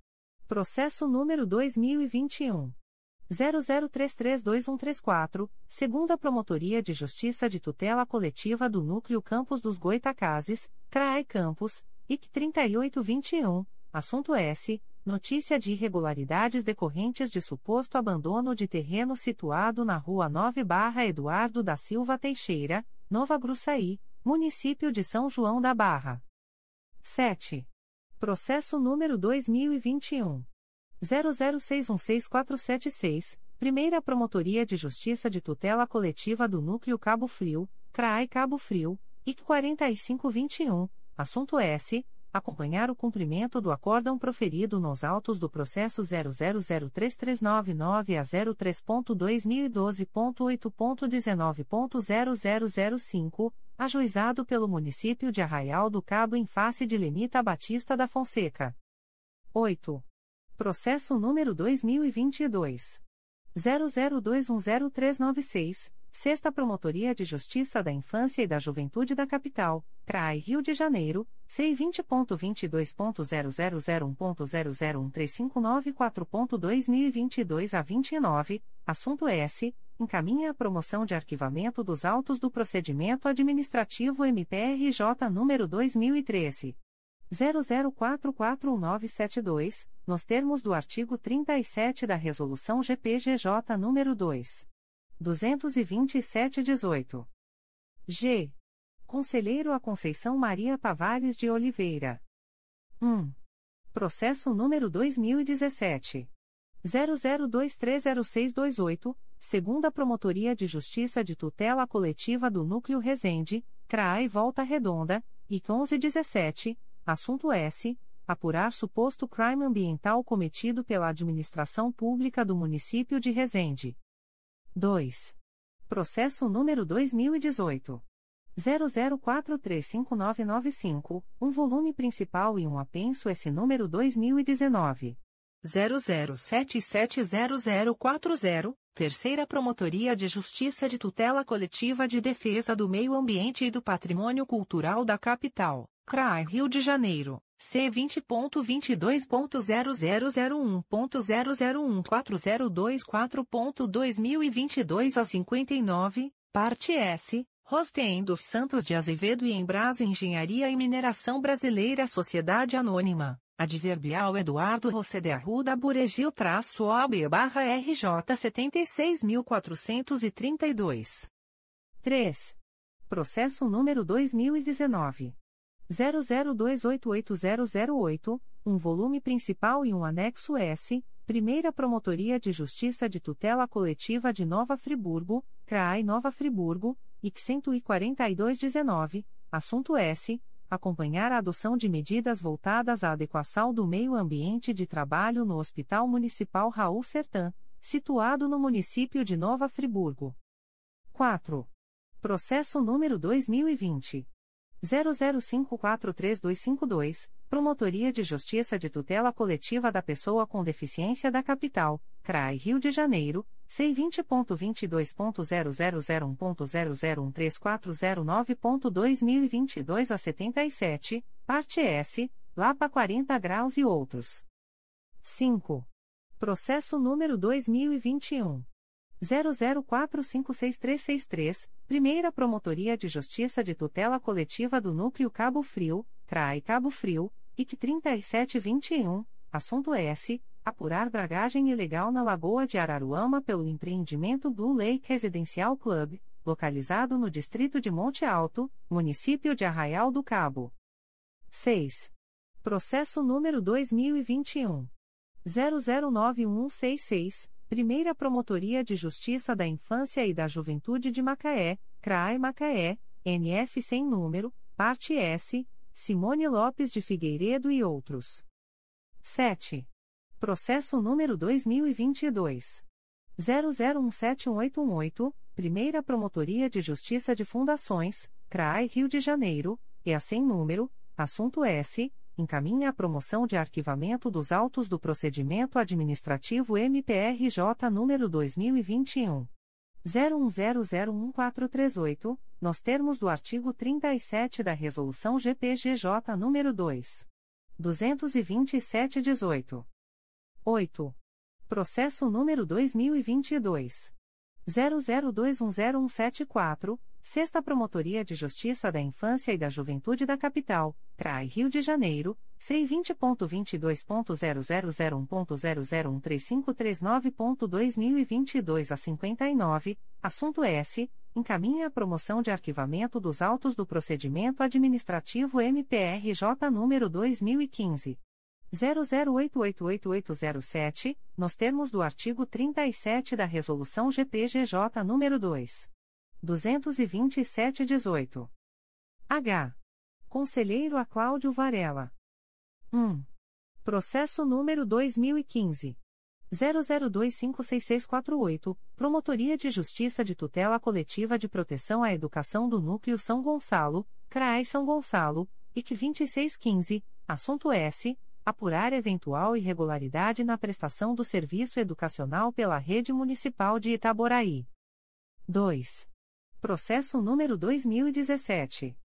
Processo número 2021. 00332134, segunda Promotoria de Justiça de Tutela Coletiva do Núcleo Campos dos Goitacazes, CRAE Campos, IC 3821, assunto S. Notícia de irregularidades decorrentes de suposto abandono de terreno situado na Rua 9 Barra Eduardo da Silva Teixeira, Nova Gruçaí, município de São João da Barra. 7. Processo número 2021. 00616476, Primeira Promotoria de Justiça de Tutela Coletiva do Núcleo Cabo Frio, CRAI Cabo Frio, IC 4521, assunto S. Acompanhar o cumprimento do acórdão proferido nos autos do processo 00033999 a 03.2012.8.19.0005, ajuizado pelo município de Arraial do Cabo em face de Lenita Batista da Fonseca. 8. Processo número 2022. 00210396, Sexta Promotoria de Justiça da Infância e da Juventude da Capital, CRAI Rio de Janeiro, C20.22.0001.0013594.2022 a 29, assunto S. Encaminha a promoção de arquivamento dos autos do procedimento administrativo MPRJ número 2013. 00441972, nos termos do artigo 37 da Resolução GPGJ nº 2. 227-18. G. Conselheiro a Conceição Maria Tavares de Oliveira. 1. Processo número 2017. 00230628, segunda Promotoria de Justiça de Tutela Coletiva do Núcleo Resende, CRAI Volta Redonda, e 1117, Assunto S. Apurar suposto crime ambiental cometido pela administração pública do município de Resende. 2. Processo número 2018. 00435995, um volume principal e um apenso S número 2019. 00770040, Terceira Promotoria de Justiça de Tutela Coletiva de Defesa do Meio Ambiente e do Patrimônio Cultural da Capital. CRAI Rio de Janeiro, C20.22.0001.0014024.2022 a 59, parte S, Rostem dos Santos de Azevedo e Embras Engenharia e Mineração Brasileira Sociedade Anônima, Adverbial Eduardo José de Arruda Buregil traço OB barra RJ 76.432. 3. Processo número 2019. 00288008, um volume principal e um anexo S, Primeira Promotoria de Justiça de Tutela Coletiva de Nova Friburgo, CRAI Nova Friburgo, IC 14219, assunto S. Acompanhar a adoção de medidas voltadas à adequação do meio ambiente de trabalho no Hospital Municipal Raul Sertã, situado no município de Nova Friburgo. 4. Processo número 2020. 00543252, Promotoria de Justiça de Tutela Coletiva da Pessoa com Deficiência da Capital, CRAI Rio de Janeiro, C20.22.0001.0013409.2022 a 77, parte S, Lapa 40 graus e outros. 5. Processo número 2021. 00456363, Primeira Promotoria de Justiça de Tutela Coletiva do Núcleo Cabo Frio, CRAI Cabo Frio, IC 3721, assunto S. Apurar dragagem ilegal na Lagoa de Araruama pelo empreendimento Blue Lake Residencial Club, localizado no distrito de Monte Alto, município de Arraial do Cabo. 6. Processo número 2021 009166, Primeira Promotoria de Justiça da Infância e da Juventude de Macaé, CRAE Macaé, NF sem número, parte S, Simone Lopes de Figueiredo e outros. 7. Processo número 2022 00171818, Primeira Promotoria de Justiça de Fundações, CRAE Rio de Janeiro, e a sem número, assunto S, encaminha a promoção de arquivamento dos autos do procedimento administrativo MPRJ número 2021 01001438, nos termos do artigo 37 da Resolução GPGJ número 2. 227-18. 8. Processo número 2022 00210174, Sexta Promotoria de Justiça da Infância e da Juventude da Capital, CRAI Rio de Janeiro, C20.22.0001.0013539.2022 a 59, assunto S. Encaminha a promoção de arquivamento dos autos do procedimento administrativo MPRJ número 2015. 00888807, nos termos do artigo 37 da Resolução GPGJ nº 2. 227-18. H. Conselheiro a Cláudio Varela. 1. Processo número 2015. 00256648, Promotoria de Justiça de Tutela Coletiva de Proteção à Educação do Núcleo São Gonçalo, CRAI São Gonçalo, IC 2615, assunto S apurar eventual irregularidade na prestação do serviço educacional pela Rede Municipal de Itaboraí. 2. Processo número 2017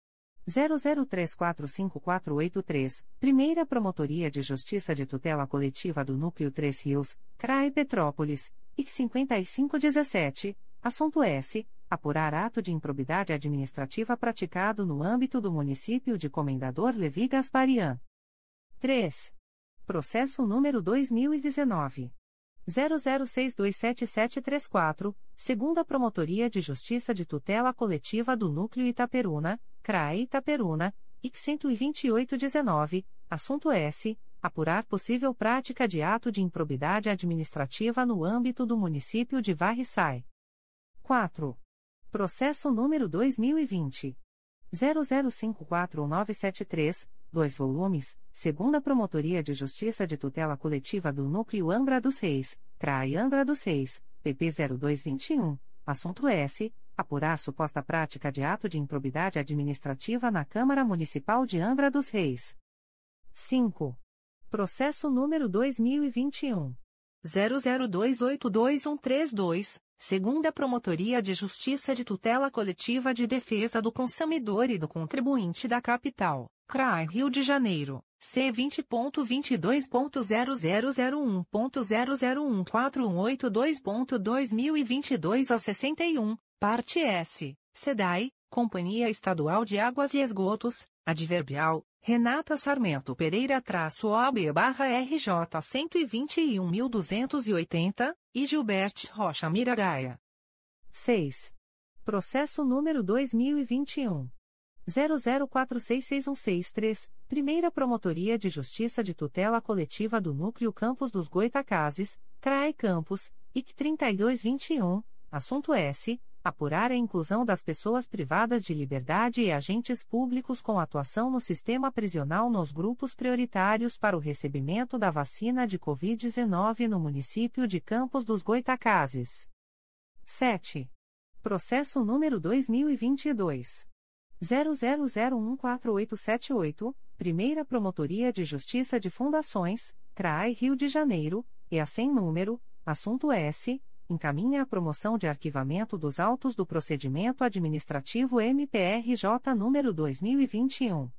00345483, Primeira Promotoria de Justiça de Tutela Coletiva do Núcleo 3 Rios, CRAE Petrópolis, IC 5517, assunto S. Apurar ato de improbidade administrativa praticado no âmbito do município de Comendador Levi Gasparian. 3. Processo número 2019. 00627734, segunda Promotoria de Justiça de Tutela Coletiva do Núcleo Itaperuna, CRAE Itaperuna, IC 12819, assunto S. Apurar possível prática de ato de improbidade administrativa no âmbito do município de Varriçai. 4. Processo número 2020. 00541973, dois volumes, segunda Promotoria de Justiça de Tutela Coletiva do Núcleo Angra dos Reis, CRAI Angra dos Reis, PP 0221, assunto S. Apurar suposta prática de ato de improbidade administrativa na Câmara Municipal de Angra dos Reis. 5. Processo número 2021. 00282132, segunda Promotoria de Justiça de Tutela Coletiva de Defesa do Consumidor e do Contribuinte da Capital. CRAI Rio de Janeiro, C20.22.0001.0014182.2022 a 61, parte S, SEDAI, Companhia Estadual de Águas e Esgotos, Adverbial, Renata Sarmento Pereira traço OB barra RJ 121.280, e Gilbert Rocha Miragaia. 6. Processo número 2021. 00466163, Primeira Promotoria de Justiça de Tutela Coletiva do Núcleo Campos dos Goitacazes, CRAE Campos, IC 3221, assunto S. Apurar a inclusão das pessoas privadas de liberdade e agentes públicos com atuação no sistema prisional nos grupos prioritários para o recebimento da vacina de Covid-19 no município de Campos dos Goitacazes. 7. Processo número 2022. 00014878, Primeira Promotoria de Justiça de Fundações, CRAI Rio de Janeiro, e a sem número, assunto S, encaminha a promoção de arquivamento dos autos do procedimento administrativo MPRJ número 2021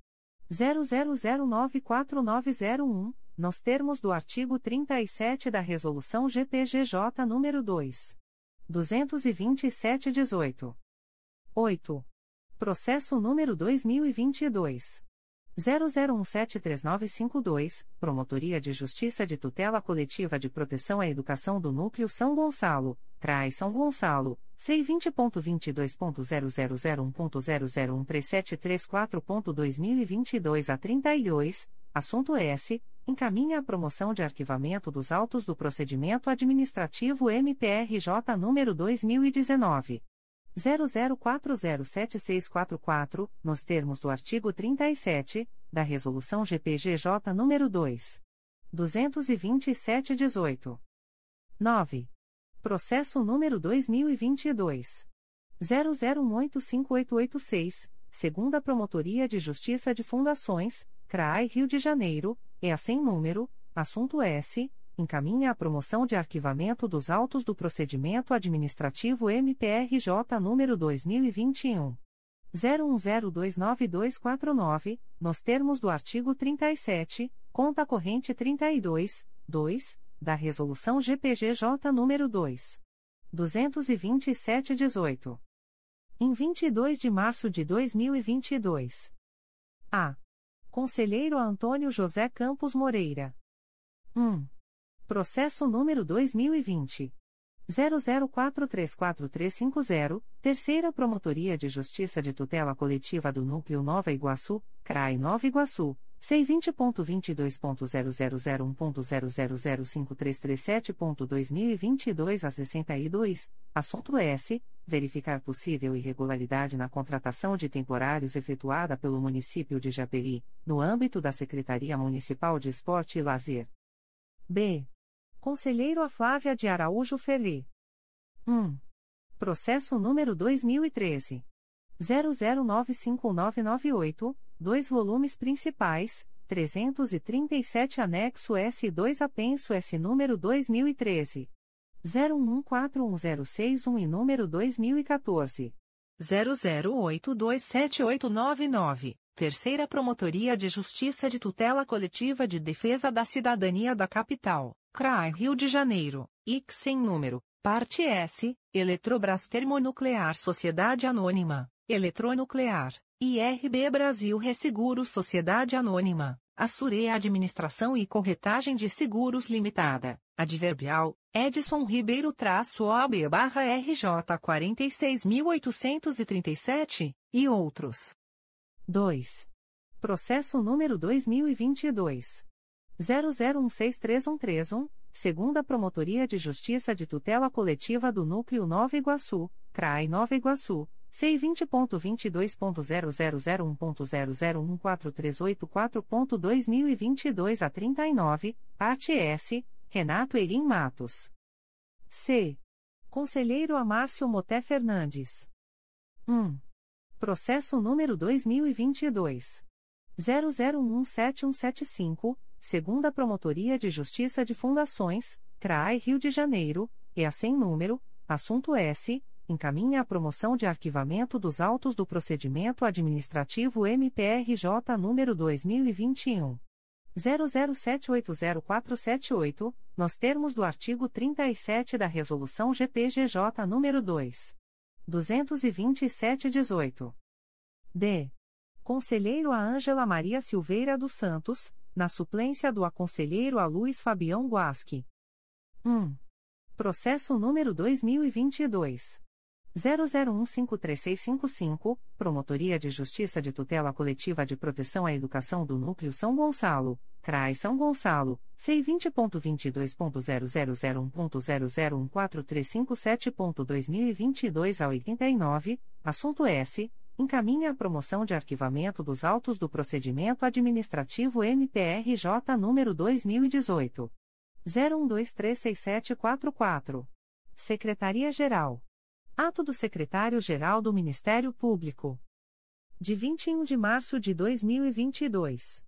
00094901, nos termos do artigo 37 da Resolução GPGJ número 2. 227-18. 8. Processo número 2022. 00173952, Promotoria de Justiça de Tutela Coletiva de Proteção à Educação do Núcleo São Gonçalo, CRAI São Gonçalo, C20.22.0001.0013734.2022 a 32, assunto S. Encaminha a promoção de arquivamento dos autos do procedimento administrativo MPRJ número 2019. 00407644, nos termos do artigo 37, da Resolução GPGJ nº 2. 227-18. 9. Processo número 2022. 00185886, segunda Promotoria de Justiça de Fundações, CRAI Rio de Janeiro, é sem número, assunto S encaminha a promoção de arquivamento dos autos do procedimento administrativo MPRJ número 2021 01029249, nos termos do artigo 37, conta corrente 32, 2, da resolução GPGJ número 2 22718. Em 22 de março de 2022. A. Conselheiro Antônio José Campos Moreira. 1. Processo número 2020. 00434350, Terceira Promotoria de Justiça de Tutela Coletiva do Núcleo Nova Iguaçu, CRAI Nova Iguaçu, C20.22.0001.0005337.2022 a 62, assunto S. Verificar possível irregularidade na contratação de temporários efetuada pelo município de Japeri, no âmbito da Secretaria Municipal de Esporte e Lazer. B. Conselheiro a Flávia de Araújo Ferri. 1. Processo número 2013. 00951998, dois volumes principais, 337 anexo S2 apenso S número 2013. 01141061 e número 2014. 00827899. Terceira Promotoria de Justiça de Tutela Coletiva de Defesa da Cidadania da Capital, CRAI Rio de Janeiro, IC sem número, parte S, Eletrobras Termonuclear Sociedade Anônima, Eletronuclear, IRB Brasil Resseguro Sociedade Anônima, Assure Administração e Corretagem de Seguros Limitada, Adverbial, Edson Ribeiro traço OB barra RJ 46837, e outros. 2. Processo número 2022. 00163131, segunda Promotoria de Justiça de Tutela Coletiva do Núcleo Nova Iguaçu, CRAI Nova Iguaçu, C20.22.0001.0014384.2022 a 39, parte S, Renato Erim Matos. C. Conselheiro Amárcio Moté Fernandes. 1. Processo número 2022. 00177175, segunda Promotoria de Justiça de Fundações, CRAI Rio de Janeiro, e a sem número, assunto S, encaminha a promoção de arquivamento dos autos do procedimento administrativo MPRJ número 2021. 00780478, nos termos do artigo 37 da Resolução GPGJ nº 2. 227-18. D. Conselheiro a Ângela Maria Silveira dos Santos, na suplência do aconselheiro a Luiz Fabião Guasque. 1. Processo número 2022. 00153655, Promotoria de Justiça de Tutela Coletiva de Proteção à Educação do Núcleo São Gonçalo, CRAI São Gonçalo, C20.22.0001.0014357.2022 a 89, assunto S. Encaminha a promoção de arquivamento dos autos do procedimento administrativo MPRJ número 2018. 01236744. Secretaria-Geral. Ato do Secretário-Geral do Ministério Público. De 21 de março de 2022.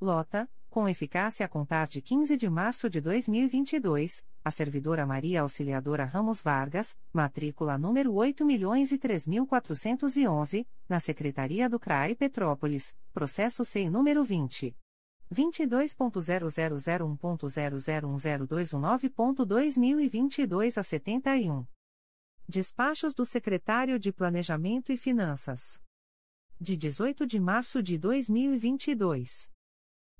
Lota, com eficácia a contar de 15 de março de 2022, a servidora Maria Auxiliadora Ramos Vargas, matrícula número 8.003.411, na Secretaria do CRAI Petrópolis, processo SEI número 20. 22.0001.0010219.2022 a 71. Despachos do Secretário de Planejamento e Finanças. de 18 de março de 2022.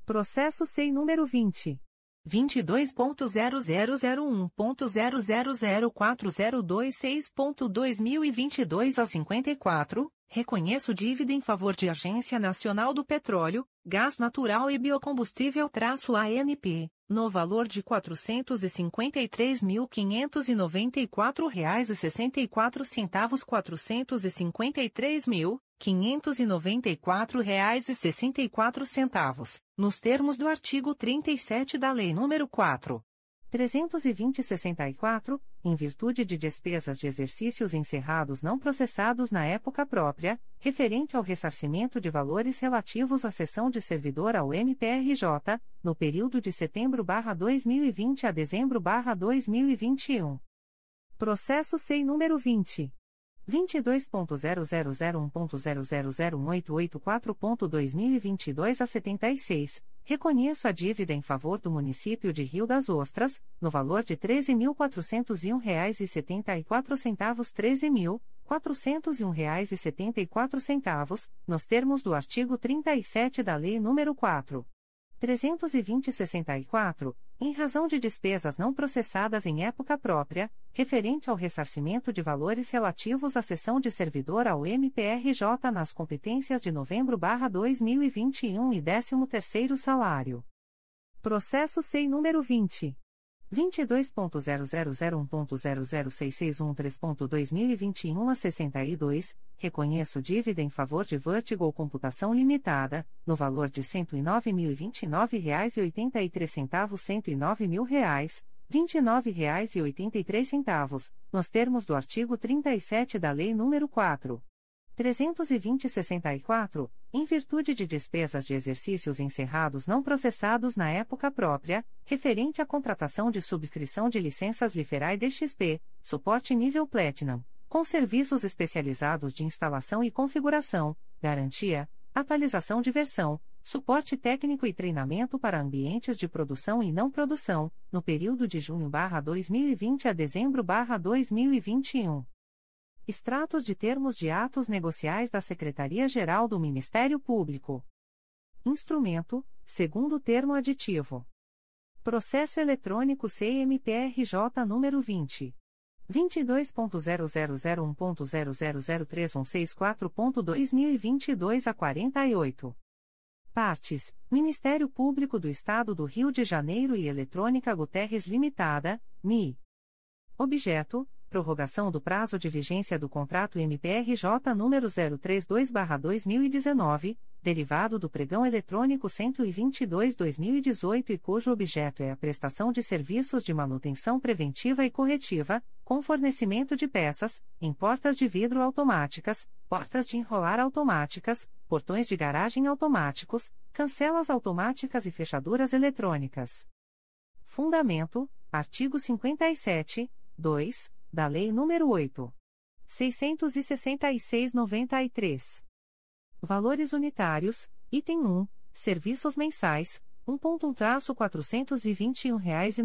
Processo SEI número 20. 22.0001.0004026.2022 a 54, reconheço dívida em favor de Agência Nacional do Petróleo, Gás Natural e Biocombustível-ANP, no valor de R$ 453.594,64 453.000 594 reais e 64 centavos, nos termos do artigo 37 da Lei nº 4. 320-64, em virtude de despesas de exercícios encerrados não processados na época própria, referente ao ressarcimento de valores relativos à sessão de servidor ao MPRJ, no período de setembro-2020 a dezembro-2021. Processo SEI número 20. 22.0001.0001884.2022 a 76, reconheço a dívida em favor do município de Rio das Ostras, no valor de R$ 13.401,74 13.401,74, nos termos do artigo 37 da Lei nº 4. 320-64, em razão de despesas não processadas em época própria, referente ao ressarcimento de valores relativos à sessão de servidor ao MPRJ nas competências de novembro-2021 e 13º salário. Processo SEI número 20. 22.0001.00661.3.2021 a 62, reconheço dívida em favor de Vertigo Computação Limitada, no valor de R$ 109.029,83 R$ 109 mil, R$ 29,83, nos termos do artigo 37 da Lei nº 4. 320-64, em virtude de despesas de exercícios encerrados não processados na época própria, referente à contratação de subscrição de licenças Liferai DXP, suporte nível Platinum, com serviços especializados de instalação e configuração, garantia, atualização de versão, suporte técnico e treinamento para ambientes de produção e não produção, no período de junho-2020 a dezembro-2021. Extratos de termos de atos negociais da Secretaria-Geral do Ministério Público. Instrumento, segundo termo aditivo. Processo eletrônico CMPRJ número 20. 22.0001.0003164.2022 a 48. Partes: Ministério Público do Estado do Rio de Janeiro e Eletrônica Guterres Limitada, MI. Objeto: prorrogação do prazo de vigência do contrato MPRJ número 032/2019, derivado do pregão eletrônico 122/2018 e cujo objeto é a prestação de serviços de manutenção preventiva e corretiva, com fornecimento de peças, em portas de vidro automáticas, portas de enrolar automáticas, portões de garagem automáticos, cancelas automáticas e fechaduras eletrônicas. Fundamento: artigo 57, 2 da Lei nº 8. 666-93. Valores unitários, item 1, serviços mensais, 1.1-421,95 reais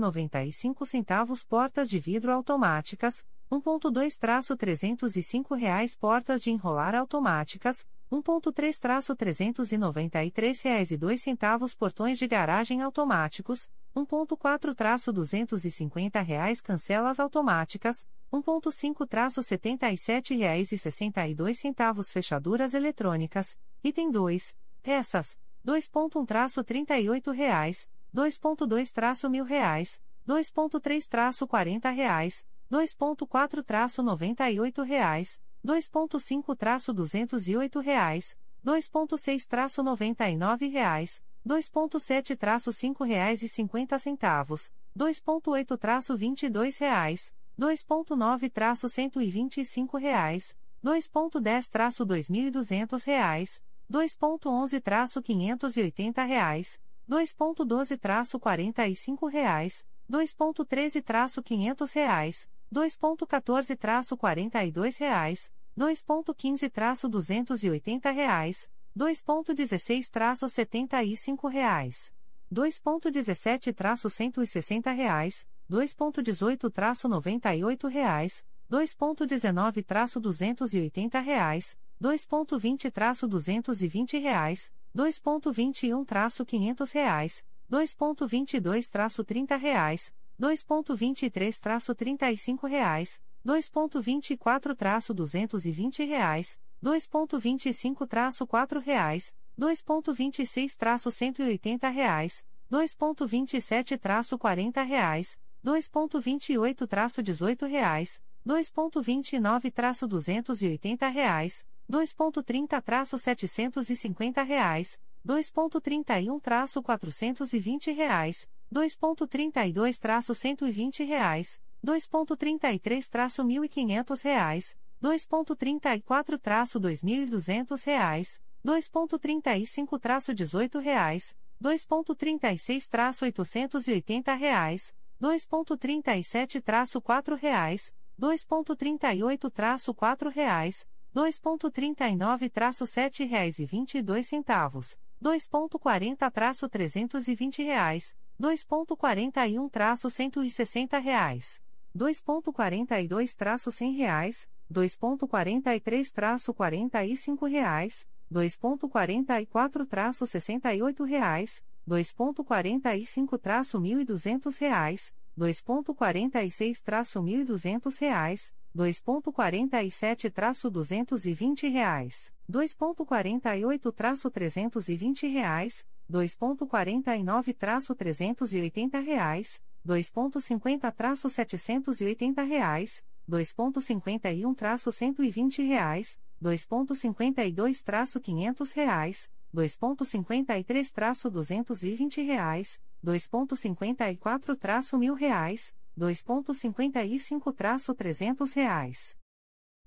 portas de vidro automáticas, 1.2-305 reais portas de enrolar automáticas, 1.3-393 reais e centavos portões de garagem automáticos, 1.4-250 reais cancelas automáticas, 1.5-77 reais e 62 centavos fechaduras eletrônicas, item 2, peças, 2.1-38 reais, 2.2 mil reais, 2.3 40 reais, 2.4 reais, 2.5 208 reais, 2.6 99 reais, 2.7 5 reais e 50 centavos, 2.8 22 reais, 2.9-125 reais, 2.10-2.200 reais, 2.11-580 reais, 2.12-45 reais, 2.13-500 reais, 2.14-42 reais, 2.15-280 reais, 2.16-75 reais, 2.17-160 reais, 2.18-98 reais, 2.19-280 reais, 2.20-220 reais, 2.21-500 reais, 2.22-30 reais, 2.23-35 reais, 2.24-220 reais, 2.25-4 reais, 2.26-180 reais, 2.27-40 reais, 2.28-18 reais, 2.29-280 reais, 2.30-750 reais, 2.31-420 reais, 2.32-120 reais, 2.33-1.500 reais, 2.34-2.200 reais, 2.35-18 reais, 2.36-880 reais, 2.37-4 reais, 2.38-4 reais, 2.39-7 reais e 22 centavos, 2.40-320 reais, 2.41-160 reais, 2.42-100 reais, 2.43-45 reais, 2.44-68 reais, 2.45-1.200 reais, 2.46-1.200 reais, 2.47-220 reais, 2.48-320 reais, 2.49-380 reais, 2.50-780 reais, 2.51-120 reais, 2.52-500 reais, 2.53-220 reais, 2.54-1.000 reais, 2.55-300 reais.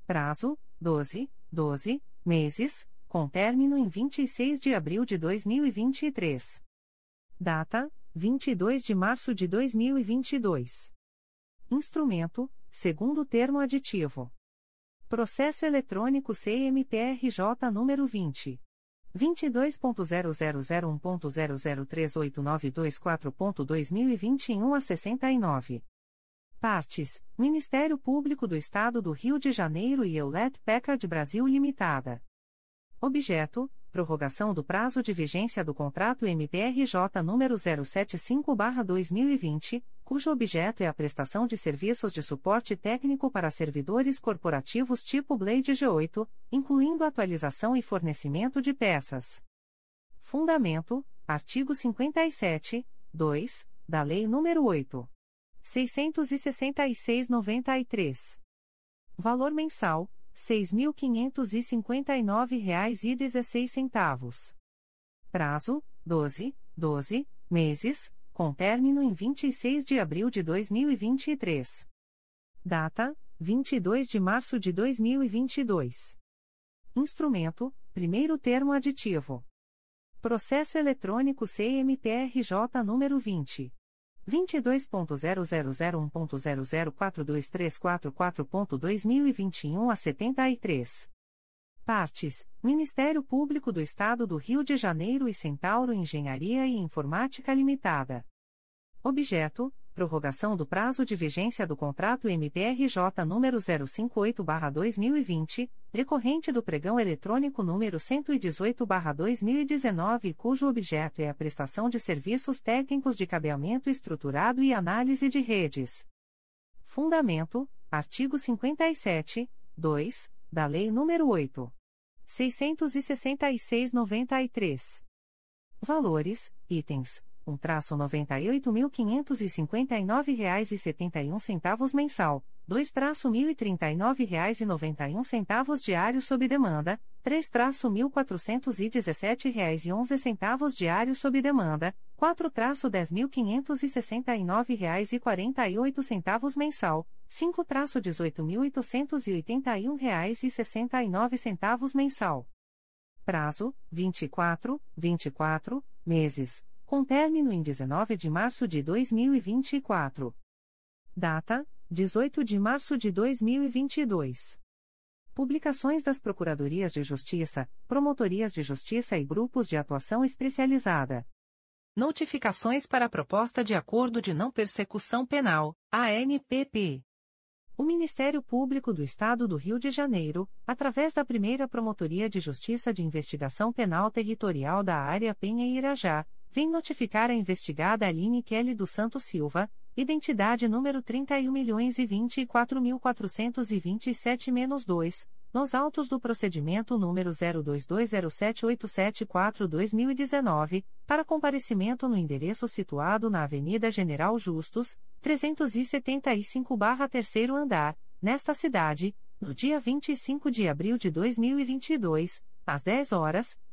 Prazo: 12, 12 meses, com término em 26 de abril de 2023. Data: 22 de março de 2022. Instrumento: segundo termo aditivo. Processo eletrônico CMPRJ número 20 22.0001.0038924.2021 a 69. Partes: Ministério Público do Estado do Rio de Janeiro e Eulet Packard Brasil Limitada. Objeto: prorrogação do prazo de vigência do contrato MPRJ número 075/2020, cujo objeto é a prestação de serviços de suporte técnico para servidores corporativos tipo Blade G8, incluindo atualização e fornecimento de peças. Fundamento: artigo 57, 2, da Lei nº 8. 666,93. Valor mensal: R$ 6.559,16. Prazo: 12, 12 meses, com término em 26 de abril de 2023. Data: 22 de março de 2022. Instrumento: primeiro termo aditivo. Processo eletrônico CMPRJ número 20. 22.0001.0042344.2021 a 73. Partes: Ministério Público do Estado do Rio de Janeiro e Centauro Engenharia e Informática Limitada. Objeto: prorrogação do prazo de vigência do contrato MPRJ número 058/2020, decorrente do pregão eletrônico número 118/2019, cujo objeto é a prestação de serviços técnicos de cabeamento estruturado e análise de redes. Fundamento: artigo 57, 2, da Lei nº 8. 666/93. Valores: itens um traço noventa e oito mil quinhentos e cinquenta e nove reais e setenta e um centavos mensal, dois traço mil e trinta e nove reais e noventa e um centavos diário sob demanda, três traço mil quatrocentos e dezessete reais e onze centavos diário sob demanda, quatro traço dez mil quinhentos e sessenta e nove reais e quarenta e oito centavos mensal, cinco traço dezoito mil oitocentos e oitenta e um reais e sessenta e nove centavos mensal. Prazo: vinte e quatro, vinte e quatro meses com término em 19 de março de 2024. Data: 18 de março de 2022. Publicações das Procuradorias de Justiça, Promotorias de Justiça e Grupos de Atuação Especializada. Notificações para a Proposta de Acordo de Não Persecução Penal, ANPP. O Ministério Público do Estado do Rio de Janeiro, através da primeira Promotoria de Justiça de Investigação Penal Territorial da Área Penha e Irajá, vem notificar a investigada Aline Kelly dos Santos Silva, identidade número 31.024.427-2, nos autos do procedimento número 02207874-2019, para comparecimento no endereço situado na Avenida General Justus, 375-3º andar, nesta cidade, no dia 25 de abril de 2022, às 10 horas,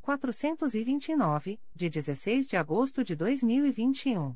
429, de 16 de agosto de 2021.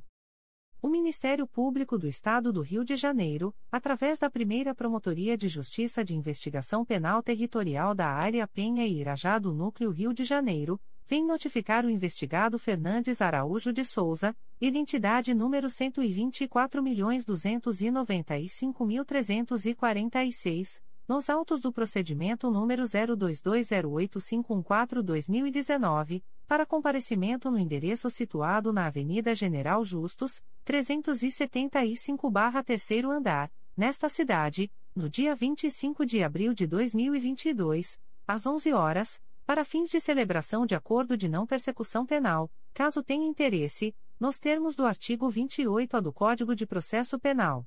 O Ministério Público do Estado do Rio de Janeiro, através da primeira Promotoria de Justiça de Investigação Penal Territorial da Área Penha e Irajá do Núcleo Rio de Janeiro, vem notificar o investigado Fernandes Araújo de Souza, identidade número 124.295.346, nos autos do procedimento número 02208514-2019 para comparecimento no endereço situado na Avenida General Justus, 375-3º andar, nesta cidade, no dia 25 de abril de 2022, às 11 horas, para fins de celebração de acordo de não persecução penal, caso tenha interesse, nos termos do artigo 28A do Código de Processo Penal.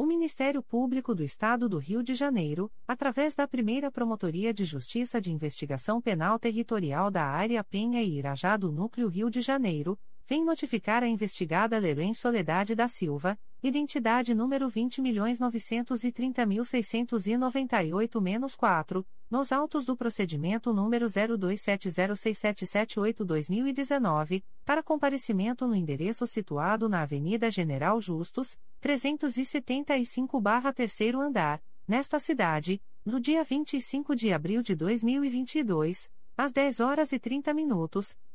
O Ministério Público do Estado do Rio de Janeiro, através da primeira Promotoria de Justiça de Investigação Penal Territorial da Área Penha e Irajá do Núcleo Rio de Janeiro, vem notificar a investigada Leroen Soledade da Silva, identidade número 20.930.698-4, nos autos do procedimento número 02706778-2019, para comparecimento no endereço situado na Avenida General Justus, 375-3º andar, nesta cidade, no dia 25 de abril de 2022, às 10 horas e 30 minutos,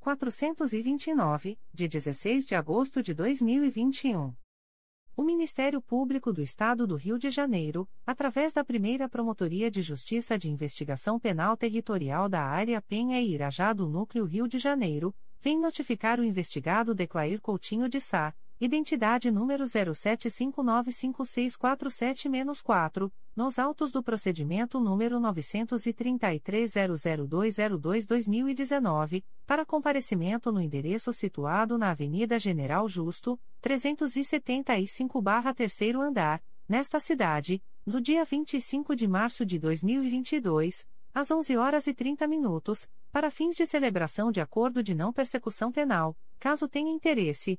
429, de 16 de agosto de 2021. O Ministério Público do Estado do Rio de Janeiro, através da primeira Promotoria de Justiça de Investigação Penal Territorial da Área Penha e Irajá do Núcleo Rio de Janeiro, vem notificar o investigado Declair Coutinho de Sá, identidade número 07595647-4, nos autos do procedimento número 933.00202-2019, para comparecimento no endereço situado na Avenida General Justo, 375-3º andar, nesta cidade, no dia 25 de março de 2022, às 11 horas e 30 minutos, para fins de celebração de acordo de não persecução penal, caso tenha interesse,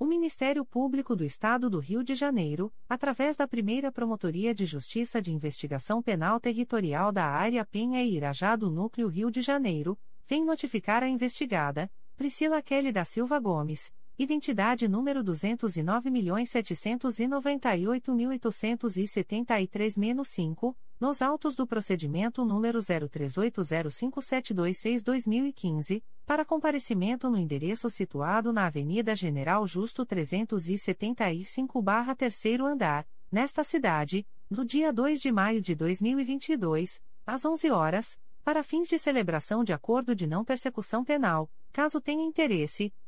O Ministério Público do Estado do Rio de Janeiro, através da primeira Promotoria de Justiça de Investigação Penal Territorial da Área Penha e Irajá do Núcleo Rio de Janeiro, vem notificar a investigada, Priscila Kelly da Silva Gomes, identidade número 209.798.873-5, nos autos do procedimento número 03805726-2015, para comparecimento no endereço situado na Avenida General Justo 375-3º andar, nesta cidade, no dia 2 de maio de 2022, às 11 horas, para fins de celebração de acordo de não persecução penal, caso tenha interesse,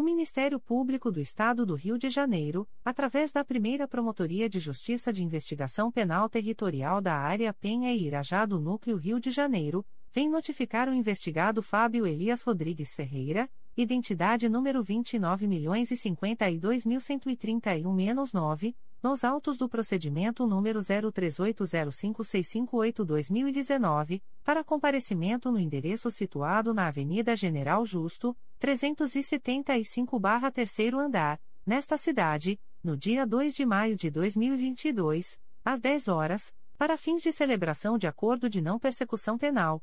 O Ministério Público do Estado do Rio de Janeiro, através da primeira Promotoria de Justiça de Investigação Penal Territorial da Área Penha e Irajá do Núcleo Rio de Janeiro, vem notificar o investigado Fábio Elias Rodrigues Ferreira, identidade número 29.052.131-9, nos autos do procedimento número 03805658-2019, para comparecimento no endereço situado na Avenida General Justo, 375-3º andar, nesta cidade, no dia 2 de maio de 2022, às 10 horas, para fins de celebração de acordo de não persecução penal,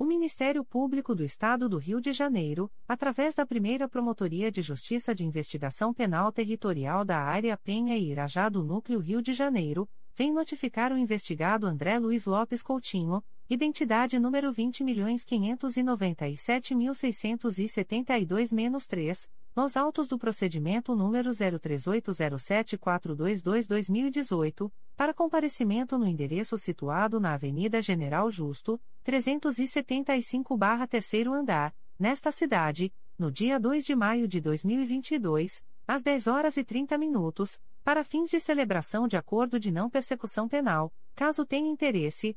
O Ministério Público do Estado do Rio de Janeiro, através da primeira Promotoria de Justiça de Investigação Penal Territorial da Área Penha e Irajá do Núcleo Rio de Janeiro, vem notificar o investigado André Luiz Lopes Coutinho, identidade número 20.597.672-3, nos autos do procedimento número 03807422-2018, para comparecimento no endereço situado na Avenida General Justo, 375-3º andar, nesta cidade, no dia 2 de maio de 2022, às 10 horas e 30 minutos, para fins de celebração de acordo de não persecução penal, caso tenha interesse,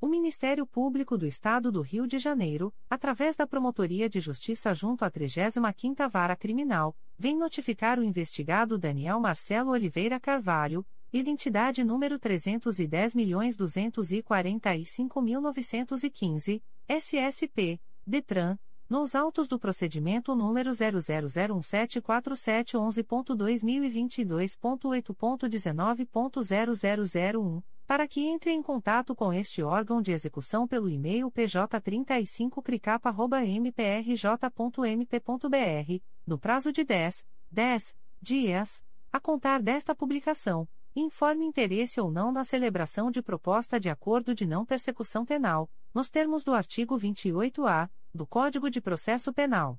O Ministério Público do Estado do Rio de Janeiro, através da Promotoria de Justiça junto à 35ª Vara Criminal, vem notificar o investigado Daniel Marcelo Oliveira Carvalho, identidade número 310.245.915, SSP, DETRAN, nos autos do procedimento número 000174711.2022.8.19.0001 para que entre em contato com este órgão de execução pelo e-mail pj35cricapa.mprj.mp.br, no prazo de 10, 10 dias, a contar desta publicação, informe interesse ou não na celebração de proposta de acordo de não persecução penal, nos termos do artigo 28-A do Código de Processo Penal.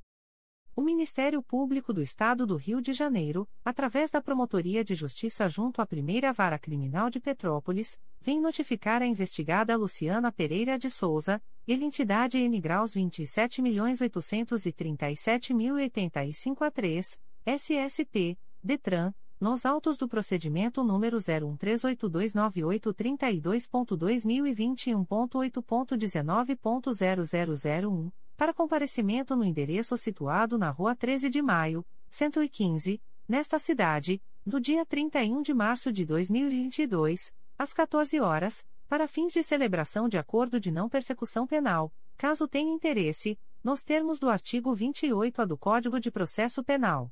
O Ministério Público do Estado do Rio de Janeiro, através da Promotoria de Justiça junto à Primeira Vara Criminal de Petrópolis, vem notificar a investigada Luciana Pereira de Souza, identidade N graus 27.837.085 a 3, SSP, DETRAN, nos autos do procedimento número 0138298232.2021.8.19.0001, para comparecimento no endereço situado na Rua 13 de Maio, 115, nesta cidade, no dia 31 de março de 2022, às 14 horas, para fins de celebração de acordo de não persecução penal, caso tenha interesse, nos termos do artigo 28-A do Código de Processo Penal.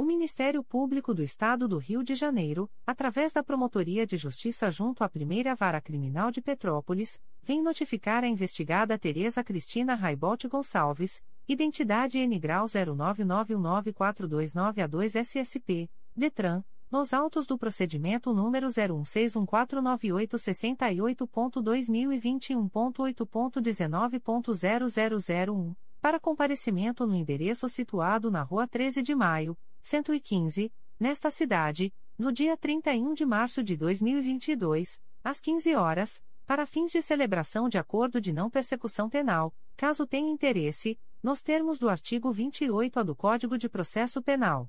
O Ministério Público do Estado do Rio de Janeiro, através da Promotoria de Justiça junto à Primeira Vara Criminal de Petrópolis, vem notificar a investigada Tereza Cristina Raibote Gonçalves, identidade N grau 09919429A2 SSP, DETRAN, nos autos do procedimento número 016149868.2021.8.19.0001, para comparecimento no endereço situado na Rua 13 de Maio, 115, nesta cidade, no dia 31 de março de 2022, às 15 horas, para fins de celebração de acordo de não persecução penal, caso tenha interesse, nos termos do artigo 28-A do Código de Processo Penal.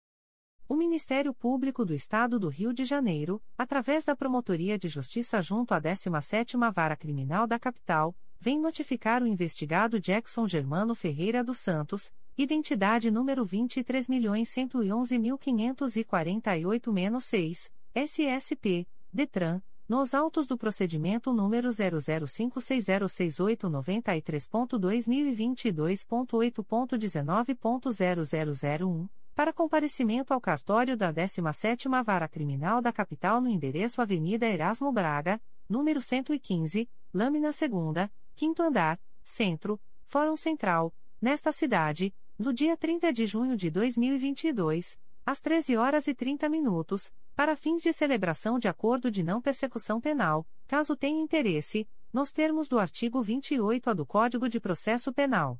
O Ministério Público do Estado do Rio de Janeiro, através da Promotoria de Justiça junto à 17ª Vara Criminal da Capital, vem notificar o investigado Jackson Germano Ferreira dos Santos, identidade número 23.111.548-6, SSP, DETRAN, nos autos do procedimento número 005606893.2022.8.19.0001 para comparecimento ao cartório da 17ª Vara Criminal da Capital no endereço Avenida Erasmo Braga, número 115, lâmina 2 quinto andar, centro, Fórum Central, nesta cidade, no dia 30 de junho de 2022, às 13 horas e 30 minutos, para fins de celebração de acordo de não persecução penal, caso tenha interesse, nos termos do artigo 28-A do Código de Processo Penal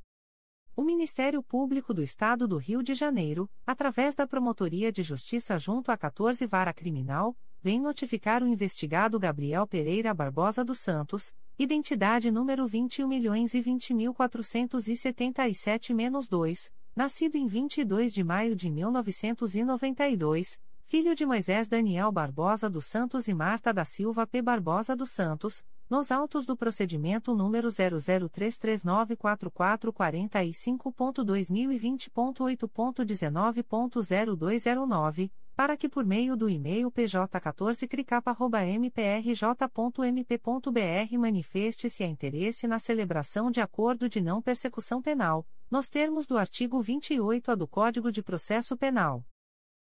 O Ministério Público do Estado do Rio de Janeiro, através da Promotoria de Justiça junto à 14 Vara Criminal, vem notificar o investigado Gabriel Pereira Barbosa dos Santos, identidade número 21.020.477-2, nascido em 22 de maio de 1992, filho de Moisés Daniel Barbosa dos Santos e Marta da Silva P. Barbosa dos Santos, nos autos do procedimento número 003394445.2020.8.19.0209, para que por meio do e-mail pj14cricapa.mprj.mp.br manifeste-se a interesse na celebração de acordo de não persecução penal, nos termos do artigo 28-A do Código de Processo Penal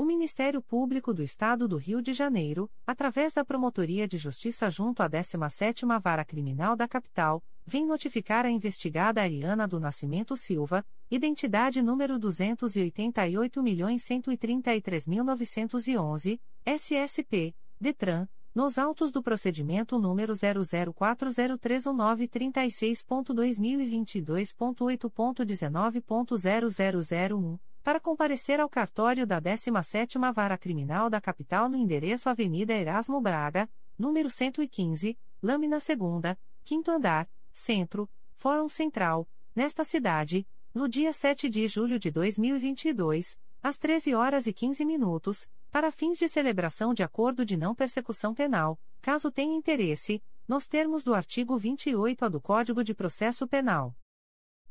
O Ministério Público do Estado do Rio de Janeiro, através da Promotoria de Justiça junto à 17ª Vara Criminal da Capital, vem notificar a investigada Ariana do Nascimento Silva, identidade número 288.133.911, SSP, DETRAN, Nos autos do procedimento número 004031936.2022.8.19.0001, para comparecer ao cartório da 17ª Vara Criminal da Capital no endereço Avenida Erasmo Braga, número 115, Lâmina 2 quinto andar, Centro, Fórum Central, nesta cidade, no dia 7 de julho de 2022, às 13 horas e 15 minutos, para fins de celebração de acordo de não persecução penal, caso tenha interesse, nos termos do artigo 28-A do Código de Processo Penal.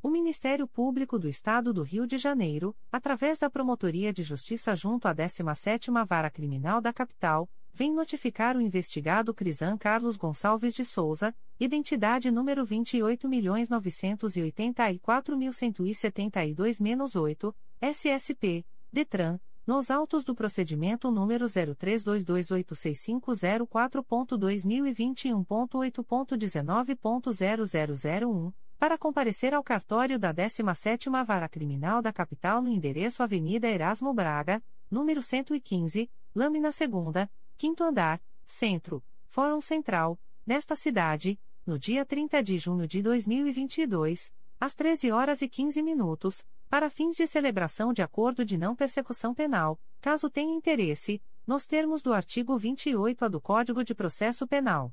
O Ministério Público do Estado do Rio de Janeiro, através da Promotoria de Justiça junto à 17ª Vara Criminal da Capital, vem notificar o investigado Crisan Carlos Gonçalves de Souza, identidade número 28.984.172-8, SSP, DETRAN, nos autos do procedimento número 03228654.2021.8.19.0001, para comparecer ao cartório da 17ª Vara Criminal da Capital no endereço Avenida Erasmo Braga, número 115, Lâmina 2 quinto andar, Centro, Fórum Central, nesta cidade, no dia 30 de junho de 2022, às 13 horas e 15 minutos, para fins de celebração de acordo de não persecução penal, caso tenha interesse, nos termos do artigo 28-A do Código de Processo Penal.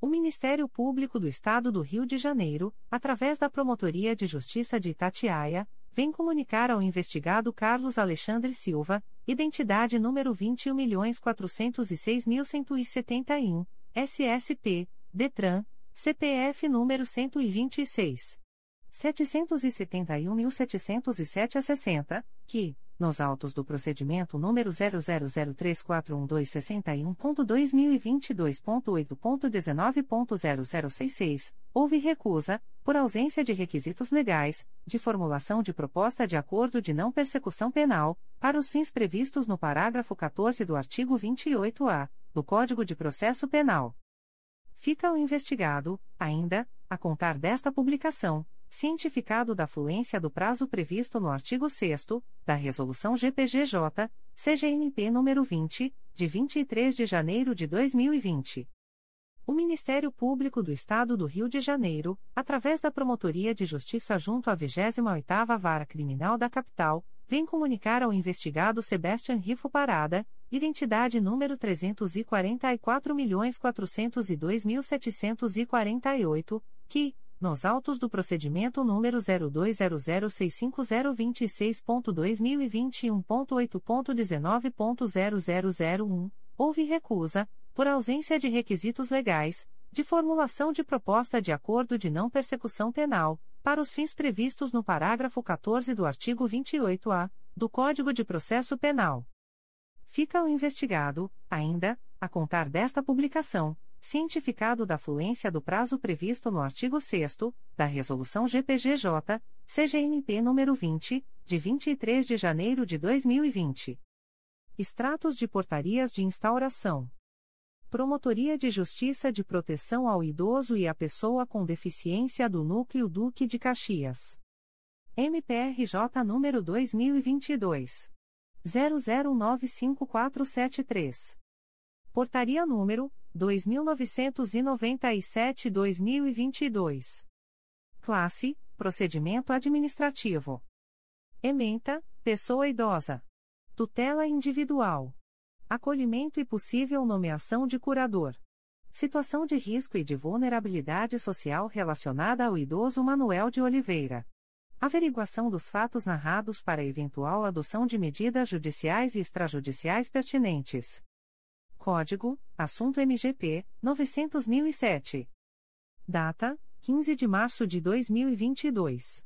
O Ministério Público do Estado do Rio de Janeiro, através da Promotoria de Justiça de Itatiaia, vem comunicar ao investigado Carlos Alexandre Silva, identidade número 21.406.171, SSP, DETRAN, CPF número 126. 771.707 a 60, que, nos autos do procedimento número 000341261.2022.8.19.0066, houve recusa, por ausência de requisitos legais, de formulação de proposta de acordo de não persecução penal, para os fins previstos no parágrafo 14 do artigo 28-A do Código de Processo Penal. Fica o investigado, ainda, a contar desta publicação cientificado da fluência do prazo previsto no artigo 6 da Resolução GPGJ, CGNP nº 20, de 23 de janeiro de 2020. O Ministério Público do Estado do Rio de Janeiro, através da Promotoria de Justiça junto à 28ª Vara Criminal da Capital, vem comunicar ao investigado Sebastian Rifo Parada, identidade número 344.402.748, que, nos autos do procedimento número 0200652021.8.19.0001, houve recusa, por ausência de requisitos legais, de formulação de proposta de acordo de não persecução penal, para os fins previstos no parágrafo 14 do artigo 28-A do Código de Processo Penal. Fica o investigado, ainda, a contar desta publicação cientificado da fluência do prazo previsto no artigo 6 da Resolução GPGJ, CGNP nº 20, de 23 de janeiro de 2020. Extratos de portarias de instauração. Promotoria de Justiça de Proteção ao Idoso e à Pessoa com Deficiência do Núcleo Duque de Caxias. MPRJ número 2022 00195473. Portaria número 2997-2022. Classe: Procedimento Administrativo. Ementa: Pessoa idosa. Tutela individual. Acolhimento e possível nomeação de curador. Situação de risco e de vulnerabilidade social relacionada ao idoso Manuel de Oliveira. Averiguação dos fatos narrados para eventual adoção de medidas judiciais e extrajudiciais pertinentes. Código: Assunto MGP 900.007. Data: 15 de março de 2022.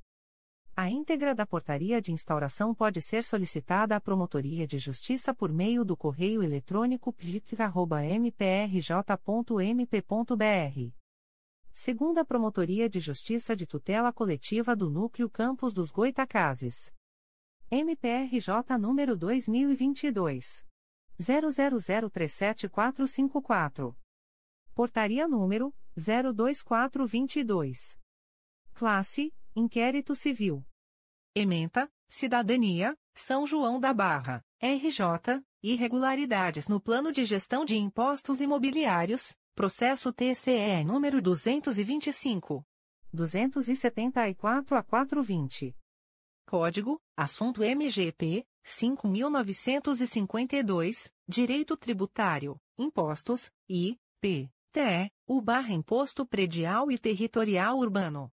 A íntegra da portaria de instauração pode ser solicitada à Promotoria de Justiça por meio do correio eletrônico plica.mprj.mp.br segunda Promotoria de Justiça de Tutela Coletiva do Núcleo Campos dos Goitacazes. MPRJ número 2022 00037454. Portaria número 02422. Classe: Inquérito Civil. Ementa: Cidadania, São João da Barra, RJ, irregularidades no plano de gestão de impostos imobiliários, Processo TCE número 225. 274 a 420. Código: Assunto MGP 5952, Direito Tributário, Impostos, I, P, T, U barra Imposto Predial e Territorial Urbano.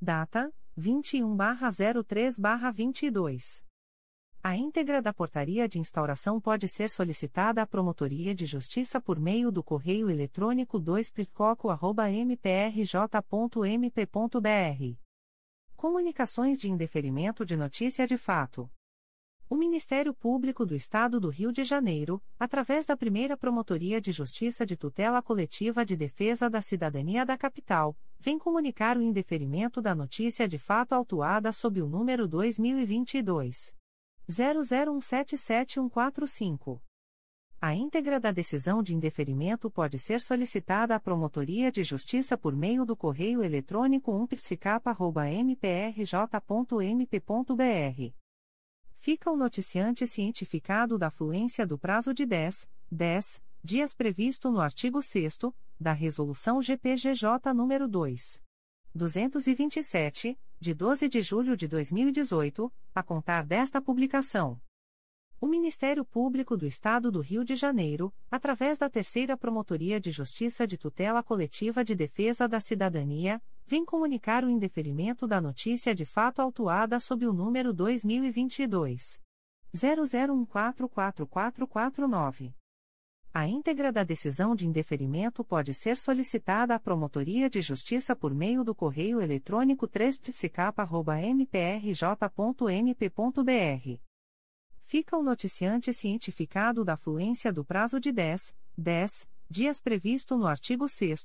Data: 21 03 22. A íntegra da portaria de instauração pode ser solicitada à Promotoria de Justiça por meio do correio eletrônico 2picoco.mprj.mp.br. Comunicações de indeferimento de notícia de fato. O Ministério Público do Estado do Rio de Janeiro, através da primeira Promotoria de Justiça de Tutela Coletiva de Defesa da Cidadania da Capital, vem comunicar o indeferimento da notícia de fato autuada sob o número 2022 00177145. A íntegra da decisão de indeferimento pode ser solicitada à Promotoria de Justiça por meio do correio eletrônico umpsicapa.mprj.mp.br. Fica o noticiante cientificado da fluência do prazo de 10, 10 dias previsto no artigo 6 da Resolução GPGJ nº 2. 227, de 12 de julho de 2018, a contar desta publicação. O Ministério Público do Estado do Rio de Janeiro, através da Terceira Promotoria de Justiça de Tutela Coletiva de Defesa da Cidadania, vem comunicar o indeferimento da notícia de fato autuada sob o número 2022 00144449. A íntegra da decisão de indeferimento pode ser solicitada à Promotoria de Justiça por meio do correio eletrônico 3psicapa.mprj.mp.br. Fica o noticiante cientificado da fluência do prazo de 10, 10 dias previsto no artigo 6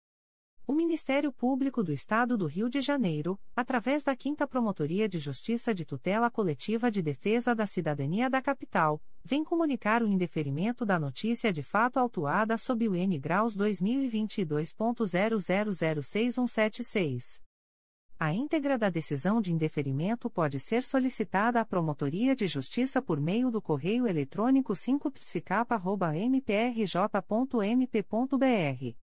O Ministério Público do Estado do Rio de Janeiro, através da 5 Promotoria de Justiça de Tutela Coletiva de Defesa da Cidadania da Capital, vem comunicar o indeferimento da notícia de fato autuada sob o N graus 2022.00061176. A íntegra da decisão de indeferimento pode ser solicitada à Promotoria de Justiça por meio do correio eletrônico 5psicapa.mprj.mp.br.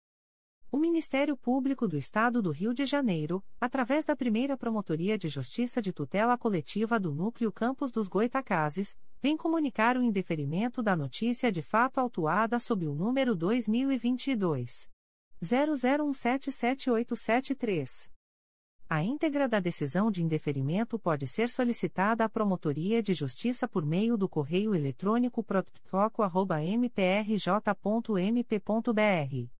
O Ministério Público do Estado do Rio de Janeiro, através da primeira Promotoria de Justiça de Tutela Coletiva do Núcleo Campos dos Goitacazes, vem comunicar o indeferimento da notícia de fato autuada sob o número 2022. 00177873. A íntegra da decisão de indeferimento pode ser solicitada à Promotoria de Justiça por meio do correio eletrônico protfoco.mprj.mp.br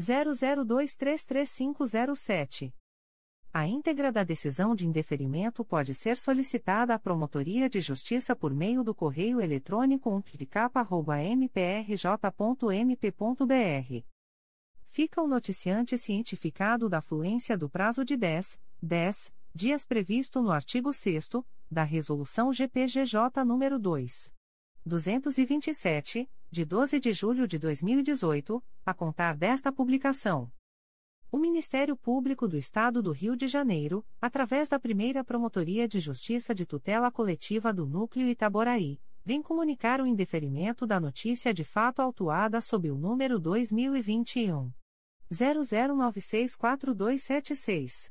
00233507. A íntegra da decisão de indeferimento pode ser solicitada à Promotoria de Justiça por meio do correio eletrônico umplicapa.mprj.mp.br. Fica o noticiante cientificado da fluência do prazo de 10, 10 dias previsto no artigo 6 da Resolução GPGJ nº 2. 227, de 12 de julho de 2018, a contar desta publicação. O Ministério Público do Estado do Rio de Janeiro, através da primeira Promotoria de Justiça de Tutela Coletiva do Núcleo Itaboraí, vem comunicar o indeferimento da notícia de fato autuada sob o número 2021. 00964276.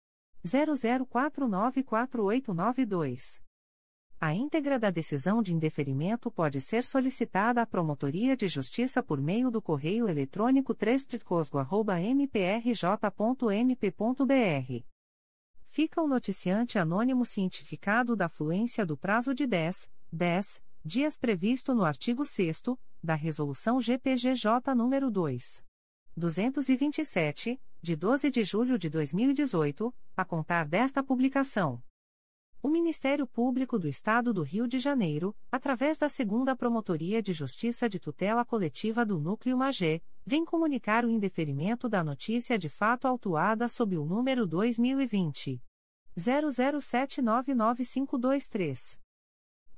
00494892. A íntegra da decisão de indeferimento pode ser solicitada à Promotoria de Justiça por meio do correio eletrônico 3 mprj.mp.br. Fica o noticiante anônimo cientificado da fluência do prazo de 10, 10 dias previsto no artigo 6 da Resolução GPGJ nº 2. 227, de 12 de julho de 2018, a contar desta publicação. O Ministério Público do Estado do Rio de Janeiro, através da Segunda Promotoria de Justiça de Tutela Coletiva do Núcleo Magé, vem comunicar o indeferimento da notícia de fato autuada sob o número 2020 00799523.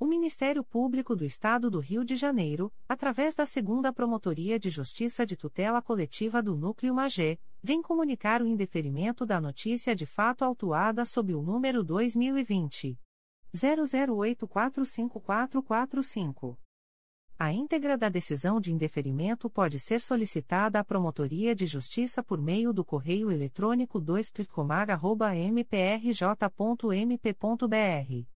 O Ministério Público do Estado do Rio de Janeiro, através da Segunda Promotoria de Justiça de Tutela Coletiva do Núcleo Magé, vem comunicar o indeferimento da notícia de fato autuada sob o número 2020 00845445. A íntegra da decisão de indeferimento pode ser solicitada à Promotoria de Justiça por meio do correio eletrônico 2 mprj.mp.br.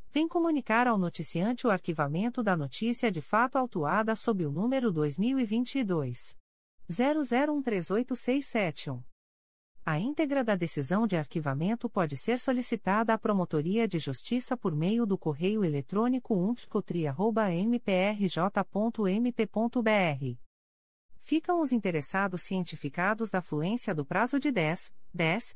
vem comunicar ao noticiante o arquivamento da notícia de fato autuada sob o número 2022 00138671. A íntegra da decisão de arquivamento pode ser solicitada à Promotoria de Justiça por meio do correio eletrônico umptcotri.mprj.mp.br. Ficam os interessados cientificados da fluência do prazo de 10, 10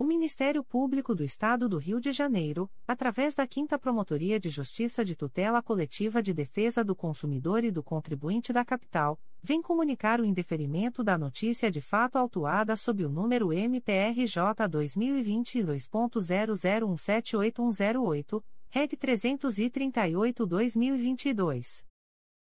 O Ministério Público do Estado do Rio de Janeiro, através da 5 Promotoria de Justiça de Tutela Coletiva de Defesa do Consumidor e do Contribuinte da Capital, vem comunicar o indeferimento da notícia de fato autuada sob o número MPRJ 2022.00178108, Reg 338-2022.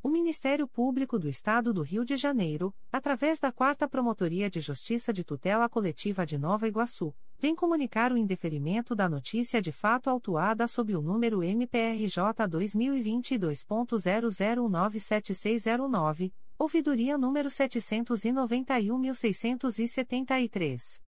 O Ministério Público do Estado do Rio de Janeiro, através da Quarta Promotoria de Justiça de Tutela Coletiva de Nova Iguaçu, vem comunicar o indeferimento da notícia de fato autuada sob o número MPRJ 2022.00197609, ouvidoria número 791.673.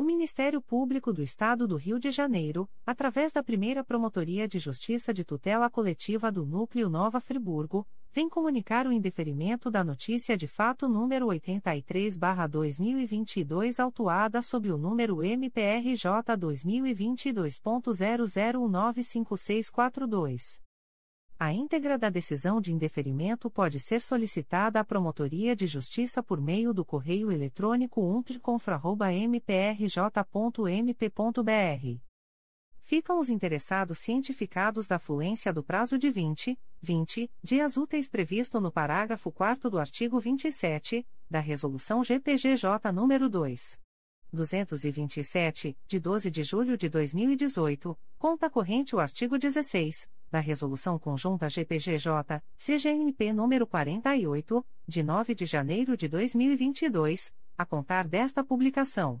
O Ministério Público do Estado do Rio de Janeiro, através da primeira Promotoria de Justiça de Tutela Coletiva do Núcleo Nova Friburgo, vem comunicar o indeferimento da notícia de fato número 83-2022, autuada sob o número MPRJ 2022.00195642. A íntegra da decisão de indeferimento pode ser solicitada à Promotoria de Justiça por meio do correio eletrônico umpliconfra.mprj.mp.br. Ficam os interessados cientificados da fluência do prazo de 20, 20 dias úteis previsto no parágrafo 4 do artigo 27 da Resolução GPGJ nº 2. 227, de 12 de julho de 2018, conta corrente o artigo 16 da Resolução Conjunta GPGJ, CGNP nº 48, de 9 de janeiro de 2022, a contar desta publicação.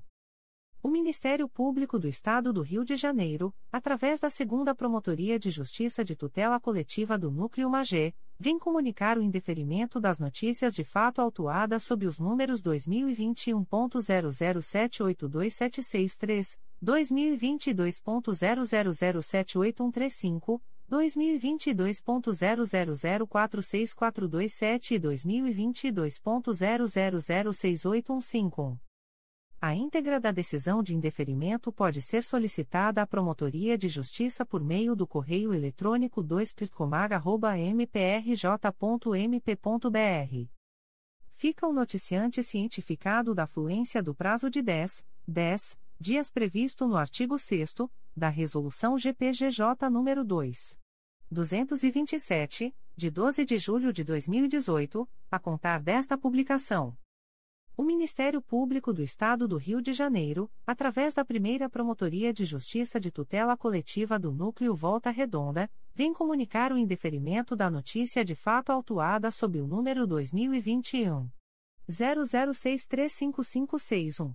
O Ministério Público do Estado do Rio de Janeiro, através da Segunda Promotoria de Justiça de Tutela Coletiva do Núcleo Magé, vem comunicar o indeferimento das notícias de fato autuadas sob os números 2021.00782763, 2022.00078135, 2022.00046427 e 2022.00068151. A íntegra da decisão de indeferimento pode ser solicitada à Promotoria de Justiça por meio do correio eletrônico 2 mprj.mp.br. Fica o noticiante cientificado da fluência do prazo de 10, 10 dias previsto no artigo 6 da Resolução GPGJ nº 2. 227, de 12 de julho de 2018, a contar desta publicação. O Ministério Público do Estado do Rio de Janeiro, através da primeira Promotoria de Justiça de Tutela Coletiva do Núcleo Volta Redonda, vem comunicar o indeferimento da notícia de fato autuada sob o número 2021. 00635561.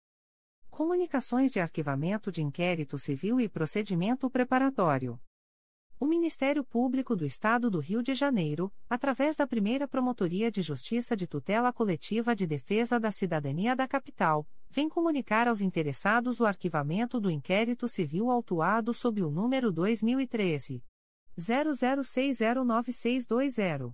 Comunicações de arquivamento de inquérito civil e procedimento preparatório. O Ministério Público do Estado do Rio de Janeiro, através da primeira Promotoria de Justiça de Tutela Coletiva de Defesa da Cidadania da Capital, vem comunicar aos interessados o arquivamento do inquérito civil autuado sob o número 2013 00609620.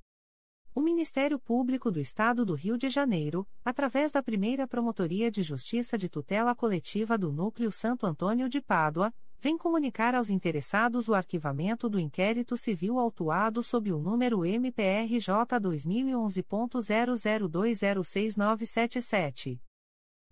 O Ministério Público do Estado do Rio de Janeiro, através da primeira Promotoria de Justiça de Tutela Coletiva do Núcleo Santo Antônio de Pádua, vem comunicar aos interessados o arquivamento do inquérito civil autuado sob o número MPRJ 2011.00206977.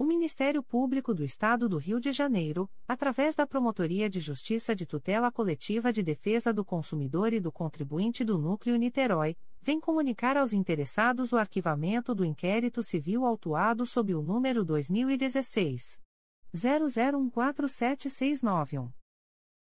O Ministério Público do Estado do Rio de Janeiro, através da Promotoria de Justiça de Tutela Coletiva de Defesa do Consumidor e do Contribuinte do Núcleo Niterói, vem comunicar aos interessados o arquivamento do inquérito civil autuado sob o número 2016 00147691.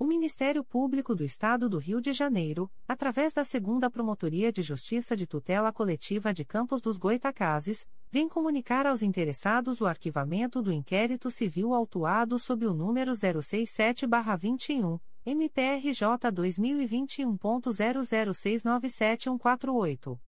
O Ministério Público do Estado do Rio de Janeiro, através da Segunda Promotoria de Justiça de Tutela Coletiva de Campos dos Goitacazes, vem comunicar aos interessados o arquivamento do inquérito civil autuado sob o número 067-21, MPRJ 2021.00697148.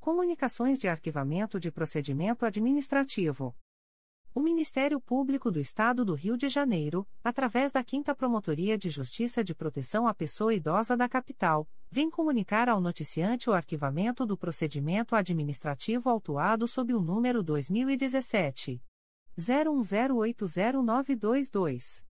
Comunicações de Arquivamento de Procedimento Administrativo. O Ministério Público do Estado do Rio de Janeiro, através da 5 Promotoria de Justiça de Proteção à Pessoa Idosa da Capital, vem comunicar ao noticiante o arquivamento do procedimento administrativo autuado sob o número 2017 01080922.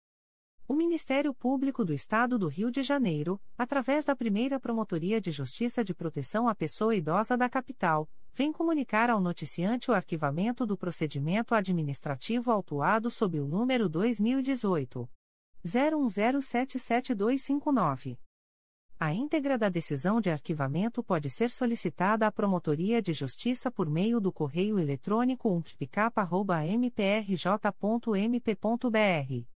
O Ministério Público do Estado do Rio de Janeiro, através da primeira Promotoria de Justiça de Proteção à Pessoa Idosa da Capital, vem comunicar ao noticiante o arquivamento do procedimento administrativo autuado sob o número 2018. 01077259. A íntegra da decisão de arquivamento pode ser solicitada à Promotoria de Justiça por meio do correio eletrônico umptcap.mprj.mp.br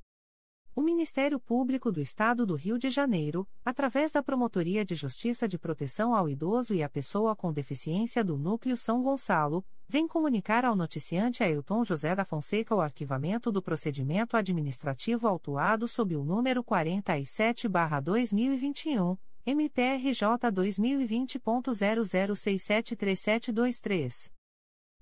O Ministério Público do Estado do Rio de Janeiro, através da Promotoria de Justiça de Proteção ao Idoso e à Pessoa com Deficiência do Núcleo São Gonçalo, vem comunicar ao noticiante Ailton José da Fonseca o arquivamento do procedimento administrativo autuado sob o número 47-2021, MPRJ 2020.00673723.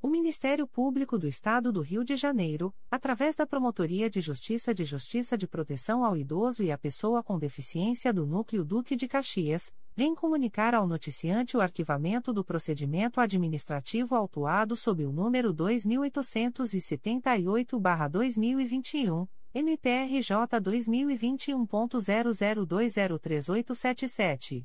O Ministério Público do Estado do Rio de Janeiro, através da Promotoria de Justiça de Justiça de Proteção ao Idoso e à Pessoa com Deficiência do Núcleo Duque de Caxias, vem comunicar ao noticiante o arquivamento do procedimento administrativo autuado sob o número 2878-2021, MPRJ 2021.00203877.